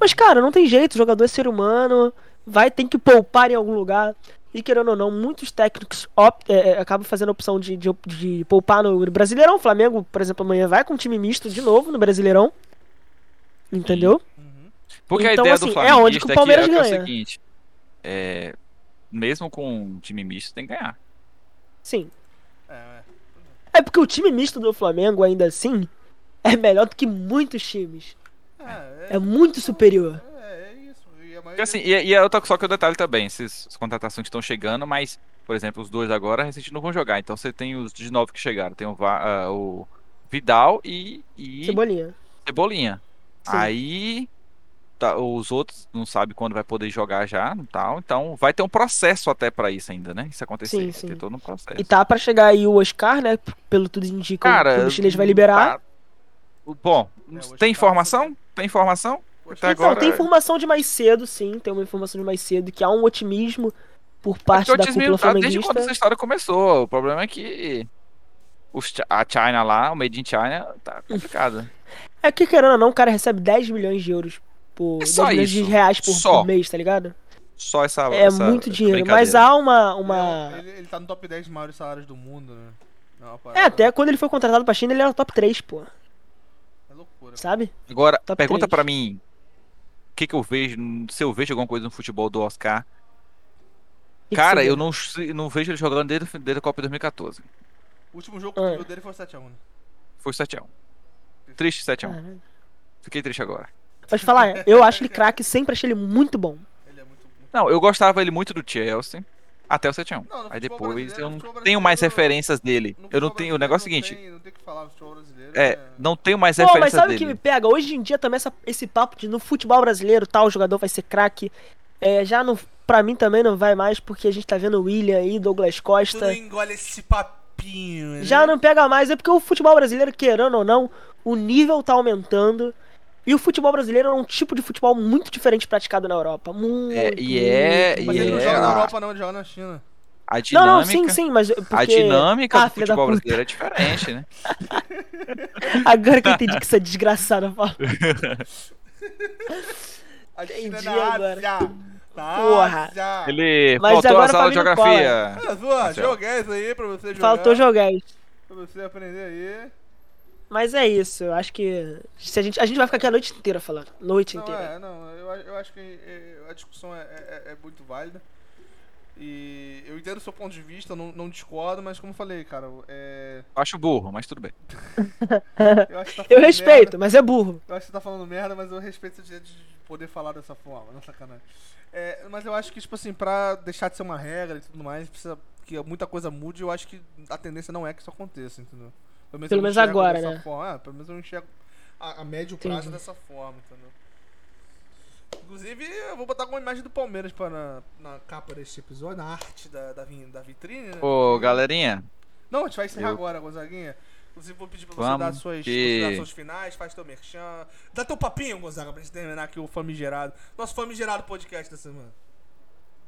Mas, cara, não tem jeito, o jogador é ser humano, vai ter que poupar em algum lugar. E querendo ou não, muitos técnicos op- é, é, acabam fazendo a opção de, de, de poupar no Brasileirão. O Flamengo, por exemplo, amanhã vai com um time misto de novo no Brasileirão. Entendeu? Uhum. Porque Então, a ideia assim, do é Flamengo onde que o Palmeiras é, que é o ganha. seguinte: é, mesmo com um time misto, tem que ganhar. Sim. É, é. É porque o time misto do Flamengo, ainda assim, é melhor do que muitos times. É, É muito superior. É, é isso. E assim, e, e é outra, só que o detalhe também, esses, as contratações que estão chegando, mas, por exemplo, os dois agora, recente não vão jogar. Então você tem os de nove que chegaram. Tem o, ah, o Vidal e, e Cebolinha. Cebolinha. Sim. Aí tá, os outros não sabem quando vai poder jogar já tal. Então vai ter um processo até pra isso ainda, né? Isso acontecer. Sim, sim. ter todo um processo. E tá pra chegar aí o Oscar, né? Pelo tudo indica, Cara, o chinês vai liberar. tá- Bom, É, tem tá informação? Tem informação? Até Então, agora. tem informação de mais cedo, sim. Tem uma informação de mais cedo que há um otimismo por parte Porque o da cúpula tá desde quando flamenguista. essa história começou. O problema é que os a China lá, o Made in China, tá complicado. É que, querendo ou não, o cara recebe 10 milhões de euros por. É 10 só milhões de isso. reais por, Só. por mês, tá ligado? Só essa. É essa muito dinheiro. Mas há uma. uma... Ele, ele tá no top 10 maiores salários do mundo, né? É, É, até quando ele foi contratado pra China, ele era top 3, pô. É loucura. Sabe? Agora, Top pergunta três. pra mim. Que, que eu vejo, se eu vejo alguma coisa no futebol do Oscar. que Cara, você eu não, não vejo ele jogando desde, desde a Copa de 2014. O último jogo que viu dele foi 7x1. né? Foi 7x1. Triste 7x1. Caralho. Fiquei triste agora. Pode falar, eu acho ele craque, sempre achei ele muito bom. Ele é muito. muito... Não, eu gostava ele muito do Chelsea. Até o 7x1. Não, no Aí futebol depois eu não tenho mais referências dele. Eu não tenho. O negócio é o seguinte. Tem, não tem o que falar no futebol brasileiro. É, não tenho mais Pô, mas referências sabe o que me dele. pega? Hoje em dia também essa- esse papo de no futebol brasileiro tal jogador vai ser craque. É, já não, pra mim também não vai mais, porque a gente tá vendo o William aí, Douglas Costa. não engole esse papinho, né? Já não pega mais, é porque o futebol brasileiro, querendo ou não, o nível tá aumentando. E o futebol brasileiro é um tipo de futebol muito diferente praticado na Europa. Muito. É, e é- muito, Mas e ele não é joga na a- Europa, não, ele joga na China. A Não, dinâmica. não, sim, sim, mas. Porque... A dinâmica Ah, do futebol puta. brasileiro é diferente, né? Agora que eu entendi que você é desgraçado. fala. A China Entendi é na agora. Ásia. Na Porra. Ásia. Ele Mas faltou agora as pra aulas de não geografia. Marcelo. joguei isso aí pra você jogar. Faltou jogar isso. Pra você aprender aí. Mas é isso, eu acho que. Se a, gente, a gente vai ficar aqui a noite inteira falando. Noite Não, inteira. é, não, eu, eu acho que é, a discussão é, é- é muito válida. E eu entendo o seu ponto de vista, não, não discordo, mas como eu falei, cara, é, Acho burro, mas tudo bem. eu acho que tá Eu respeito, merda. mas é burro. Eu acho que você tá falando merda, mas eu respeito o direito de poder falar dessa forma, não sacanagem. É, mas eu acho que, tipo assim, pra deixar de ser uma regra e tudo mais, precisa que muita coisa mude, eu acho que a tendência não é que isso aconteça, entendeu? Pelo menos, Pelo menos agora, dessa né? Forma. Ah, pelo menos eu enxergo a, a médio prazo Entendi. dessa forma, entendeu? Inclusive, eu vou botar alguma imagem do Palmeiras pra na, na capa deste episódio, na arte da, da, da vitrine, né? Ô, galerinha, Não, a gente vai encerrar Eu- agora, Gonzaguinha. Inclusive, vou pedir pra você Vamos, dar suas que- considerações finais, faz teu merchan. Dá teu papinho, Gonzaga, pra gente terminar aqui o famigerado. Nosso famigerado podcast da semana.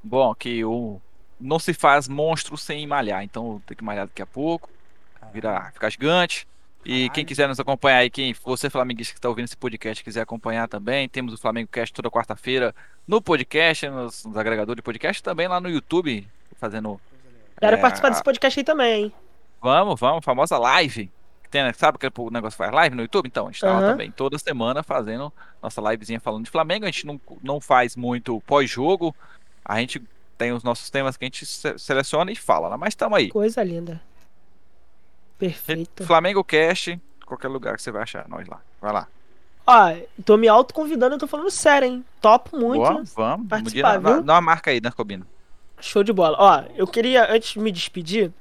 bom, que o não se faz monstro sem malhar, então tem que malhar daqui a pouco, virar, ficar gigante. E quem quiser nos acompanhar aí, quem você flamenguista que está ouvindo esse podcast quiser acompanhar também, temos o Flamengo Cast toda quarta-feira no podcast, nos, nos agregadores de podcast, também lá no YouTube, fazendo Quero É, participar desse podcast aí também, hein? Vamos, vamos, famosa live. Tem, né? Sabe que o negócio faz live no YouTube? Então, a gente tá lá Aham. também toda semana fazendo nossa livezinha falando de Flamengo. A gente não, não faz muito pós-jogo. A gente tem os nossos temas que a gente se- seleciona e fala, né? Mas estamos aí. Coisa linda. Perfeito. Flamengo Cast, qualquer lugar que você vai achar, nós lá. Vai lá. Ó, tô me autoconvidando, eu tô falando sério, hein? Topo muito. Boa, vamos. Um dia participar, dá, viu? dá uma marca aí, né, Cobino? Show de bola. Ó, eu queria, antes de me despedir,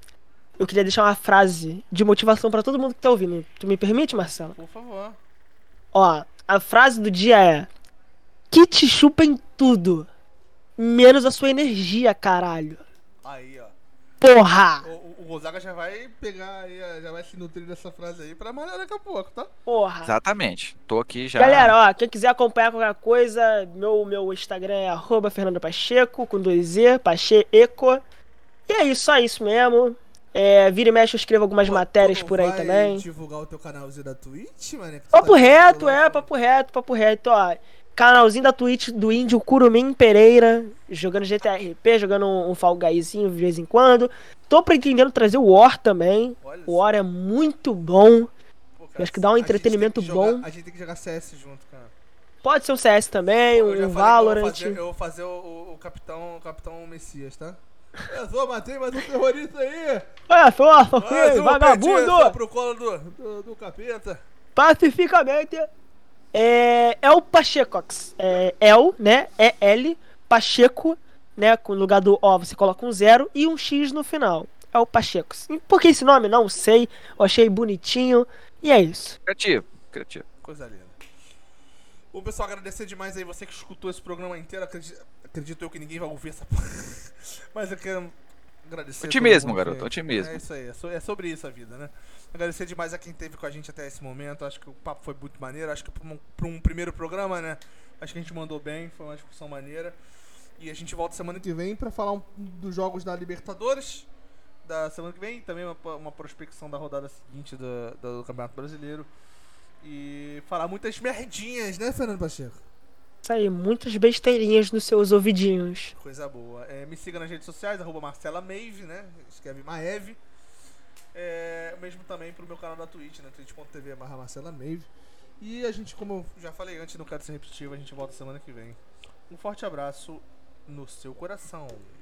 eu queria deixar uma frase de motivação pra todo mundo que tá ouvindo. Tu me permite, Marcelo? Por favor. Ó, a frase do dia é: Que te chupem tudo, menos a sua energia, caralho. Aí, ó. Porra! O, o- Gonzaga já vai pegar aí, já vai se nutrir dessa frase aí pra malhar daqui a pouco, tá? Porra! Exatamente. Tô aqui já. Galera, ó, quem quiser acompanhar qualquer coisa, meu, meu Instagram é arroba Fernando Pacheco, com dois Z, Pacheco. E é isso, só isso mesmo. É, vira e mexe, eu escrevo algumas Pô, matérias por aí também. divulgar o teu canalzinho da Twitch, mano? Papo reto, é, papo reto, papo reto, ó. Canalzinho da Twitch do Índio Curumim Pereira, jogando GTRP, jogando um, um Fall Guyzinho de vez em quando. Tô pretendendo trazer o War também. Olha O War é muito bom. Pô, acho que dá um entretenimento jogar- bom. A gente tem que jogar CS junto, cara. Pode ser um CS também, Pô, um Valorant. Eu vou fazer, eu vou fazer o, o- capitão, o capitão Messias, tá? Eu sou, matei mais um terrorista aí! Um petinho só vagabundo! pro colo do, do, do capeta. Pacificamente. É, é o Pachecox. É El, né? É L, Pacheco, né? Com lugar do O você coloca um zero e um X no final. É o Pachecox. Por que esse nome? Não sei. Eu achei bonitinho. E é isso. Criativo, criativo. Coisa linda. Bom, pessoal, agradecer demais aí você que escutou esse programa inteiro. Acredito, acredito eu que ninguém vai ouvir essa. Mas eu quero agradecer. Otimismo, garoto, otimismo. É isso aí, é, é sobre isso a vida, né? Agradecer demais a quem esteve com a gente até esse momento. Acho que o papo foi muito maneiro. Acho que para um, um primeiro programa, né? Acho que a gente mandou bem, foi uma discussão maneira. E a gente volta semana que vem pra falar um, dos jogos da Libertadores da semana que vem, também uma, uma prospecção da rodada seguinte do, do Campeonato Brasileiro. E falar muitas merdinhas, né, Fernando Pacheco? Isso aí, muitas besteirinhas nos seus ouvidinhos. Coisa boa. É, me siga nas redes sociais, arroba Marcela Mave, né? Escreve Maeve. É, mesmo também pro meu canal da Twitch, né? twitch.tv barra Marcela Mave. E a gente, como eu já falei antes, não quero ser repetitivo, a gente volta semana que vem. Um forte abraço no seu coração.